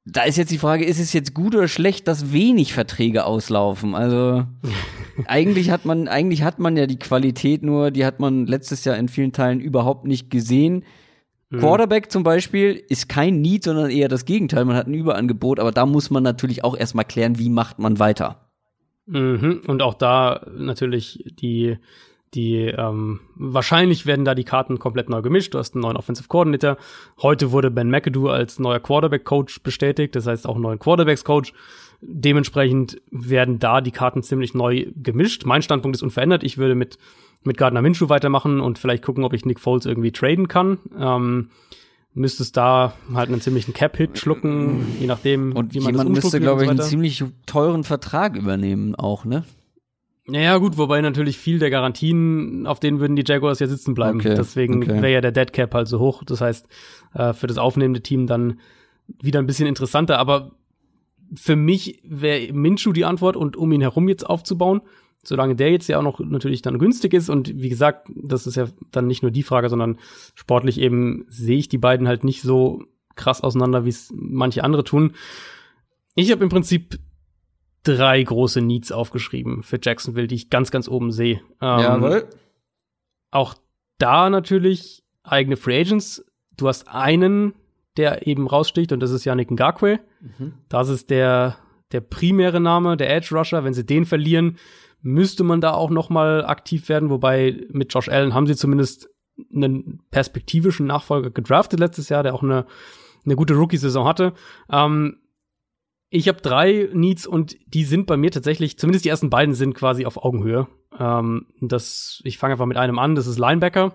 Speaker 1: Da ist jetzt die Frage, ist es jetzt gut oder schlecht, dass wenig Verträge auslaufen? Also eigentlich hat man, eigentlich hat man ja die Qualität nur, die hat man letztes Jahr in vielen Teilen überhaupt nicht gesehen. Mhm. Quarterback zum Beispiel ist kein Need, sondern eher das Gegenteil. Man hat ein Überangebot, aber da muss man natürlich auch erstmal klären, wie macht man weiter.
Speaker 2: Mhm. Und auch da natürlich die die ähm, wahrscheinlich werden da die Karten komplett neu gemischt. Du hast einen neuen Offensive Coordinator. Heute wurde Ben McAdoo als neuer Quarterback Coach bestätigt, das heißt auch einen neuen Quarterbacks Coach. Dementsprechend werden da die Karten ziemlich neu gemischt. Mein Standpunkt ist unverändert. Ich würde mit mit Gardner Minshew weitermachen und vielleicht gucken, ob ich Nick Foles irgendwie traden kann. Ähm, müsste es da halt einen ziemlichen Cap-Hit schlucken, je nachdem,
Speaker 1: und wie man jemand das müsste, glaube ich, einen ziemlich teuren Vertrag übernehmen auch, ne?
Speaker 2: Naja, gut, wobei natürlich viel der Garantien, auf denen würden die Jaguars ja sitzen bleiben. Okay, Deswegen okay. wäre ja der Dead Cap halt so hoch. Das heißt, äh, für das aufnehmende Team dann wieder ein bisschen interessanter. Aber für mich wäre Minshu die Antwort und um ihn herum jetzt aufzubauen, solange der jetzt ja auch noch natürlich dann günstig ist. Und wie gesagt, das ist ja dann nicht nur die Frage, sondern sportlich eben sehe ich die beiden halt nicht so krass auseinander, wie es manche andere tun. Ich habe im Prinzip drei große Needs aufgeschrieben für Jacksonville, die ich ganz, ganz oben sehe.
Speaker 1: Ähm, Jawohl.
Speaker 2: Auch da natürlich eigene Free Agents. Du hast einen, der eben raussticht, und das ist Yannick Ngakwe. Mhm. Das ist der, der primäre Name, der Edge Rusher. Wenn sie den verlieren, müsste man da auch noch mal aktiv werden. Wobei mit Josh Allen haben sie zumindest einen perspektivischen Nachfolger gedraftet letztes Jahr, der auch eine, eine gute Rookie-Saison hatte. Ähm, ich habe drei Needs und die sind bei mir tatsächlich, zumindest die ersten beiden sind quasi auf Augenhöhe. Ähm, das, ich fange einfach mit einem an, das ist Linebacker.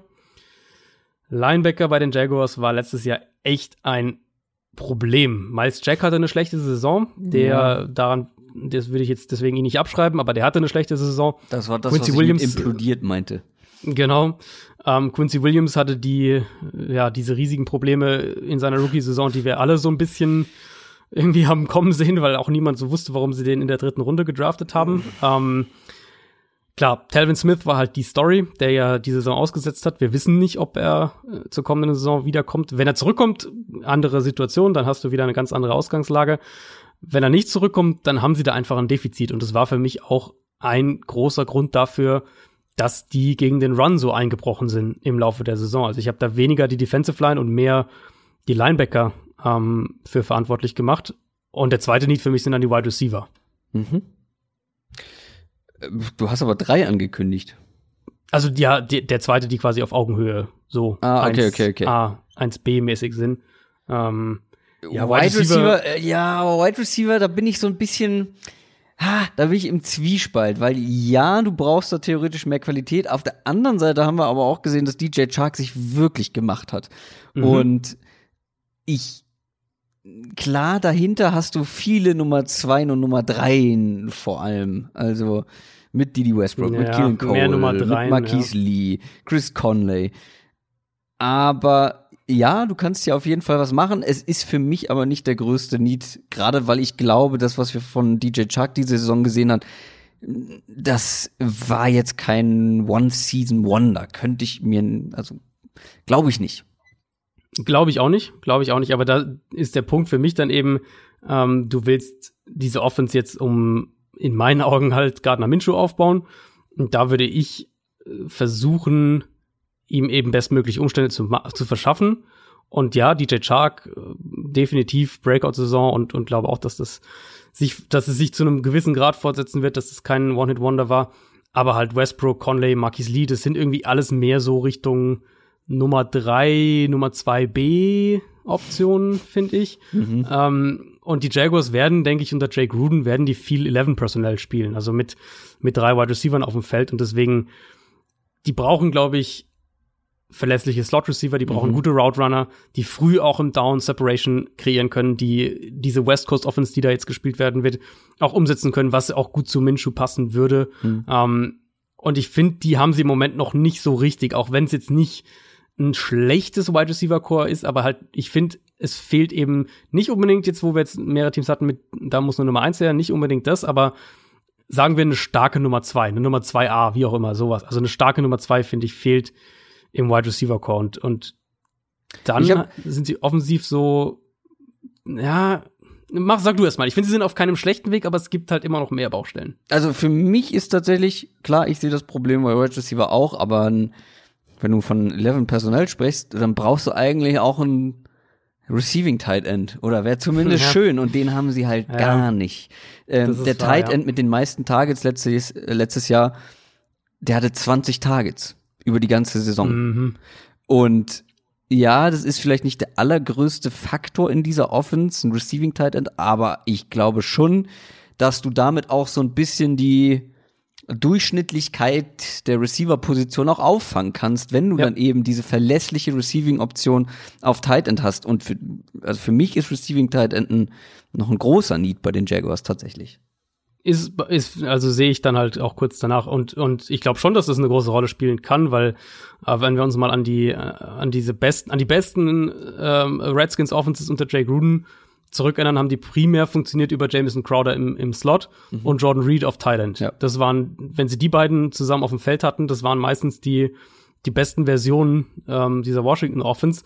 Speaker 2: Linebacker bei den Jaguars war letztes Jahr echt ein Problem. Miles Jack hatte eine schlechte Saison, der ja. daran, das würde ich jetzt deswegen ihn nicht abschreiben, aber der hatte eine schlechte Saison.
Speaker 1: Das war das, Quincy was Williams implodiert meinte.
Speaker 2: Genau. Ähm, Quincy Williams hatte die, ja, diese riesigen Probleme in seiner Rookie-Saison, die wir alle so ein bisschen irgendwie haben kommen sehen, weil auch niemand so wusste, warum sie den in der dritten Runde gedraftet haben. Ähm, klar, Talvin Smith war halt die Story, der ja die Saison ausgesetzt hat. Wir wissen nicht, ob er äh, zur kommenden Saison wiederkommt. Wenn er zurückkommt, andere Situation, dann hast du wieder eine ganz andere Ausgangslage. Wenn er nicht zurückkommt, dann haben sie da einfach ein Defizit. Und das war für mich auch ein großer Grund dafür, dass die gegen den Run so eingebrochen sind im Laufe der Saison. Also ich habe da weniger die Defensive Line und mehr die Linebacker ähm, für verantwortlich gemacht. Und der zweite Need für mich sind dann die Wide Receiver. Mhm.
Speaker 1: Du hast aber drei angekündigt.
Speaker 2: Also ja, die, der zweite, die quasi auf Augenhöhe so
Speaker 1: ah, okay, 1, okay, okay.
Speaker 2: A, 1B-mäßig sind. Ähm,
Speaker 1: ja, Wide, Wide Receiver, Receiver äh, ja, Wide Receiver, da bin ich so ein bisschen, ha, da bin ich im Zwiespalt, weil ja, du brauchst da theoretisch mehr Qualität. Auf der anderen Seite haben wir aber auch gesehen, dass DJ Chark sich wirklich gemacht hat. Mhm. Und ich klar, dahinter hast du viele Nummer zwei und Nummer drei vor allem. Also mit Didi Westbrook, ja, mit Keelan Cole, Nummer drei, mit Marquise ja. Lee, Chris Conley. Aber ja, du kannst ja auf jeden Fall was machen. Es ist für mich aber nicht der größte Need, gerade weil ich glaube, das, was wir von DJ Chuck diese Saison gesehen haben, das war jetzt kein One-Season-Wonder. Könnte ich mir, also glaube ich nicht.
Speaker 2: Glaube ich auch nicht, glaube ich auch nicht. Aber da ist der Punkt für mich dann eben, ähm, du willst diese Offense jetzt um in meinen Augen halt Gardner Minshew aufbauen. Und da würde ich äh, versuchen, ihm eben bestmöglich Umstände zu, zu verschaffen. Und ja, DJ Chark, äh, definitiv Breakout-Saison und, und glaube auch, dass das sich, dass es sich zu einem gewissen Grad fortsetzen wird, dass es kein One-Hit-Wonder war. Aber halt Westbrook, Conley, Marquis Lee, das sind irgendwie alles mehr so Richtung Nummer drei, Nummer zwei B Optionen, finde ich. Mhm. Ähm, und die Jaguars werden, denke ich, unter Jake Gruden werden die viel 11 Personell spielen, also mit, mit drei Wide Receivers auf dem Feld und deswegen, die brauchen, glaube ich, verlässliche Slot Receiver, die brauchen mhm. gute Route Runner, die früh auch im Down Separation kreieren können, die diese West Coast Offense, die da jetzt gespielt werden wird, auch umsetzen können, was auch gut zu Minshew passen würde. Mhm. Ähm, Und ich finde, die haben sie im Moment noch nicht so richtig, auch wenn es jetzt nicht ein schlechtes Wide Receiver Core ist, aber halt, ich finde, es fehlt eben nicht unbedingt jetzt, wo wir jetzt mehrere Teams hatten mit, da muss eine Nummer eins her, nicht unbedingt das, aber sagen wir eine starke Nummer zwei, eine Nummer zwei A, wie auch immer, sowas. Also eine starke Nummer zwei, finde ich, fehlt im Wide Receiver Core und, und dann hab, sind sie offensiv so, ja, mach, sag du erst mal. Ich finde, sie sind auf keinem schlechten Weg, aber es gibt halt immer noch mehr Baustellen.
Speaker 1: Also für mich ist tatsächlich, klar, ich sehe das Problem bei Wide Receiver auch, aber wenn du von 11 Personell sprichst, dann brauchst du eigentlich auch ein Receiving Tight End oder wäre zumindest ja. schön und den haben sie halt ja. gar nicht. Ähm, der wahr, Tight End ja. mit den meisten Targets letztes, äh, letztes Jahr, der hatte 20 Targets über die ganze Saison. Mhm. Und ja, das ist vielleicht nicht der allergrößte Faktor in dieser Offense, ein Receiving Tight End, aber ich glaube schon, dass du damit auch so ein bisschen die Durchschnittlichkeit der Receiver-Position auch auffangen kannst, wenn du ja. dann eben diese verlässliche Receiving-Option auf Tight End hast. Und für, also für mich ist Receiving Tight End ein, noch ein großer Need bei den Jaguars tatsächlich
Speaker 2: ist, ist also sehe ich dann halt auch kurz danach und und ich glaube schon, dass das eine große Rolle spielen kann, weil äh, wenn wir uns mal an die äh, an diese besten an die besten ähm, Redskins Offenses unter Jay Gruden zurückerinnern, haben die primär funktioniert über Jameson Crowder im, im Slot mhm. und Jordan Reed auf Thailand. Ja. Das waren, wenn sie die beiden zusammen auf dem Feld hatten, das waren meistens die die besten Versionen ähm, dieser Washington Offense.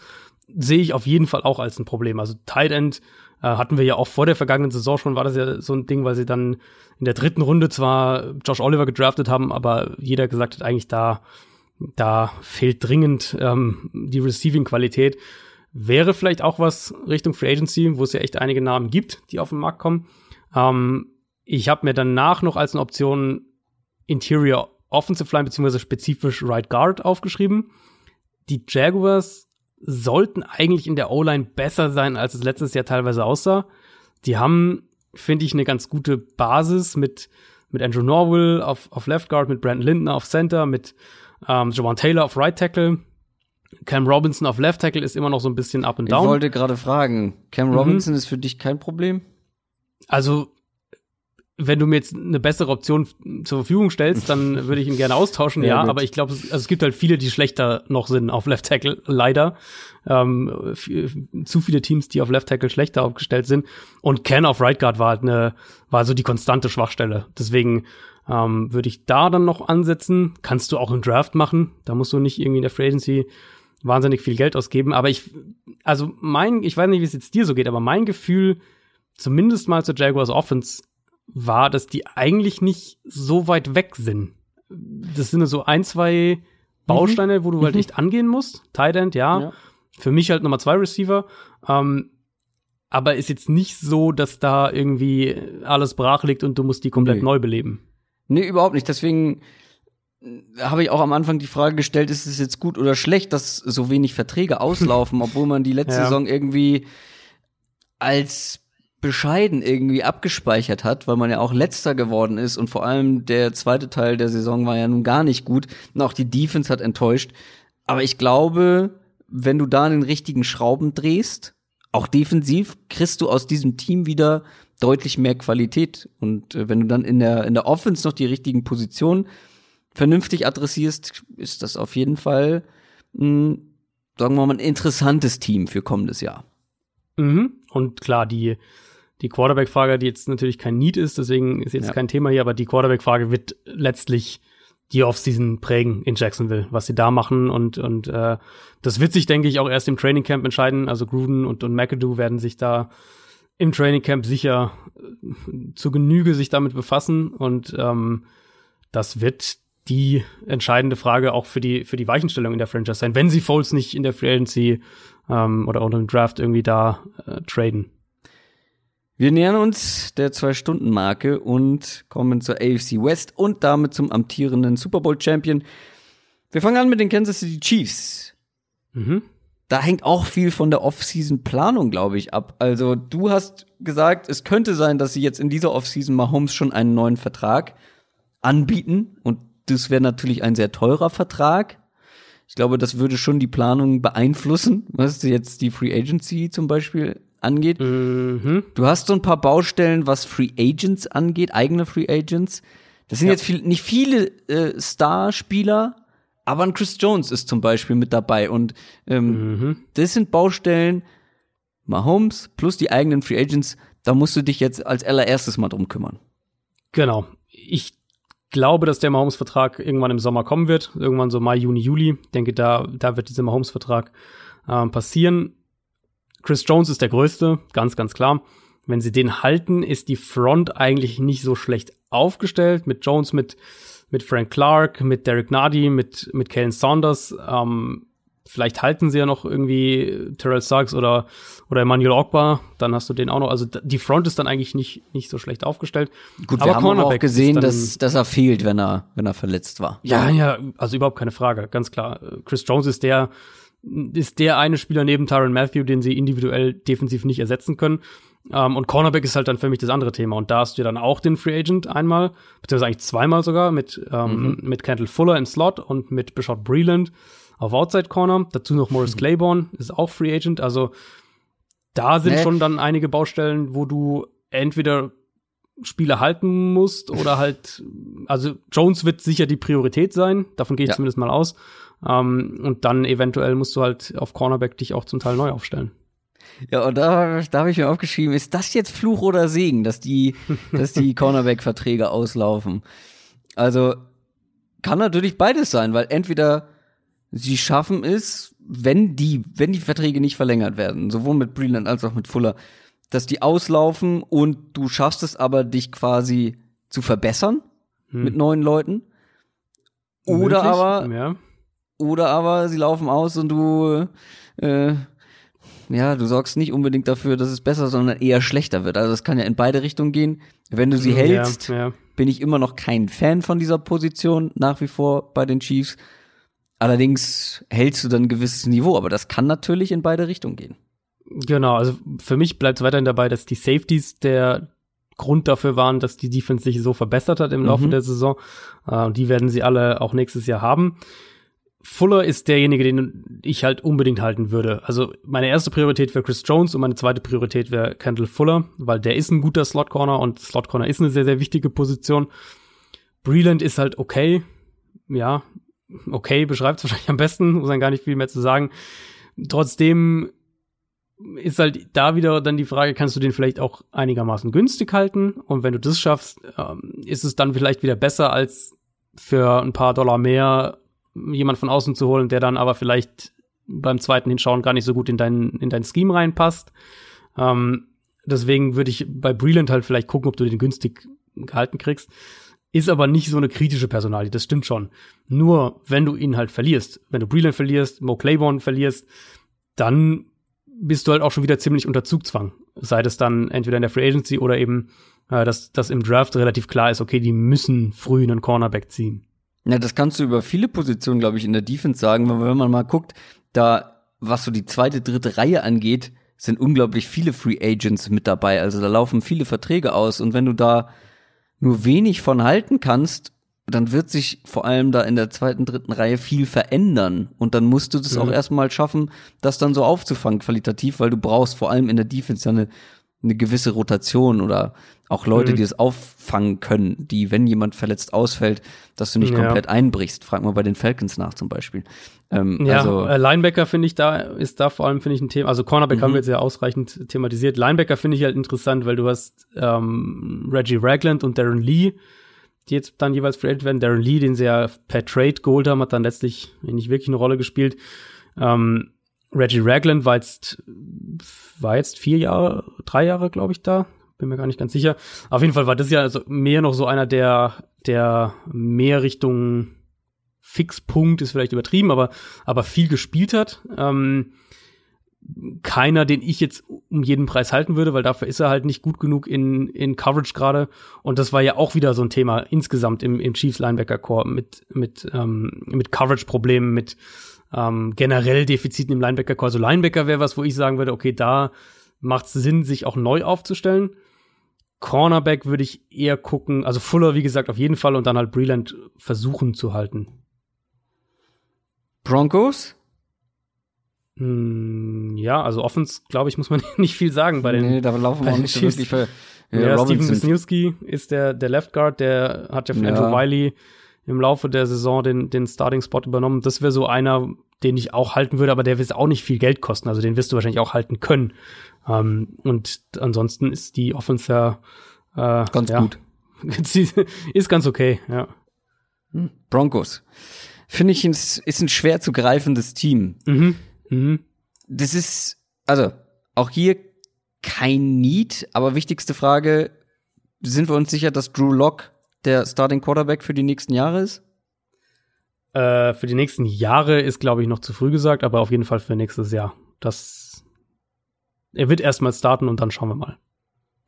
Speaker 2: Sehe ich auf jeden Fall auch als ein Problem. Also Tight End äh, hatten wir ja auch vor der vergangenen Saison schon, war das ja so ein Ding, weil sie dann in der dritten Runde zwar Josh Oliver gedraftet haben, aber jeder gesagt hat, eigentlich da, da fehlt dringend ähm, die Receiving-Qualität. Wäre vielleicht auch was Richtung Free Agency, wo es ja echt einige Namen gibt, die auf den Markt kommen. Ähm, ich habe mir danach noch als eine Option Interior Offensive Line beziehungsweise spezifisch Right Guard aufgeschrieben. Die Jaguars sollten eigentlich in der O-Line besser sein, als es letztes Jahr teilweise aussah. Die haben, finde ich, eine ganz gute Basis mit, mit Andrew Norwell auf, auf Left Guard, mit Brandon Lindner auf Center, mit ähm, Javon Taylor auf Right Tackle. Cam Robinson auf Left Tackle ist immer noch so ein bisschen up and down.
Speaker 1: Ich wollte gerade fragen, Cam Robinson mhm. ist für dich kein Problem?
Speaker 2: Also wenn du mir jetzt eine bessere Option zur Verfügung stellst, dann würde ich ihn gerne austauschen, ja, ja aber ich glaube, es, also es gibt halt viele, die schlechter noch sind auf Left Tackle, leider. Ähm, zu viele Teams, die auf Left Tackle schlechter aufgestellt sind. Und Ken auf Right Guard war halt eine, war so die konstante Schwachstelle. Deswegen ähm, würde ich da dann noch ansetzen. Kannst du auch einen Draft machen. Da musst du nicht irgendwie in der Free Agency wahnsinnig viel Geld ausgeben. Aber ich, also mein, ich weiß nicht, wie es jetzt dir so geht, aber mein Gefühl, zumindest mal zur Jaguars Offense, war, dass die eigentlich nicht so weit weg sind. Das sind so ein, zwei Bausteine, mhm. wo du halt mhm. echt angehen musst. Tight End, ja. ja. Für mich halt Nummer zwei Receiver. Ähm, aber ist jetzt nicht so, dass da irgendwie alles brach liegt und du musst die komplett nee. neu beleben.
Speaker 1: Nee, überhaupt nicht. Deswegen habe ich auch am Anfang die Frage gestellt, ist es jetzt gut oder schlecht, dass so wenig Verträge auslaufen, obwohl man die letzte ja. Saison irgendwie als bescheiden irgendwie abgespeichert hat, weil man ja auch letzter geworden ist und vor allem der zweite Teil der Saison war ja nun gar nicht gut und auch die Defense hat enttäuscht. Aber ich glaube, wenn du da den richtigen Schrauben drehst, auch defensiv, kriegst du aus diesem Team wieder deutlich mehr Qualität. Und äh, wenn du dann in der, in der Offense noch die richtigen Positionen vernünftig adressierst, ist das auf jeden Fall, mh, sagen wir mal, ein interessantes Team für kommendes Jahr.
Speaker 2: Mhm. Und klar, die die Quarterback-Frage, die jetzt natürlich kein Need ist, deswegen ist jetzt ja. kein Thema hier, aber die Quarterback-Frage wird letztlich die Offseason prägen in Jacksonville, was sie da machen und und äh, das wird sich, denke ich, auch erst im Training Camp entscheiden. Also Gruden und und McAdoo werden sich da im Training Camp sicher äh, zu Genüge sich damit befassen und ähm, das wird die entscheidende Frage auch für die für die Weichenstellung in der Franchise sein, wenn sie Foles nicht in der Free Agency ähm, oder unter dem Draft irgendwie da äh, traden.
Speaker 1: Wir nähern uns der Zwei-Stunden-Marke und kommen zur AFC West und damit zum amtierenden Super Bowl-Champion. Wir fangen an mit den Kansas City Chiefs. Mhm. Da hängt auch viel von der Off-Season-Planung, glaube ich, ab. Also du hast gesagt, es könnte sein, dass sie jetzt in dieser Off-Season Mahomes schon einen neuen Vertrag anbieten und das wäre natürlich ein sehr teurer Vertrag. Ich glaube, das würde schon die Planung beeinflussen, was jetzt die Free Agency zum Beispiel angeht. Mhm. Du hast so ein paar Baustellen, was Free Agents angeht, eigene Free Agents. Das sind ja. jetzt viel, nicht viele äh, Starspieler, aber ein Chris Jones ist zum Beispiel mit dabei. Und ähm, mhm. das sind Baustellen, Mahomes plus die eigenen Free Agents, da musst du dich jetzt als allererstes mal drum kümmern.
Speaker 2: Genau. Ich glaube, dass der Mahomes-Vertrag irgendwann im Sommer kommen wird. Irgendwann so Mai, Juni, Juli. Ich denke, da, da wird dieser Mahomes-Vertrag äh, passieren. Chris Jones ist der größte, ganz, ganz klar. Wenn sie den halten, ist die Front eigentlich nicht so schlecht aufgestellt. Mit Jones, mit, mit Frank Clark, mit Derek Nardi, mit, mit Kellen Saunders. Ähm, vielleicht halten sie ja noch irgendwie Terrell Suggs oder, oder Emmanuel Ogba. Dann hast du den auch noch. Also die Front ist dann eigentlich nicht, nicht so schlecht aufgestellt.
Speaker 1: Gut, aber wir haben auch gesehen, dass, dass er fehlt, wenn er, wenn er verletzt war.
Speaker 2: Ja, ja, also überhaupt keine Frage, ganz klar. Chris Jones ist der, ist der eine Spieler neben Tyron Matthew, den sie individuell defensiv nicht ersetzen können. Um, ähm, und Cornerback ist halt dann für mich das andere Thema. Und da hast du dann auch den Free Agent einmal, beziehungsweise eigentlich zweimal sogar, mit, ähm, mhm. mit Kendall Fuller im Slot und mit Bishop Breland auf Outside Corner. Dazu noch Morris. Claiborne, ist auch Free Agent. Also da sind nee. schon dann einige Baustellen, wo du entweder Spieler halten musst oder halt, also Jones wird sicher die Priorität sein, davon gehe ich ja. zumindest mal aus. Um, ähm, und dann eventuell musst du halt auf Cornerback dich auch zum Teil neu aufstellen.
Speaker 1: Ja, und da, da habe ich mir aufgeschrieben, ist das jetzt Fluch oder Segen, dass die, dass die Cornerback-Verträge auslaufen? Also kann natürlich beides sein, weil entweder sie schaffen es, wenn die, wenn die Verträge nicht verlängert werden, sowohl mit Breland als auch mit Fuller, dass die auslaufen und du schaffst es aber, dich quasi zu verbessern hm. mit neuen Leuten. Oder Möglich? aber, ja. oder aber sie laufen aus und du, äh, ja, du sorgst nicht unbedingt dafür, dass es besser, sondern eher schlechter wird. Also das kann ja in beide Richtungen gehen. Wenn du sie hältst, ja, ja. bin ich immer noch kein Fan von dieser Position nach wie vor bei den Chiefs. Allerdings hältst du dann ein gewisses Niveau, aber das kann natürlich in beide Richtungen gehen.
Speaker 2: Genau, also für mich bleibt es weiterhin dabei, dass die Safeties der Grund dafür waren, dass die Defense sich so verbessert hat im Laufe mhm. der Saison. Äh, die werden sie alle auch nächstes Jahr haben. Fuller ist derjenige, den ich halt unbedingt halten würde. Also meine erste Priorität wäre Chris Jones und meine zweite Priorität wäre Kendall Fuller, weil der ist ein guter Slot Corner und Slot Corner ist eine sehr, sehr wichtige Position. Breland ist halt okay. Ja, okay, beschreibt es wahrscheinlich am besten, muss man gar nicht viel mehr zu sagen. Trotzdem ist halt da wieder dann die Frage, kannst du den vielleicht auch einigermaßen günstig halten? Und wenn du das schaffst, ähm, ist es dann vielleicht wieder besser, als für ein paar Dollar mehr jemand von außen zu holen, der dann aber vielleicht beim zweiten Hinschauen gar nicht so gut in dein, in dein Scheme reinpasst. Ähm, deswegen würde ich bei Breland halt vielleicht gucken, ob du den günstig gehalten kriegst. Ist aber nicht so eine kritische Personalie, das stimmt schon. Nur, wenn du ihn halt verlierst, wenn du Breland verlierst, Mo Claiborne verlierst, dann bist du halt auch schon wieder ziemlich unter Zugzwang. Sei das dann entweder in der Free Agency oder eben, äh, dass, dass im Draft relativ klar ist, okay, die müssen früh einen Cornerback ziehen.
Speaker 1: Ja, das kannst du über viele Positionen, glaube ich, in der Defense sagen. Wenn man mal guckt, da, was so die zweite, dritte Reihe angeht, sind unglaublich viele Free Agents mit dabei. Also da laufen viele Verträge aus. Und wenn du da nur wenig von halten kannst, dann wird sich vor allem da in der zweiten, dritten Reihe viel verändern. Und dann musst du das mhm. auch erstmal schaffen, das dann so aufzufangen, qualitativ, weil du brauchst vor allem in der Defense ja eine, eine gewisse Rotation oder auch Leute, mhm. die das auffangen können, die, wenn jemand verletzt ausfällt, dass du nicht ja. komplett einbrichst. Frag mal bei den Falcons nach zum Beispiel.
Speaker 2: Ähm, ja, also, äh, Linebacker finde ich da, ist da vor allem, finde ich, ein Thema. Also Cornerback mhm. haben wir jetzt ja ausreichend thematisiert. Linebacker finde ich halt interessant, weil du hast ähm, Reggie Ragland und Darren Lee, die jetzt dann jeweils traded werden. Darren Lee, den sie ja per Trade geholt haben, hat dann letztlich nicht wirklich eine Rolle gespielt. Ähm, Reggie Ragland war jetzt, war jetzt vier Jahre, drei Jahre, glaube ich, da. Bin mir gar nicht ganz sicher. Auf jeden Fall war das ja also mehr noch so einer, der, der mehr Richtung Fixpunkt ist vielleicht übertrieben, aber, aber viel gespielt hat. Ähm, keiner, den ich jetzt um jeden Preis halten würde, weil dafür ist er halt nicht gut genug in, in Coverage gerade. Und das war ja auch wieder so ein Thema insgesamt im, im Chiefs Linebacker Core mit, mit, ähm, mit Coverage-Problemen, mit ähm, generell Defiziten im Linebacker Core. Also Linebacker wäre was, wo ich sagen würde, okay, da macht es Sinn, sich auch neu aufzustellen. Cornerback würde ich eher gucken, also Fuller, wie gesagt, auf jeden Fall und dann halt Breland versuchen zu halten.
Speaker 1: Broncos?
Speaker 2: Mm, ja, also Offens, glaube ich, muss man nicht viel sagen bei den.
Speaker 1: Nee, da laufen wir auch nicht so
Speaker 2: Chiefs.
Speaker 1: wirklich für.
Speaker 2: Ja, Steven Wisniewski ist der, der Left Guard, der hat ja von
Speaker 1: Ja.
Speaker 2: Andrew Wiley im Laufe der Saison den, den Starting-Spot übernommen. Das wäre so einer, den ich auch halten würde, aber der wird auch nicht viel Geld kosten. Also den wirst du wahrscheinlich auch halten können. Ähm, und ansonsten ist die Offense ja äh,
Speaker 1: Ganz
Speaker 2: ja,
Speaker 1: gut.
Speaker 2: ist ganz okay, ja.
Speaker 1: Broncos. Finde ich, ist, ist ein schwer zu greifendes Team.
Speaker 2: Mhm. Mhm.
Speaker 1: Das ist, also, auch hier kein Need, aber wichtigste Frage, sind wir uns sicher, dass Drew Lock der Starting Quarterback für die nächsten Jahre ist?
Speaker 2: Äh, für die nächsten Jahre ist, glaube ich, noch zu früh gesagt, aber auf jeden Fall für nächstes Jahr. Das er wird erstmal starten und dann schauen wir mal.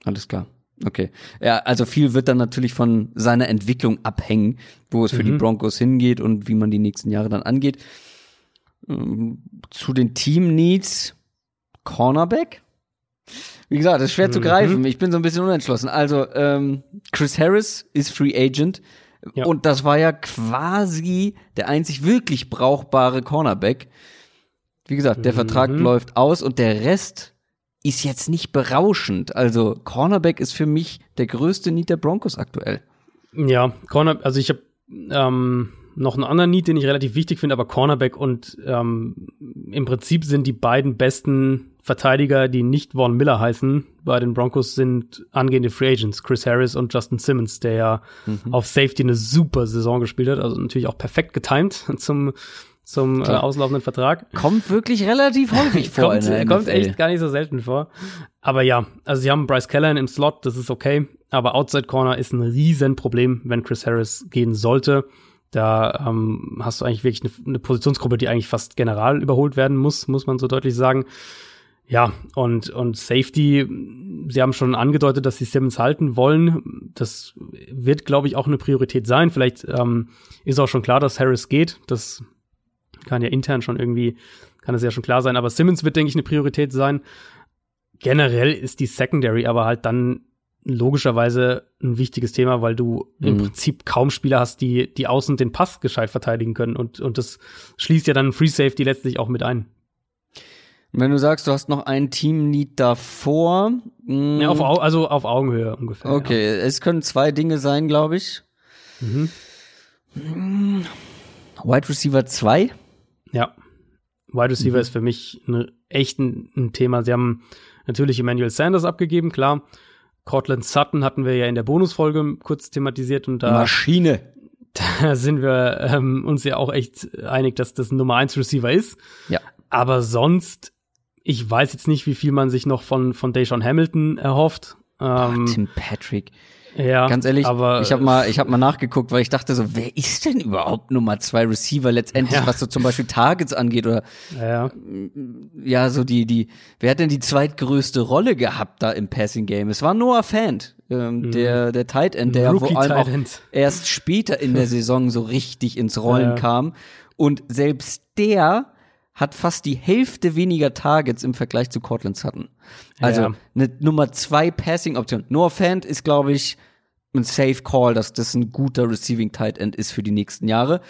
Speaker 1: Alles klar. Okay. Ja, also viel wird dann natürlich von seiner Entwicklung abhängen, wo es für die
Speaker 2: Mhm.
Speaker 1: Broncos hingeht und wie man die nächsten Jahre dann angeht. Ähm, Zu den Team-Needs Cornerback? Wie gesagt, das ist schwer zu
Speaker 2: Mhm.
Speaker 1: greifen. Ich bin so ein bisschen unentschlossen. Also, ähm, Chris Harris ist Free Agent.
Speaker 2: Ja.
Speaker 1: Und das war ja quasi der einzig wirklich brauchbare Cornerback. Wie gesagt, der
Speaker 2: Mhm.
Speaker 1: Vertrag läuft aus und der Rest ist jetzt nicht berauschend. Also Cornerback ist für mich der größte Need der Broncos aktuell.
Speaker 2: Ja, Corner, also ich habe ähm, noch einen anderen Need, den ich relativ wichtig finde, aber Cornerback und ähm, im Prinzip sind die beiden besten Verteidiger, die nicht Von Miller heißen, bei den Broncos sind angehende Free Agents, Chris Harris und Justin Simmons, der ja auf Safety eine super Saison gespielt hat, also natürlich auch perfekt getimed zum zum äh, auslaufenden Vertrag.
Speaker 1: Kommt wirklich relativ häufig vor
Speaker 2: kommt,
Speaker 1: der
Speaker 2: kommt echt gar nicht so selten vor. Aber ja, also sie haben Bryce Callahan im Slot, das ist okay. Aber Outside Corner ist ein Riesenproblem, wenn Chris Harris gehen sollte. Da ähm, hast du eigentlich wirklich eine, eine Positionsgruppe, die eigentlich fast general überholt werden muss, muss man so deutlich sagen. Ja, und, und Safety, sie haben schon angedeutet, dass sie Simmons halten wollen. Das wird, glaube ich, auch eine Priorität sein. Vielleicht ähm, ist auch schon klar, dass Harris geht. Das kann ja intern schon irgendwie, kann es ja schon klar sein. Aber Simmons wird, denke ich, eine Priorität sein. Generell ist die Secondary aber halt dann logischerweise ein wichtiges Thema, weil du im
Speaker 1: Mhm.
Speaker 2: Prinzip kaum Spieler hast, die, die außen den Pass gescheit verteidigen können. Und, und das schließt ja dann Free Safety letztlich auch mit ein.
Speaker 1: Wenn du sagst, du hast noch ein Team-Need davor. mh,
Speaker 2: Ja, auf, Au- also auf Augenhöhe ungefähr.
Speaker 1: okay, es können zwei Dinge sein, glaube ich.
Speaker 2: Mhm.
Speaker 1: Wide Receiver 2.
Speaker 2: Ja. Wide Receiver
Speaker 1: Mhm.
Speaker 2: ist für mich ein, echt ein, ein Thema. Sie haben natürlich Emmanuel Sanders abgegeben, klar. Cortland Sutton hatten wir ja in der Bonusfolge kurz thematisiert und da,
Speaker 1: Maschine.
Speaker 2: da sind wir ähm, uns ja auch echt einig, dass das ein Nummer 1 Receiver ist.
Speaker 1: Ja.
Speaker 2: Aber sonst, ich weiß jetzt nicht, wie viel man sich noch von, von Deshaun Hamilton erhofft. Ähm,
Speaker 1: Tim Patrick.
Speaker 2: ja,
Speaker 1: Ganz ehrlich,
Speaker 2: aber
Speaker 1: ich habe mal, ich habe mal nachgeguckt, weil ich dachte so, wer ist denn überhaupt Nummer zwei Receiver letztendlich,
Speaker 2: Ja.
Speaker 1: was so zum Beispiel Targets angeht oder
Speaker 2: ja,
Speaker 1: ja so die die, wer hat denn die zweitgrößte Rolle gehabt da im Passing Game? Es war Noah Fant, ähm, der der Tight End, der vor allem auch erst später in der Saison so richtig ins Rollen
Speaker 2: Ja.
Speaker 1: kam und selbst der hat fast die Hälfte weniger Targets im Vergleich zu Cortland Sutton. Also
Speaker 2: Ja.
Speaker 1: eine Nummer zwei Passing-Option. Noah Fant ist, glaube ich, ein Safe Call, dass das ein guter Receiving Tight End ist für die nächsten Jahre.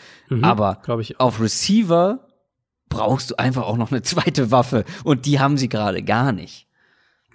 Speaker 1: Aber
Speaker 2: Mhm. glaube ich.
Speaker 1: auf Receiver brauchst du einfach auch noch eine zweite Waffe und die haben sie gerade gar nicht.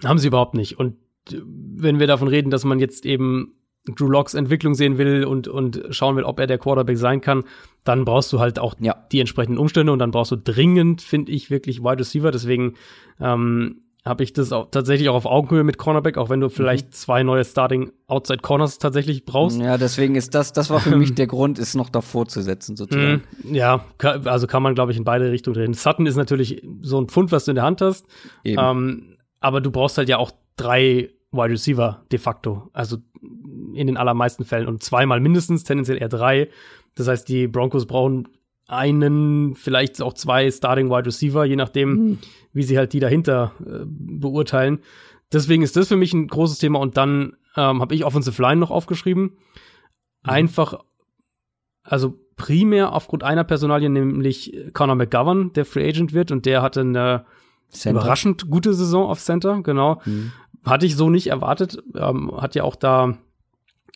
Speaker 2: Haben sie überhaupt nicht. Und äh, wenn wir davon reden, dass man jetzt eben Drew Locks Entwicklung sehen will und, und schauen will, ob er der Quarterback sein kann, dann brauchst du halt auch
Speaker 1: Ja.
Speaker 2: die entsprechenden Umstände und dann brauchst du dringend, finde ich, wirklich Wide Receiver. Deswegen ähm, habe ich das auch tatsächlich auch auf Augenhöhe mit Cornerback, auch wenn du vielleicht zwei neue Starting Outside Corners tatsächlich brauchst.
Speaker 1: Ja, deswegen ist das, das war für mich der Grund, es noch davor zu setzen, sozusagen.
Speaker 2: Mhm. Ja, also kann man, glaube ich, in beide Richtungen drehen. Sutton ist natürlich so ein Pfund, was du in der Hand hast. Ähm, aber du brauchst halt ja auch drei Wide Receiver de facto. Also in den allermeisten Fällen und zweimal mindestens, tendenziell eher drei. Das heißt, die Broncos brauchen einen, vielleicht auch zwei Starting Wide Receiver, je nachdem, wie sie halt die dahinter äh, beurteilen. Deswegen ist das für mich ein großes Thema. Und dann ähm, habe ich Offensive Line noch aufgeschrieben. Einfach, also primär aufgrund einer Personalie, nämlich Conor McGovern, der Free Agent wird. Und der hatte eine
Speaker 1: Center.
Speaker 2: überraschend gute Saison auf Center, genau.
Speaker 1: Mhm.
Speaker 2: Hatte ich so nicht erwartet. Ähm, hat ja auch da,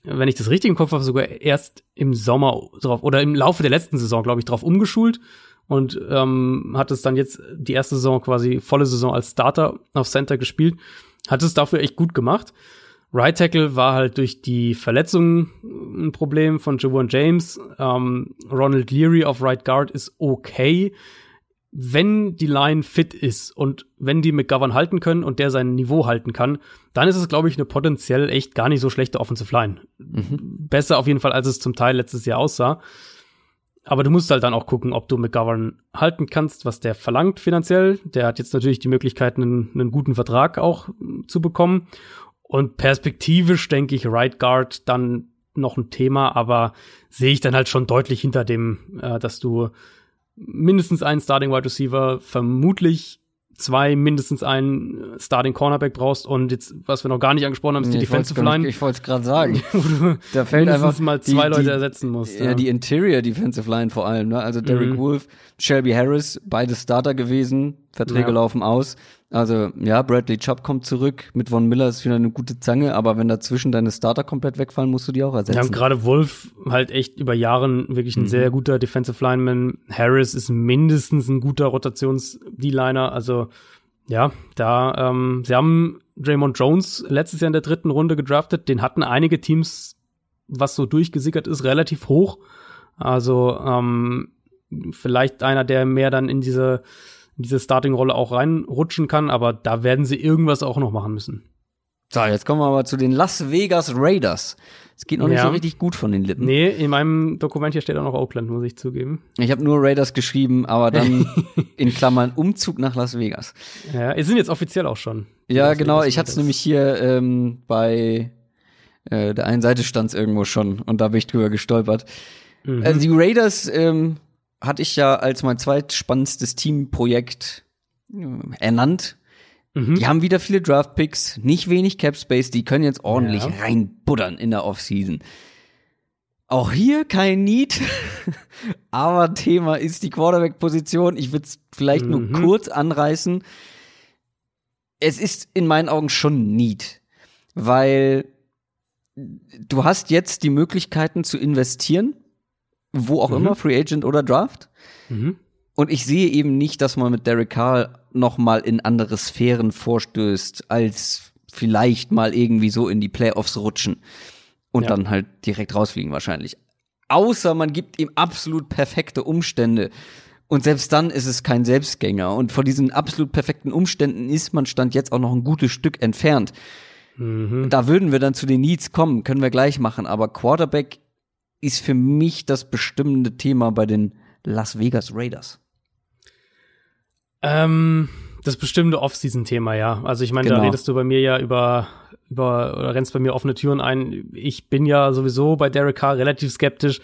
Speaker 2: wenn ich das richtig im Kopf habe, sogar erst im Sommer drauf oder im Laufe der letzten Saison, glaube ich, drauf umgeschult und ähm, hat es dann jetzt die erste Saison quasi volle Saison als Starter auf Center gespielt. Hat es dafür echt gut gemacht. Right Tackle war halt durch die Verletzungen ein Problem von Javon James. Ähm, Ronald Leary auf Right Guard ist okay. Wenn die Line fit ist und wenn die McGovern halten können und der sein Niveau halten kann, dann ist es, glaube ich, eine potenziell echt gar nicht so schlechte Offensive Line. Mhm. Besser auf jeden Fall, als es zum Teil letztes Jahr aussah. Aber du musst halt dann auch gucken, ob du McGovern halten kannst, was der verlangt finanziell. Der hat jetzt natürlich die Möglichkeit, einen, einen guten Vertrag auch zu bekommen. Und perspektivisch denke ich Right Guard dann noch ein Thema, aber sehe ich dann halt schon deutlich hinter dem, äh, dass du mindestens einen Starting Wide Receiver, vermutlich zwei, mindestens einen Starting Cornerback brauchst und jetzt, was wir noch gar nicht angesprochen haben, ist die Defensive Line.
Speaker 1: Ich wollte es gerade sagen.
Speaker 2: da fällt einfach mal zwei die, Leute die, ersetzen musst.
Speaker 1: Ja, ja, die Interior Defensive Line vor allem, ne? Also Derek mhm. Wolf, Shelby Harris, beide Starter gewesen, Verträge ja. laufen aus. Also ja, Bradley Chubb kommt zurück. Mit Von Miller ist wieder eine gute Zange, aber wenn dazwischen deine Starter komplett wegfallen, musst du die auch ersetzen.
Speaker 2: Ja, und gerade Wolf halt echt über Jahren wirklich ein mhm. sehr guter Defensive Lineman. Harris ist mindestens ein guter Rotations-D-Liner. Also ja, da ähm, sie haben Draymond Jones letztes Jahr in der dritten Runde gedraftet. Den hatten einige Teams, was so durchgesickert ist, relativ hoch. Also ähm, vielleicht einer, der mehr dann in diese in diese Starting-Rolle auch reinrutschen kann, aber da werden sie irgendwas auch noch machen müssen.
Speaker 1: So, jetzt kommen wir aber zu den Las Vegas Raiders. Es geht noch ja. nicht so richtig gut von den Lippen.
Speaker 2: Nee, in meinem Dokument hier steht auch noch Oakland, muss ich zugeben.
Speaker 1: Ich habe nur Raiders geschrieben, aber dann in Klammern Umzug nach Las Vegas.
Speaker 2: Ja, es sind jetzt offiziell auch schon.
Speaker 1: Ja, genau. Ich hatte es nämlich hier ähm, bei äh, der einen Seite stand es irgendwo schon und da bin ich drüber gestolpert. Mhm. Also die Raiders ähm, hatte ich ja als mein zweitspannendstes Teamprojekt äh, ernannt. Mhm. Die haben wieder viele Draftpicks, nicht wenig Cap Space, die können jetzt ordentlich ja. reinbuddern in der Offseason. Auch hier kein Need, aber Thema ist die Quarterback-Position. Ich würde es vielleicht mhm. nur kurz anreißen. Es ist in meinen Augen schon Need, weil du hast jetzt die Möglichkeiten zu investieren wo auch mhm. immer, Free Agent oder Draft. Mhm. Und ich sehe eben nicht, dass man mit Derek Carr noch mal in andere Sphären vorstößt, als vielleicht mal irgendwie so in die Playoffs rutschen und ja. dann halt direkt rausfliegen wahrscheinlich. Außer man gibt ihm absolut perfekte Umstände. Und selbst dann ist es kein Selbstgänger. Und vor diesen absolut perfekten Umständen ist man Stand jetzt auch noch ein gutes Stück entfernt. Mhm. Da würden wir dann zu den Needs kommen, können wir gleich machen. Aber Quarterback ist für mich das bestimmende Thema bei den Las Vegas Raiders.
Speaker 2: Ähm, das bestimmte Off-Season-Thema, ja. Also ich meine, genau. da redest du bei mir ja über, über, oder rennst bei mir offene Türen ein. Ich bin ja sowieso bei Derek Carr relativ skeptisch.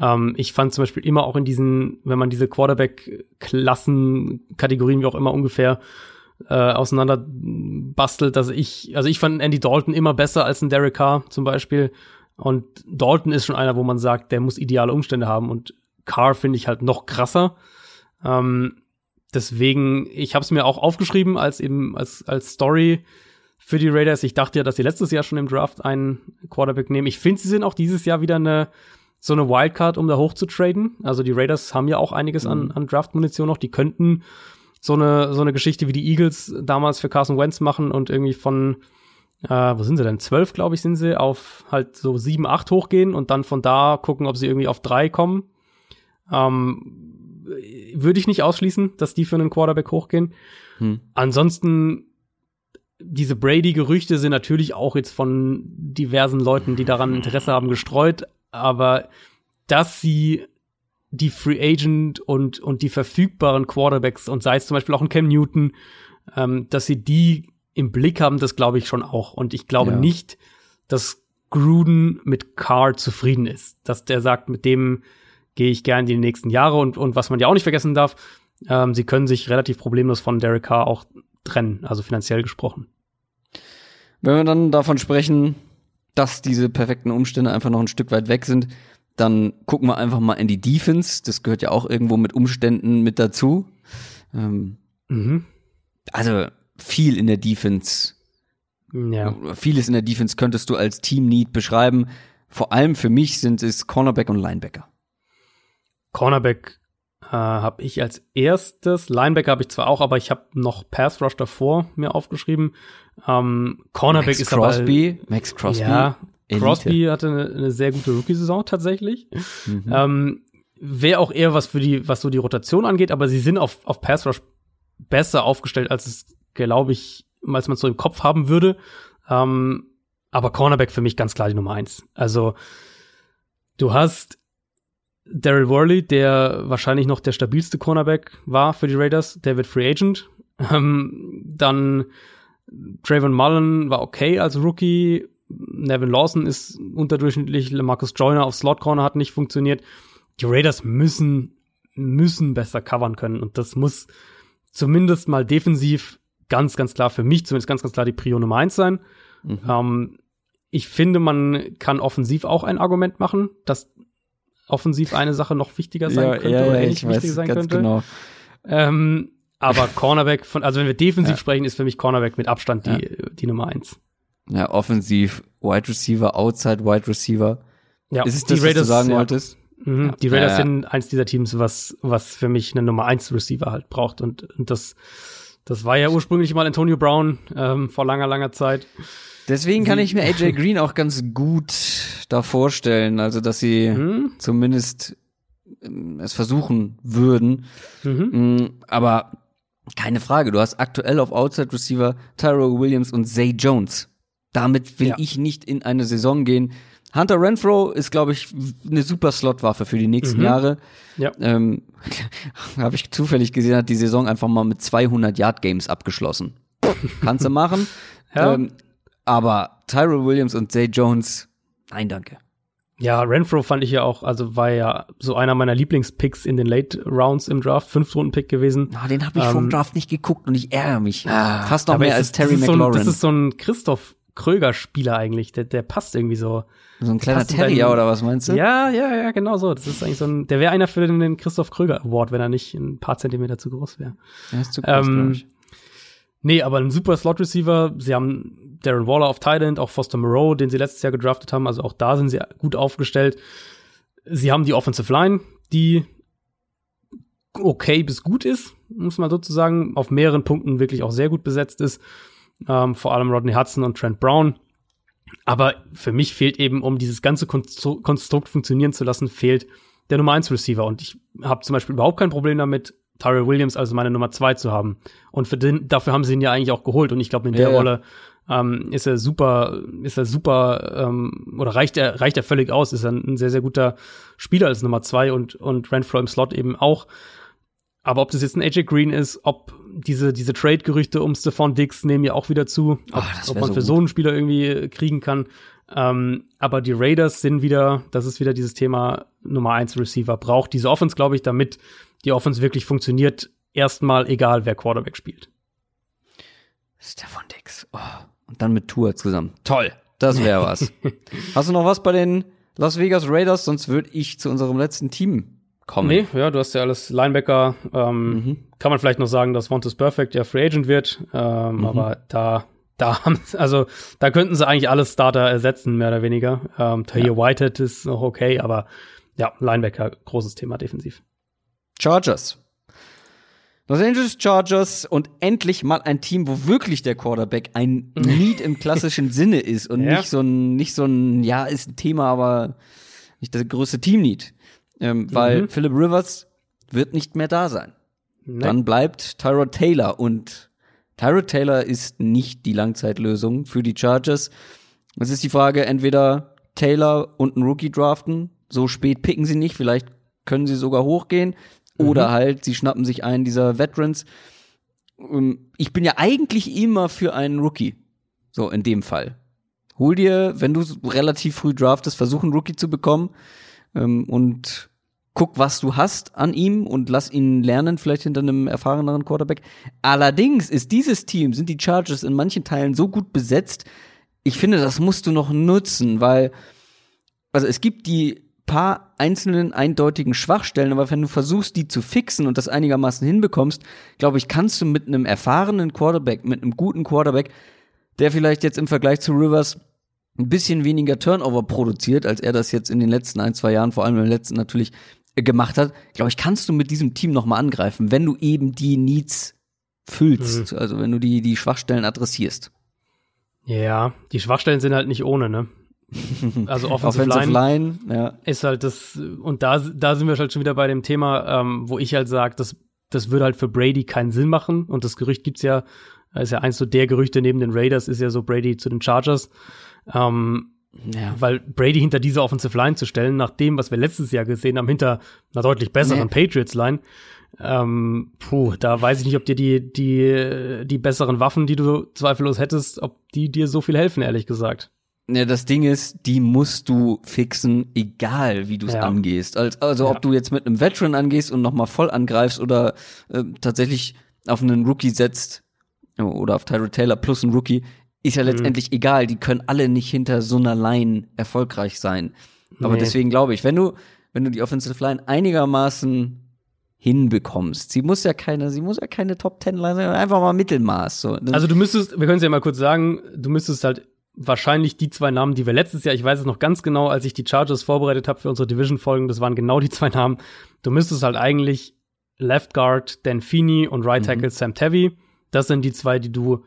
Speaker 2: Ähm, ich fand zum Beispiel immer auch in diesen, wenn man diese Quarterback-Klassen, Kategorien wie auch immer ungefähr äh, auseinander bastelt, dass ich, also ich fand Andy Dalton immer besser als ein Derek Carr zum Beispiel. Und Dalton ist schon einer, wo man sagt, der muss ideale Umstände haben. Und Carr finde ich halt noch krasser. Ähm, deswegen, ich habe es mir auch aufgeschrieben als eben als als Story für die Raiders. Ich dachte ja, dass sie letztes Jahr schon im Draft einen Quarterback nehmen. Ich finde, sie sind auch dieses Jahr wieder eine so eine Wildcard, um da hoch zu traden. Also die Raiders haben ja auch einiges mhm. an, an Draft-Munition noch. Die könnten so eine so eine Geschichte wie die Eagles damals für Carson Wentz machen und irgendwie von äh, wo sind sie denn? Zwölf, glaube ich, sind sie, auf halt so sieben, acht hochgehen und dann von da gucken, ob sie irgendwie auf drei kommen. Ähm, würde ich nicht ausschließen, dass die für einen Quarterback hochgehen. Hm. Ansonsten, diese Brady-Gerüchte sind natürlich auch jetzt von diversen Leuten, die daran Interesse haben, gestreut, aber dass sie die Free Agent und, und die verfügbaren Quarterbacks und sei es zum Beispiel auch ein Cam Newton, ähm, dass sie die im Blick haben, das glaube ich schon auch. Und ich glaube ja. nicht, dass Gruden mit Carr zufrieden ist. Dass der sagt, mit dem gehe ich gern die nächsten Jahre und, und was man ja auch nicht vergessen darf, ähm, sie können sich relativ problemlos von Derek Carr auch trennen, also finanziell gesprochen.
Speaker 1: Wenn wir dann davon sprechen, dass diese perfekten Umstände einfach noch ein Stück weit weg sind, dann gucken wir einfach mal in die Defense. Das gehört ja auch irgendwo mit Umständen mit dazu. Ähm, mhm. Also viel in der Defense. Ja. Vieles in der Defense könntest du als Team Need beschreiben. Vor allem für mich sind es Cornerback und Linebacker.
Speaker 2: Cornerback äh, habe ich als erstes. Linebacker habe ich zwar auch, aber ich habe noch Pass Rush davor mir aufgeschrieben. Ähm, Cornerback
Speaker 1: Max
Speaker 2: ist
Speaker 1: Crosby, aber, Max Crosby.
Speaker 2: Ja, Elite. Crosby hatte eine, eine, sehr gute Rookie-Saison tatsächlich. Mhm. Ähm, Wäre auch eher was für die, was so die Rotation angeht, aber sie sind auf, auf Pass Rush besser aufgestellt, als es, glaube ich, als man so im Kopf haben würde. Ähm, aber Cornerback für mich ganz klar die Nummer eins. Also, du hast Daryl Worley, der wahrscheinlich noch der stabilste Cornerback war für die Raiders, der wird Free Agent. Ähm, dann Trayvon Mullen war okay als Rookie. Nevin Lawson ist unterdurchschnittlich. Marcus Joyner auf Slot Corner hat nicht funktioniert. Die Raiders müssen, müssen besser covern können. Und das muss zumindest mal defensiv ganz, ganz klar für mich, zumindest ganz, ganz klar die Prio Nummer eins sein. Mhm. Ähm, ich finde, man kann offensiv auch ein Argument machen, dass offensiv eine Sache noch wichtiger sein
Speaker 1: ja,
Speaker 2: könnte
Speaker 1: ja,
Speaker 2: oder
Speaker 1: ähnlich wichtig sein könnte. Genau.
Speaker 2: Ähm, aber Cornerback von, also wenn wir defensiv ja. sprechen, ist für mich Cornerback mit Abstand die, die Nummer eins.
Speaker 1: Ja, offensiv, Wide Receiver, Outside Wide Receiver. Ja, ist es das,
Speaker 2: Raiders,
Speaker 1: was du sagen wolltest?
Speaker 2: Mhm, die Raiders sind eins dieser Teams, was, was für mich eine Nummer eins Receiver halt braucht und, und das, das war ja ursprünglich mal Antonio Brown ähm, vor langer, langer Zeit.
Speaker 1: Deswegen kann ich mir AJ Green auch ganz gut da vorstellen, also dass sie hm? zumindest ähm, es versuchen würden. Mhm. Mm, aber keine Frage, du hast aktuell auf Outside Receiver Tyrell Williams und Zay Jones. Damit will ja. ich nicht in eine Saison gehen. Hunter Renfro ist, glaube ich, eine super Slotwaffe für die nächsten mhm. Jahre. Ja. Ähm, Habe ich zufällig gesehen, hat die Saison einfach mal mit 200 Yard Games abgeschlossen. Kannst du machen. ja. Ähm, aber Tyrell Williams und Zay Jones, nein, danke.
Speaker 2: Ja, Renfro fand ich ja auch, also war ja so einer meiner Lieblingspicks in den Late Rounds im Draft, Fünf-Runden-Pick gewesen.
Speaker 1: Ah, den habe ich ähm, vom Draft nicht geguckt und ich ärgere mich. Ah, Fast noch mehr als Terry McLaurin.
Speaker 2: So ein, das ist so ein Christoph Kröger-Spieler eigentlich, der, der passt irgendwie so.
Speaker 1: So ein kleiner Terrier deinen, oder was meinst du?
Speaker 2: Ja, ja, ja, genau so. Das ist eigentlich so ein, der wäre einer für den, Christoph Kröger Award, wenn er nicht ein paar Zentimeter zu groß wäre.
Speaker 1: Er ist zu groß, ähm, ich.
Speaker 2: Nee, aber ein super Slot-Receiver. Sie haben Darren Waller auf Thailand, auch Foster Moreau, den sie letztes Jahr gedraftet haben. Also auch da sind sie gut aufgestellt. Sie haben die Offensive Line, die okay bis gut ist, muss man sozusagen, auf mehreren Punkten wirklich auch sehr gut besetzt ist. Ähm, vor allem Rodney Hudson und Trent Brown. Aber für mich fehlt eben, um dieses ganze Konstrukt funktionieren zu lassen, fehlt der Nummer 1 Receiver. Und ich habe zum Beispiel überhaupt kein Problem damit, Tyrell Williams als meine Nummer zwei zu haben. Und für den, dafür haben sie ihn ja eigentlich auch geholt. Und ich glaube, in der ja, Rolle ähm, ist er super, ist er super, ähm, oder reicht er, reicht er völlig aus, ist er ein sehr, sehr guter Spieler als Nummer zwei und, und Renfro im Slot eben auch. Aber ob das jetzt ein AJ Green ist, ob diese, diese Trade-Gerüchte um Stephon Diggs nehmen ja auch wieder zu, ob, oh, ob man so für gut. so einen Spieler irgendwie kriegen kann. Ähm, aber die Raiders sind wieder, das ist wieder dieses Thema Nummer eins Receiver, braucht diese Offense, glaube ich, damit die Offense wirklich funktioniert, erstmal egal, wer Quarterback spielt.
Speaker 1: Stefan Dix. Oh. Und dann mit Tour zusammen. Toll. Das wäre was. hast du noch was bei den Las Vegas Raiders? Sonst würde ich zu unserem letzten Team kommen. Nee,
Speaker 2: ja, du hast ja alles Linebacker. Ähm, mhm. Kann man vielleicht noch sagen, dass Vontaze Perfect ja Free Agent wird. Ähm, mhm. Aber da, da haben, also da könnten sie eigentlich alle Starter ersetzen, mehr oder weniger. Ähm, Tahir ja. Whitehead ist noch okay, aber ja, Linebacker, großes Thema defensiv.
Speaker 1: Chargers. Los Angeles Chargers und endlich mal ein Team, wo wirklich der Quarterback ein Need im klassischen Sinne ist und ja. nicht so ein, nicht so ein, ja, ist ein Thema, aber nicht das größte Team-Need. Ähm, mhm. Weil Philip Rivers wird nicht mehr da sein. Nein. Dann bleibt Tyrod Taylor und Tyrod Taylor ist nicht die Langzeitlösung für die Chargers. Es ist die Frage, entweder Taylor und ein Rookie draften, so spät picken sie nicht, vielleicht können sie sogar hochgehen, oder mhm. halt, sie schnappen sich einen dieser Veterans. Ähm, ich bin ja eigentlich immer für einen Rookie. So, in dem Fall. Hol dir, wenn du relativ früh draftest, versuch einen Rookie zu bekommen ähm, und guck, was du hast an ihm und lass ihn lernen, vielleicht hinter einem erfahreneren Quarterback. Allerdings ist dieses Team, sind die Chargers in manchen Teilen so gut besetzt, ich finde, das musst du noch nutzen, weil, also es gibt die paar einzelnen eindeutigen Schwachstellen, aber wenn du versuchst, die zu fixen und das einigermaßen hinbekommst, glaube ich, kannst du mit einem erfahrenen Quarterback, mit einem guten Quarterback, der vielleicht jetzt im Vergleich zu Rivers ein bisschen weniger Turnover produziert, als er das jetzt in den letzten ein, zwei Jahren, vor allem im letzten natürlich gemacht hat, glaube ich, kannst du mit diesem Team noch mal angreifen, wenn du eben die Needs füllst, mhm. also wenn du die die Schwachstellen adressierst.
Speaker 2: Ja, die Schwachstellen sind halt nicht ohne, ne? Also Offensive,
Speaker 1: Offensive Line,
Speaker 2: Line ja. ist halt das und da da sind wir halt schon wieder bei dem Thema, ähm, wo ich halt sage, das das würde halt für Brady keinen Sinn machen und das Gerücht gibt's ja, ist ja eins so der Gerüchte neben den Raiders ist ja so Brady zu den Chargers. Ähm, ja. Weil Brady hinter dieser Offensive Line zu stellen, nach dem, was wir letztes Jahr gesehen haben, hinter einer deutlich besseren nee. Patriots Line, ähm, puh, da weiß ich nicht, ob dir die, die, die besseren Waffen, die du zweifellos hättest, ob die dir so viel helfen, ehrlich gesagt.
Speaker 1: Ja, das Ding ist, die musst du fixen, egal wie du es ja. angehst. Also, also ja. ob du jetzt mit einem Veteran angehst und nochmal voll angreifst oder äh, tatsächlich auf einen Rookie setzt oder auf Tyrell Taylor plus einen Rookie, ist ja mhm. letztendlich mhm. egal. Die können alle nicht hinter so einer Line erfolgreich sein. Aber nee. deswegen glaube ich, wenn du, wenn du die Offensive Line einigermaßen hinbekommst. Sie muss ja keine, sie muss ja keine Top Ten Line sein, einfach mal Mittelmaß. So.
Speaker 2: Also du müsstest, wir können es ja mal kurz sagen, du müsstest halt wahrscheinlich die zwei Namen, die wir letztes Jahr, ich weiß es noch ganz genau, als ich die Chargers vorbereitet habe für unsere Division-Folgen, das waren genau die zwei Namen. Du müsstest halt eigentlich Left Guard Dan Feeney und Right mhm. Tackle mhm. Sam Tevy. Das sind die zwei, die du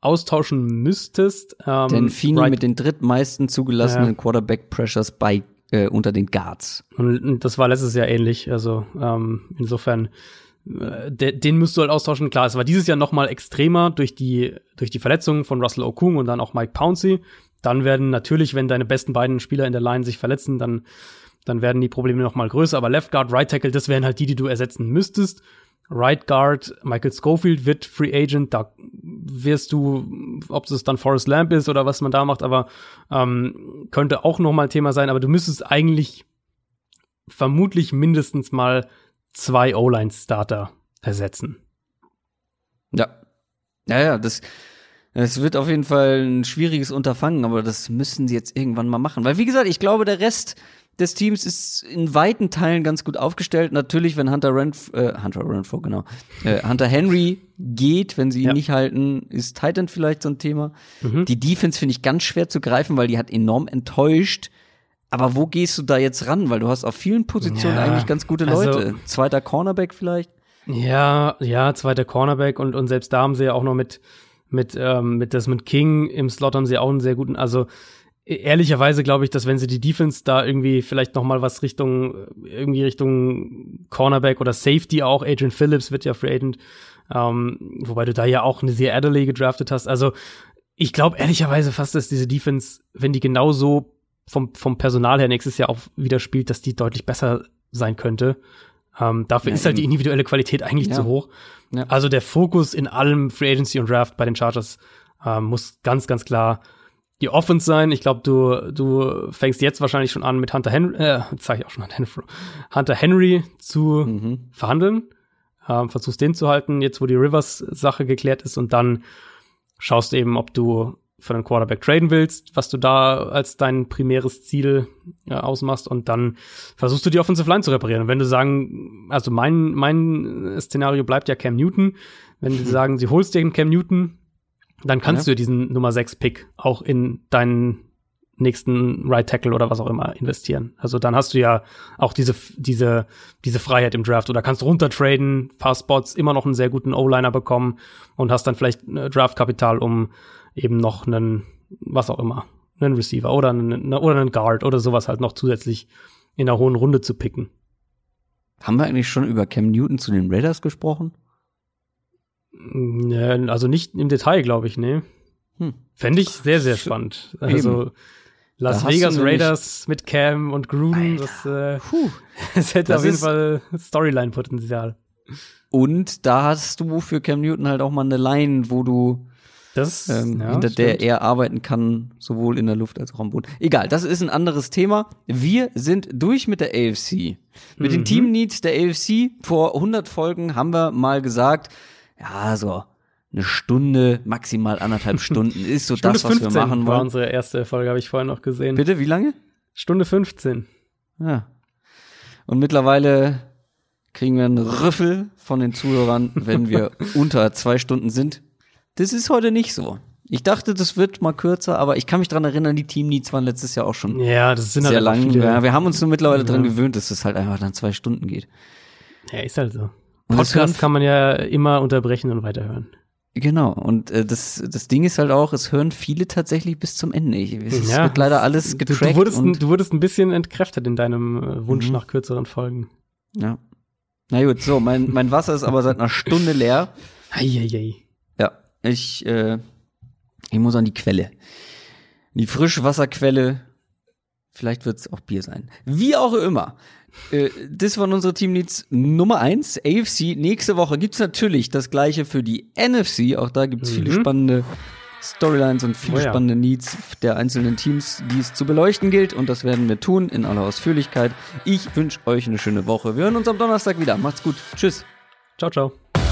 Speaker 2: austauschen müsstest.
Speaker 1: Ähm, Feeney right mit den drittmeisten zugelassenen ja. Quarterback Pressures bei äh, unter den Guards.
Speaker 2: Und das war letztes Jahr ähnlich. Also ähm, insofern, äh, den müsst du halt austauschen. Klar, es war dieses Jahr noch mal extremer durch die durch die Verletzungen von Russell Okung und dann auch Mike Pouncey. Dann werden natürlich, wenn deine besten beiden Spieler in der Line sich verletzen, dann dann werden die Probleme noch mal größer. Aber Left Guard, Right Tackle, das wären halt die, die du ersetzen müsstest. Right Guard, Michael Schofield wird Free Agent, da wirst du, ob es dann Forrest Lamp ist oder was man da macht, aber ähm, könnte auch noch mal Thema sein, aber du müsstest eigentlich vermutlich mindestens mal zwei O-Line-Starter ersetzen.
Speaker 1: Ja. Ja, ja, das, es wird auf jeden Fall ein schwieriges Unterfangen, aber das müssen sie jetzt irgendwann mal machen. Weil, wie gesagt, ich glaube, der Rest des Teams ist in weiten Teilen ganz gut aufgestellt. Natürlich, wenn Hunter Renf äh, Hunter Renfro, genau, äh, Hunter Henry geht, wenn sie ihn ja. nicht halten, ist Titan vielleicht so ein Thema. Mhm. Die Defense finde ich ganz schwer zu greifen, weil die hat enorm enttäuscht. Aber wo gehst du da jetzt ran? Weil du hast auf vielen Positionen ja, eigentlich ganz gute Leute. Also, Zweiter Cornerback vielleicht?
Speaker 2: Ja, ja, zweiter Cornerback und, und selbst da haben sie ja auch noch mit, mit, ähm, mit Desmond King im Slot haben sie auch einen sehr guten, also ehrlicherweise glaube ich, dass wenn sie die Defense da irgendwie vielleicht noch mal was Richtung irgendwie Richtung Cornerback oder Safety auch Adrian Phillips wird ja Free Agent, ähm, wobei du da ja auch eine sehr Adderley gedraftet hast. Also ich glaube ehrlicherweise fast, dass diese Defense, wenn die genauso vom vom Personal her nächstes Jahr auch wieder spielt, dass die deutlich besser sein könnte. Ähm, dafür ja, ist halt die individuelle Qualität eigentlich ja. zu hoch. Ja. Also der Fokus in allem Free Agency und Draft bei den Chargers ähm, muss ganz ganz klar die Offense sein. Ich glaube, du, du fängst jetzt wahrscheinlich schon an, mit Hunter Henry, äh, sag ich auch schon, Hunter Henry zu mhm. verhandeln. Ähm, versuchst den zu halten, jetzt wo die Rivers-Sache geklärt ist und dann schaust du eben, ob du für einen Quarterback traden willst, was du da als dein primäres Ziel ja, ausmachst und dann versuchst du die Offensive Line zu reparieren. Und wenn du sagen, also mein, mein Szenario bleibt ja Cam Newton, wenn sie sagen, sie holst dir den Cam Newton, dann kannst ja. du diesen Nummer 6 Pick auch in deinen nächsten Right Tackle oder was auch immer investieren. Also dann hast du ja auch diese, diese, diese Freiheit im Draft oder kannst runtertraden, paar Spots, immer noch einen sehr guten O-Liner bekommen und hast dann vielleicht Draftkapital, um eben noch einen, was auch immer, einen Receiver oder einen, oder einen Guard oder sowas halt noch zusätzlich in einer hohen Runde zu picken.
Speaker 1: Haben wir eigentlich schon über Cam Newton zu den Raiders gesprochen?
Speaker 2: Also nicht im Detail, glaube ich, nee. Hm. Fände ich sehr, sehr spannend. Also Eben. Las Vegas Raiders mit Cam und Gruden, das, äh, das hätte das auf jeden Fall Storyline-Potenzial.
Speaker 1: Und da hast du für Cam Newton halt auch mal eine Line, wo du das, ähm, ja, hinter das der er arbeiten kann, sowohl in der Luft als auch am Boden. Egal, das ist ein anderes Thema. Wir sind durch mit der AFC. Mit mhm. den Team Needs der AFC. Vor 100 Folgen haben wir mal gesagt, ja, so eine Stunde, maximal anderthalb Stunden ist so Stunde das, was wir machen wollen. war
Speaker 2: unsere erste Folge, habe ich vorhin noch gesehen.
Speaker 1: Bitte, wie lange?
Speaker 2: Stunde 15.
Speaker 1: Ja. Und mittlerweile kriegen wir einen Rüffel von den Zuhörern, wenn wir unter zwei Stunden sind. Das ist heute nicht so. Ich dachte, das wird mal kürzer, aber ich kann mich dran erinnern, die Team Needs waren letztes Jahr auch schon
Speaker 2: Ja, das sind
Speaker 1: sehr
Speaker 2: halt
Speaker 1: lang.
Speaker 2: viele.
Speaker 1: Ja, wir haben uns nur mittlerweile dran
Speaker 2: Ja.
Speaker 1: gewöhnt, dass es halt einfach dann zwei Stunden geht.
Speaker 2: Ja, ist halt so.
Speaker 1: Und das
Speaker 2: Podcast kann man ja immer unterbrechen und weiterhören.
Speaker 1: Genau. Und äh, das, das Ding ist halt auch, es hören viele tatsächlich bis zum Ende. Es
Speaker 2: Ja,
Speaker 1: wird leider alles
Speaker 2: Du,
Speaker 1: getrackt
Speaker 2: du, wurdest, ein-
Speaker 1: und
Speaker 2: du wurdest ein bisschen entkräftet in deinem äh, Wunsch
Speaker 1: Mhm.
Speaker 2: nach kürzeren Folgen.
Speaker 1: ja. Na gut, so, mein, mein Wasser ist aber seit einer Stunde leer.
Speaker 2: Eieiei.
Speaker 1: Ich, äh, ich muss an die Quelle. Die Frischwasserquelle. Vielleicht wird es auch Bier sein. Wie auch immer. Äh, das waren unsere Teamleads Nummer eins AFC. Nächste Woche gibt's natürlich das gleiche für die NFC. Auch da gibt's viele
Speaker 2: Mhm.
Speaker 1: spannende Storylines und viele
Speaker 2: Oh ja.
Speaker 1: spannende Needs der einzelnen Teams, die es zu beleuchten gilt. Und das werden wir tun in aller Ausführlichkeit. Ich wünsche euch eine schöne Woche. Wir hören uns am Donnerstag wieder. Macht's gut. Tschüss.
Speaker 2: Ciao, ciao.